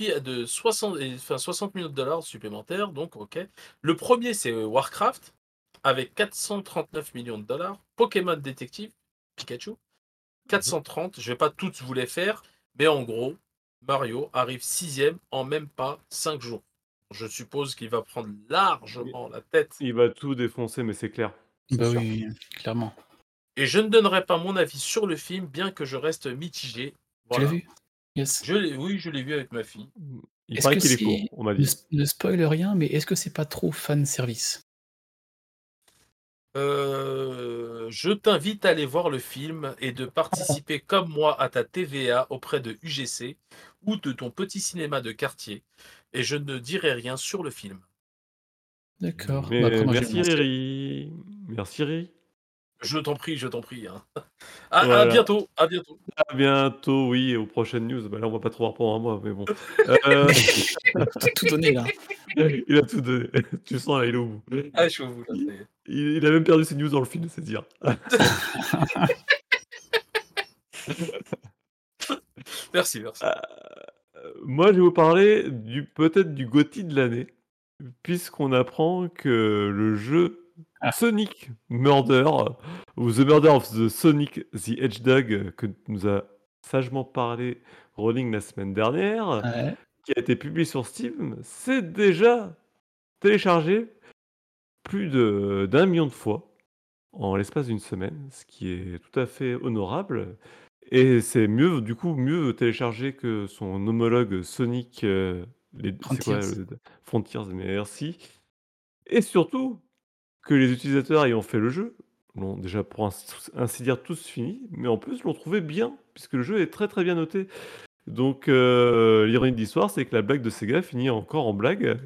de 60, et- enfin, 60 millions de dollars supplémentaires, donc ok. Le premier, c'est Warcraft, avec 439 millions de dollars. Pokémon Détective, Pikachu, 430. Je vais pas toutes vous les faire, mais en gros, Mario arrive sixième en même pas 5 jours. Je suppose qu'il va prendre largement la tête. Il va tout défoncer, mais c'est clair. Bah oui, clairement. Et je ne donnerai pas mon avis sur le film, bien que je reste mitigé. Tu l'as vu? Yes. Je l'ai- Oui, je l'ai vu avec ma fille. Il Est-ce paraît que qu'il est c'est- court, on m'a Ne, dit. ne spoil rien, mais est-ce que c'est pas trop fan service? Euh, je t'invite à aller voir le film et de participer comme moi à ta TVA auprès de UGC ou de ton petit cinéma de quartier. Et je ne dirai rien sur le film. D'accord. Bah, merci. Riri. Merci Riri. Je t'en prie, je t'en prie. hein. À, bientôt, à bientôt. À bientôt, oui, et aux prochaines news. Bah là, on va pas trop voir pendant un mois, mais bon. Euh, tout, tout donné là. il a tout donné. Tu sens, là, il est au bout. Ah, je suis au bout, là, ça y est. Il, il a même perdu ses news dans le film, c'est dire. Merci, merci. Euh, Moi, je vais vous parler du peut-être du GOTY de l'année, puisqu'on apprend que le jeu Ah. Sonic Murder, ou The Murder of the Sonic the Hedgehog, que nous a sagement parlé Rolling la semaine dernière, Ouais. Qui a été publié sur Steam, c'est déjà téléchargé plus de- d'un million de fois en l'espace d'une semaine, ce qui est tout à fait honorable. Et c'est mieux, du coup, mieux téléchargé que son homologue Sonic, euh, les, c'est quoi, Frontiers. le- Frontiers, merci. Et surtout, que les utilisateurs ayant fait le jeu l'ont déjà pour ainsi, ainsi dire tous fini, mais en plus l'ont trouvé bien, puisque le jeu est très très bien noté. Donc euh, l'ironie de l'histoire, c'est que la blague de Sega finit encore en blague,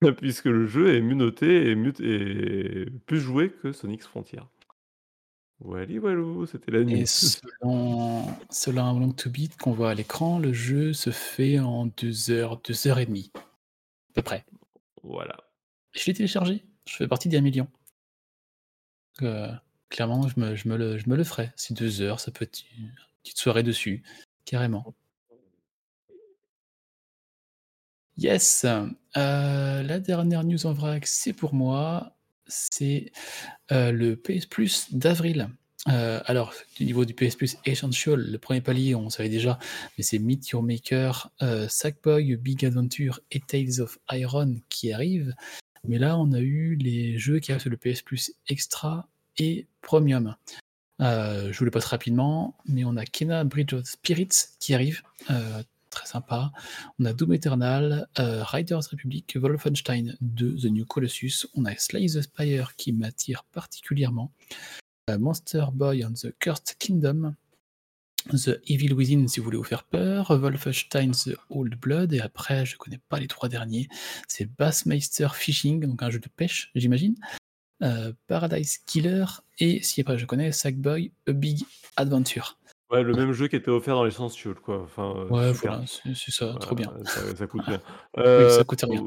puisque le jeu est mieux noté et, mieux et plus joué que Sonic's Frontier. Wally walou, c'était la Et nuit. selon, selon un long to beat qu'on voit à l'écran, le jeu se fait en deux heures, deux heures et demie, à peu près. Voilà. Je l'ai téléchargé, je fais partie des millions. Euh, clairement, je me, je, me le, je me le ferai. C'est deux heures, ça peut être une petite soirée dessus, carrément. Yes. Euh, la dernière news en vrac, c'est pour moi. C'est euh, le PS Plus d'avril. Euh, alors, du niveau du PS Plus Essential, le premier palier, on savait déjà, mais c'est Meet Your Maker, Sackboy, Big Adventure et Tales of Iron qui arrivent. Mais là, on a eu les jeux qui arrivent sur le PS Plus Extra et Premium. Euh, je vous les passe rapidement, mais on a Kena Bridge of Spirits qui arrive, euh, très sympa. On a Doom Eternal, euh, Riders Republic, Wolfenstein 2, The New Colossus. On a Slay the Spire qui m'attire particulièrement. Monster Boy and the Cursed Kingdom. The Evil Within si vous voulez vous faire peur, Wolfenstein The Old Blood, et après je connais pas les trois derniers, c'est Bassmeister Fishing, donc un jeu de pêche j'imagine, euh, Paradise Killer, et si après je connais Sackboy A Big Adventure. Ouais, le même jeu qui était offert dans l'Essential, quoi. Enfin, euh, Ouais, voilà, c'est ça, trop bien. Ça, ça coûte bien. Oui, Euh, ça coûte rien.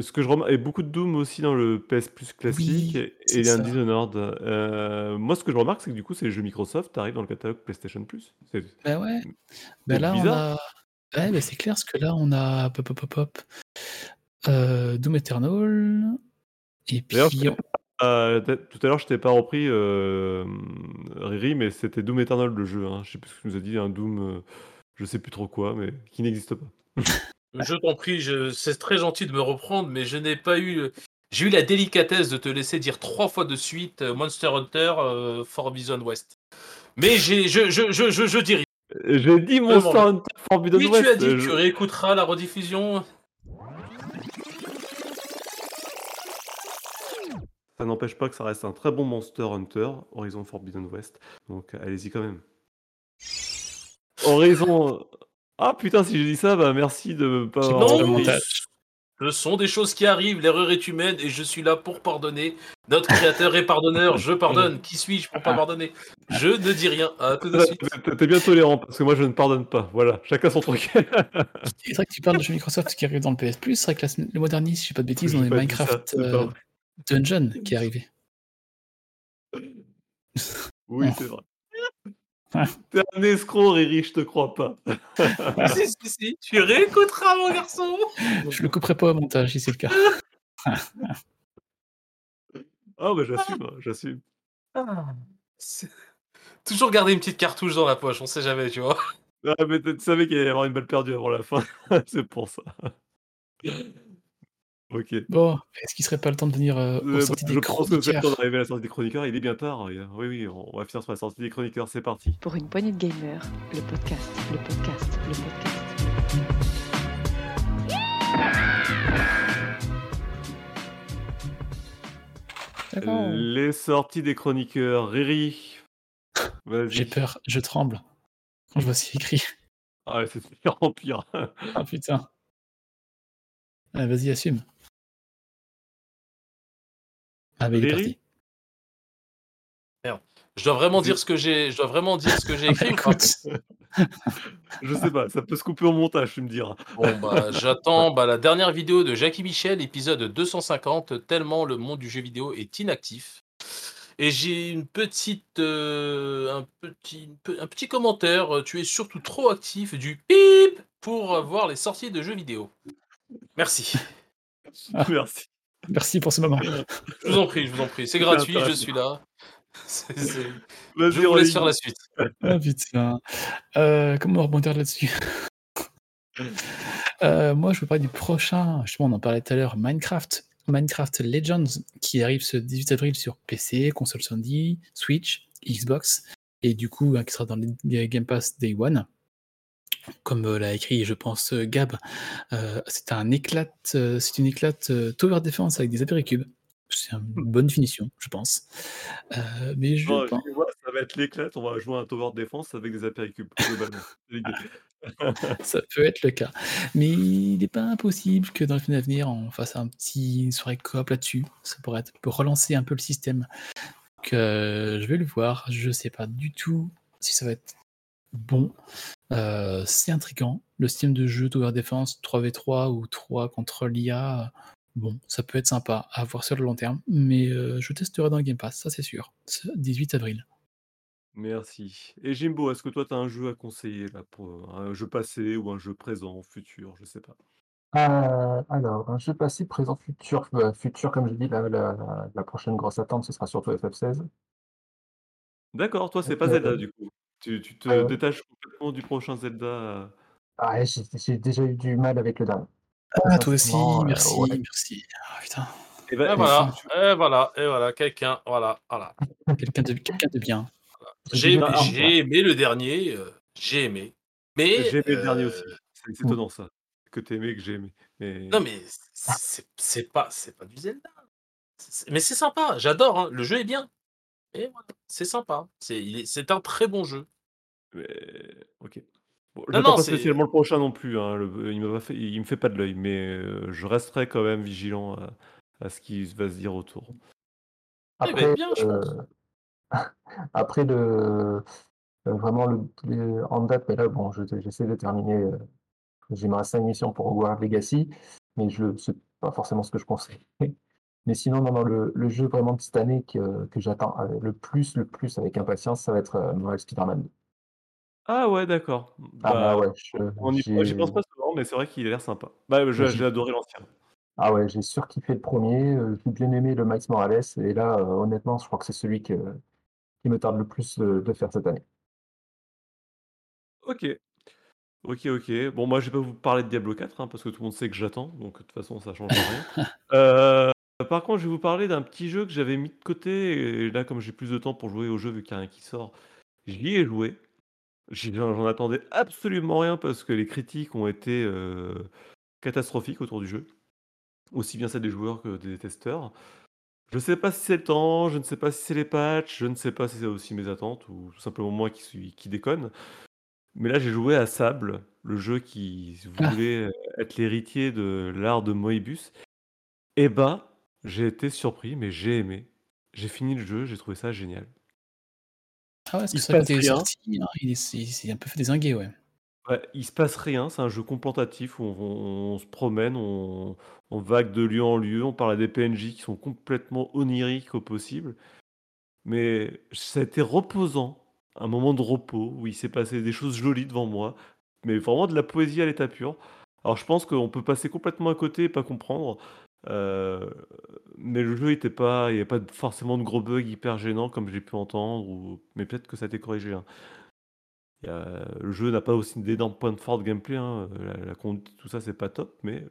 ce que je remarque, et beaucoup de Doom aussi dans le PS Plus classique, Oui, et il y a un ça. Dishonored. Euh, moi, ce que je remarque, c'est que du coup, c'est les jeux Microsoft arrivent dans le catalogue PlayStation Plus. Bah ouais, bah c'est là on a. Ouais, bah c'est clair, parce que là on a pop, pop, pop, pop. Euh, Doom Eternal, et puis. on- euh, tout à l'heure, je t'ai pas repris euh, Riri, mais c'était Doom Eternal le jeu. Hein. Je sais plus ce que tu nous as dit, un Doom, euh, je sais plus trop quoi, mais qui n'existe pas. Je t'en prie, je... c'est très gentil de me reprendre, mais je n'ai pas eu. J'ai eu la délicatesse de te laisser dire trois fois de suite euh, Monster Hunter euh, Forbidden West. Mais j'ai, je, je, je, je, je. J'ai dit. Monster Hunter Forbidden Oui, tu as dit, euh, tu je- réécouteras la rediffusion. Ça n'empêche pas que ça reste un très bon Monster Hunter, Horizon Forbidden West. Donc allez-y quand même. Horizon. Ah putain, si j'ai dit ça, bah merci de avoir pas le Non, ce sont des choses qui arrivent, l'erreur est humaine et je suis là pour pardonner. Notre créateur est pardonneur, je pardonne. Qui suis-je pour pas pardonner? Je ne dis rien. À tout de suite. T'es bien tolérant parce que moi je ne pardonne pas. Voilà, chacun son truc. C'est vrai que tu parles de jeux Microsoft qui arrivent dans le PS Plus. C'est vrai que le mois dernier, si je dis pas de bêtises, on dit Minecraft ça, euh, Dungeon qui est arrivé. Oui, c'est vrai. T'es un escroc, Riri, je te crois pas. si, si, si, tu réécouteras, mon garçon. Je le couperai pas au montage si c'est le cas. Ah, bah j'assume, hein, j'assume. C'est- Toujours garder une petite cartouche dans la poche, on sait jamais, tu vois. Ah, mais tu savais qu'il allait y avoir une balle perdue avant la fin. c'est pour ça. Ok. Bon, est-ce qu'il serait pas le temps de venir euh, aux Euh, sorties bah, des je pense que c'est le temps d'arriver à la sortie des chroniqueurs. Il est bien tard. y a- Oui, oui, on va finir sur la sortie des chroniqueurs. C'est parti. Pour une poignée de gamers, le podcast, le podcast, le podcast. Les sorties des chroniqueurs. Riri. J'ai peur, je tremble. Quand je vois ce qui est écrit. Ah, ouais, c'est pire en pire. Ah putain. Ah, Vas-y, assume. Il est Riri parti. Je dois vraiment dire ce que j'ai, je dois vraiment dire ce que j'ai écrit. Je sais pas, ça peut se couper au montage, tu me diras. Bon bah j'attends bah, la dernière vidéo de Jackie Michel, épisode 250, tellement le monde du jeu vidéo est inactif. Et j'ai une petite, euh, un petit, un petit commentaire. Tu es surtout trop actif du pip pour voir les sorties de jeux vidéo. Merci. Merci. Merci pour ce moment. Je vous en prie, je vous en prie. C'est gratuit, je suis là. C'est- c'est- Vas-y, Je vous laisse faire la suite. Ah putain. Euh, comment rebondir là-dessus? Euh, Moi, je veux parler du prochain. Justement, on en parlait tout à l'heure. Minecraft. Minecraft Legends, qui arrive ce 18 avril sur PC, console Sony, Switch, Xbox, et du coup, hein, qui sera dans le Game Pass Day One. Comme euh, l'a écrit, je pense, euh, Gab, euh, c'est un éclat, euh, c'est une éclate euh, tower defense avec des apéricubes. C'est une bonne finition, je pense. Mais je Non, pense. je vois, ça va être l'éclate. On va jouer un tower de défense avec des apéricubes, globalement. Ça peut être le cas. Mais il n'est pas impossible que dans le film à venir, on fasse un petit soirée coop là-dessus. Ça pourrait être pour relancer un peu le système. Donc, je vais le voir. Je sais pas du tout si ça va être bon. Euh, c'est intriguant. Le système de jeu Tower Defense 3v3 ou 3 contre l'IA, bon, ça peut être sympa à voir sur le long terme. Mais euh, je testerai dans le Game Pass, ça c'est sûr. Ce 18 avril. Merci. Et Jimbo, est-ce que toi, tu as un jeu à conseiller là, pour un jeu passé ou un jeu présent, futur, je sais pas? Euh, alors, un jeu passé, présent, futur. euh, futur, comme j'ai dit, la, la- la prochaine grosse attente, ce sera surtout FF16. D'accord, toi, c'est pas Euh, Zelda du coup. Tu, tu te euh, détaches complètement du prochain Zelda. euh. Ah, ouais, j'ai déjà eu du mal avec le dernier. Ah, toi aussi, euh, merci, ouais. merci. Ah, putain, Eh ben, Et et voilà, et voilà, et voilà, quelqu'un, voilà, voilà. quelqu'un de, quelqu'un de bien. J'ai aimé le dernier, euh, j'ai aimé. Mais J'ai aimé le dernier aussi. C'est étonnant ça. Que tu aimé, que j'ai aimé. Mais... Non mais c'est c'est pas c'est pas du Zelda. Mais c'est sympa, j'adore. hein, Le jeu est bien. Et voilà, c'est sympa. C'est il est- c'est un très bon jeu. mais- Ok. Bon, Non, J'attends non, pas c'est- spécialement le prochain non plus. hein, le- il, me va fait, il me fait pas de l'œil, mais euh, je resterai quand même vigilant à, à ce qui va se dire autour. il va être bien, je euh, après le, euh, vraiment le, le- en date, mais là, bon, je- j'essaie de terminer. euh, J'ai reste 5 missions pour Hogwarts Legacy, mais je c'est pas forcément ce que je conseille. Mais sinon, non, non, le, le jeu vraiment de cette année que, que j'attends le plus, le plus avec impatience, ça va être euh, Marvel Spider-Man 2. Ah ouais, d'accord. Ah Bah, bah ouais, je- on y- j'ai- J'y pense pas souvent, mais c'est vrai qu'il a l'air sympa. Bah, j'ai adoré l'ancien. Ah ouais, j'ai surkiffé le premier, euh, j'ai bien aimé le Max Morales, et là, euh, honnêtement, je crois que c'est celui que, qui me tarde le plus de, de faire cette année. Ok. Ok, ok. Bon, moi, je vais pas vous parler de Diablo 4, hein, parce que tout le monde sait que j'attends, donc de toute façon, ça change rien. Euh, par contre, je vais vous parler d'un petit jeu que j'avais mis de côté, et là, comme j'ai plus de temps pour jouer au jeu, vu qu'il n'y a rien qui sort, j'y ai joué. J'y- J'en j'en attendais absolument rien, parce que les critiques ont été euh, catastrophiques autour du jeu. Aussi bien celles des joueurs que des testeurs. Je sais pas si c'est le temps, je ne sais pas si c'est les patchs, je ne sais pas si c'est aussi mes attentes, ou tout simplement moi qui, suis, qui déconne. Mais là, j'ai joué à Sable, le jeu qui Ah. voulait être l'héritier de l'art de Moebius. Et bah, j'ai été surpris, mais j'ai aimé. J'ai fini le jeu, j'ai trouvé ça génial. Ah ouais, parce Il que se ça, il est sorti, hein, il est, c'est- c'est un peu fait désinguer, ouais. Ouais, il se passe rien, c'est un jeu contemplatif où on, on- on se promène, on, on vague de lieu en lieu, on parle à des PNJ qui sont complètement oniriques au possible. mais ça a été reposant, un moment de repos où il s'est passé des choses jolies devant moi, mais vraiment de la poésie à l'état pur. Alors je pense qu'on peut passer complètement à côté et pas comprendre, euh, mais le jeu était pas, il n'y avait pas forcément de gros bugs hyper gênants comme j'ai pu entendre, ou... mais peut-être que ça a été corrigé. hein. Y le jeu n'a pas aussi d'énormes points force de gameplay, hein, tout ça c'est pas top, mais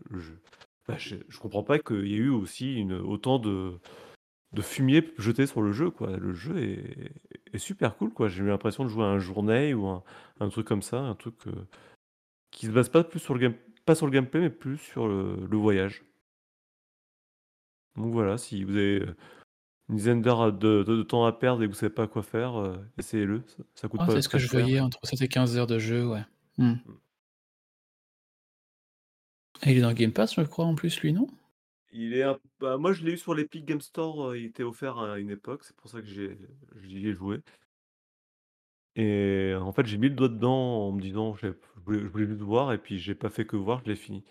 bah, je, je comprends pas qu'il y ait eu aussi autant de, fumier jeté sur le jeu. Le jeu est, super cool. J'ai eu l'impression de jouer à un journée ou un, truc comme ça, un truc euh, qui se base pas plus sur le game, pas sur le gameplay, mais plus sur le voyage. Donc voilà, si vous avez euh, une dizaine d'heures de, de- de temps à perdre et que vous savez pas quoi faire, euh, essayez-le. Ça, ça coûte Ah, pas c'est ce que je cher. voyais entre 7 et 15 heures de jeu, ouais. Hmm. Et il est dans Game Pass, je crois, en plus, lui, non? Il est un- bah, moi, je l'ai eu sur l'Epic Game Store. euh, il était offert à une époque. C'est pour ça que j'ai, j'y ai joué. Et en fait, j'ai mis le doigt dedans en me disant, je voulais, je voulais juste voir, et puis j'ai pas fait que voir, je l'ai fini.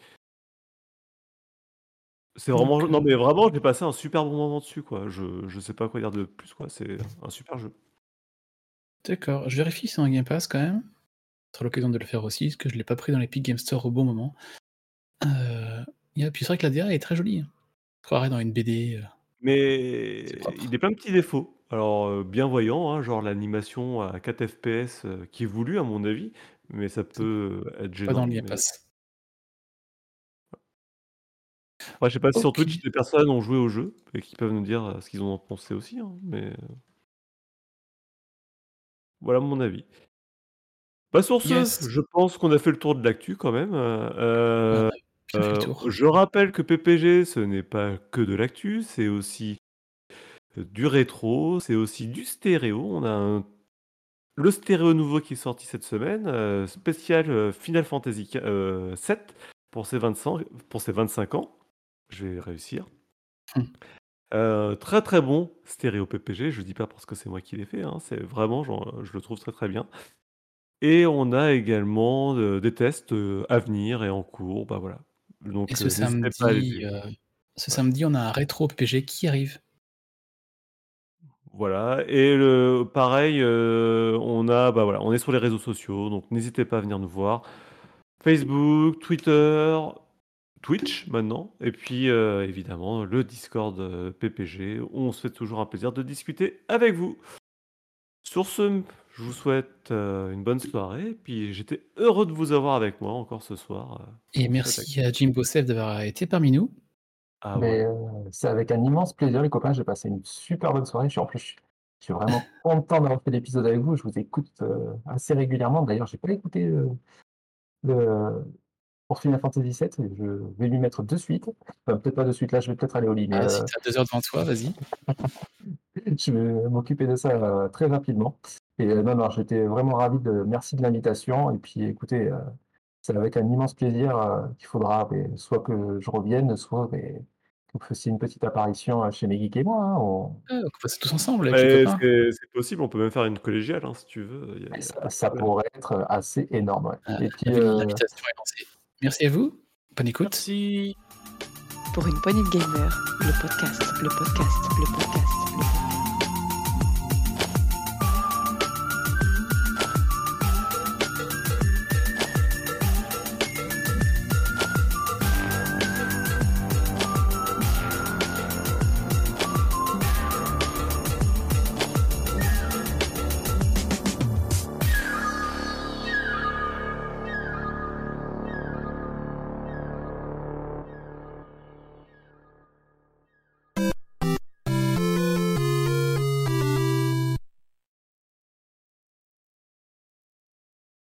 C'est vraiment, Donc, non mais vraiment, j'ai passé un super bon moment dessus, quoi. Je, je sais pas quoi dire de plus, quoi. C'est un super jeu. D'accord, je vérifie si c'est dans Game Pass quand même. Ce sera l'occasion de le faire aussi, parce que je l'ai pas pris dans l'Epic Game Store au bon moment. Euh, et puis c'est vrai que la DA est très jolie. hein. Je croirais dans une BD. euh, Mais C'est propre. il est plein de petits défauts. Alors, euh, bien voyant, hein, genre l'animation à 4 FPS, euh, qui est voulu à mon avis, mais ça peut être Pas dans gênant. le Game mais- Pass. Ouais, je sais pas si sur Ok. Twitch des personnes ont joué au jeu et qui peuvent nous dire euh, ce qu'ils en ont pensé aussi, hein, mais euh, voilà mon avis. Bah sur ce, Yes. je pense qu'on a fait le tour de l'actu quand même. euh, Ouais, euh, on a bien fait le euh, tour. je rappelle que PPG, ce n'est pas que de l'actu, c'est aussi du rétro, c'est aussi du stéréo. On a un- le stéréo nouveau qui est sorti cette semaine, euh, spécial euh, Final Fantasy Qu- euh, 7 pour ses 25, pour ses 25 ans. Je vais réussir. Hmm. Euh, très très bon stéréo PPG, je dis pas parce que c'est moi qui l'ai fait, hein, c'est vraiment, genre, je le trouve très très bien. Et on a également euh, des tests euh, à venir et en cours, bah voilà. Donc Et ce euh, pas les samedi, ce samedi, on a un rétro PPG qui arrive. Voilà. Et le, pareil, on a, bah voilà, on est sur les réseaux sociaux, donc n'hésitez pas à venir nous voir. Facebook, Twitter, Twitch maintenant, et puis euh, évidemment le Discord euh, PPG, où on se fait toujours un plaisir de discuter avec vous. Sur ce, je vous souhaite euh, une bonne soirée, et puis j'étais heureux de vous avoir avec moi encore ce soir. euh, Et merci à Jimbo Sef d'avoir été parmi nous. Ah ouais. euh, c'est avec un immense plaisir, les copains. J'ai passé une super bonne soirée. Je suis en plus, je suis vraiment content d'avoir fait l'épisode avec vous. Je vous écoute euh, assez régulièrement. D'ailleurs, j'ai pas écouté euh, le, pour Final Fantasy VII. Je vais lui mettre de suite. Enfin, peut-être pas de suite. Là, je vais peut-être aller au lit. Mais Ah, si euh, t'as deux heures devant toi, vas-y. je vais m'occuper de ça euh, très rapidement. Et euh, non, non, j'étais vraiment ravi de. Merci de l'invitation. Et puis, écoutez, euh, c'est avec un immense plaisir euh, qu'il faudra mais, soit que je revienne, soit mais, que vous fassiez une petite apparition chez mes geeks et moi. hein. On- Ah, on passe tous ensemble c'est c'est possible, on peut même faire une collégiale hein, si tu veux. y a Ça, pourrait être assez énorme. ouais. Ah, Et puis, la- euh, L'invitation est lancée. Merci à vous. Bonne écoute. Merci. Pour une poignée de gamers, le podcast, le podcast, le podcast, le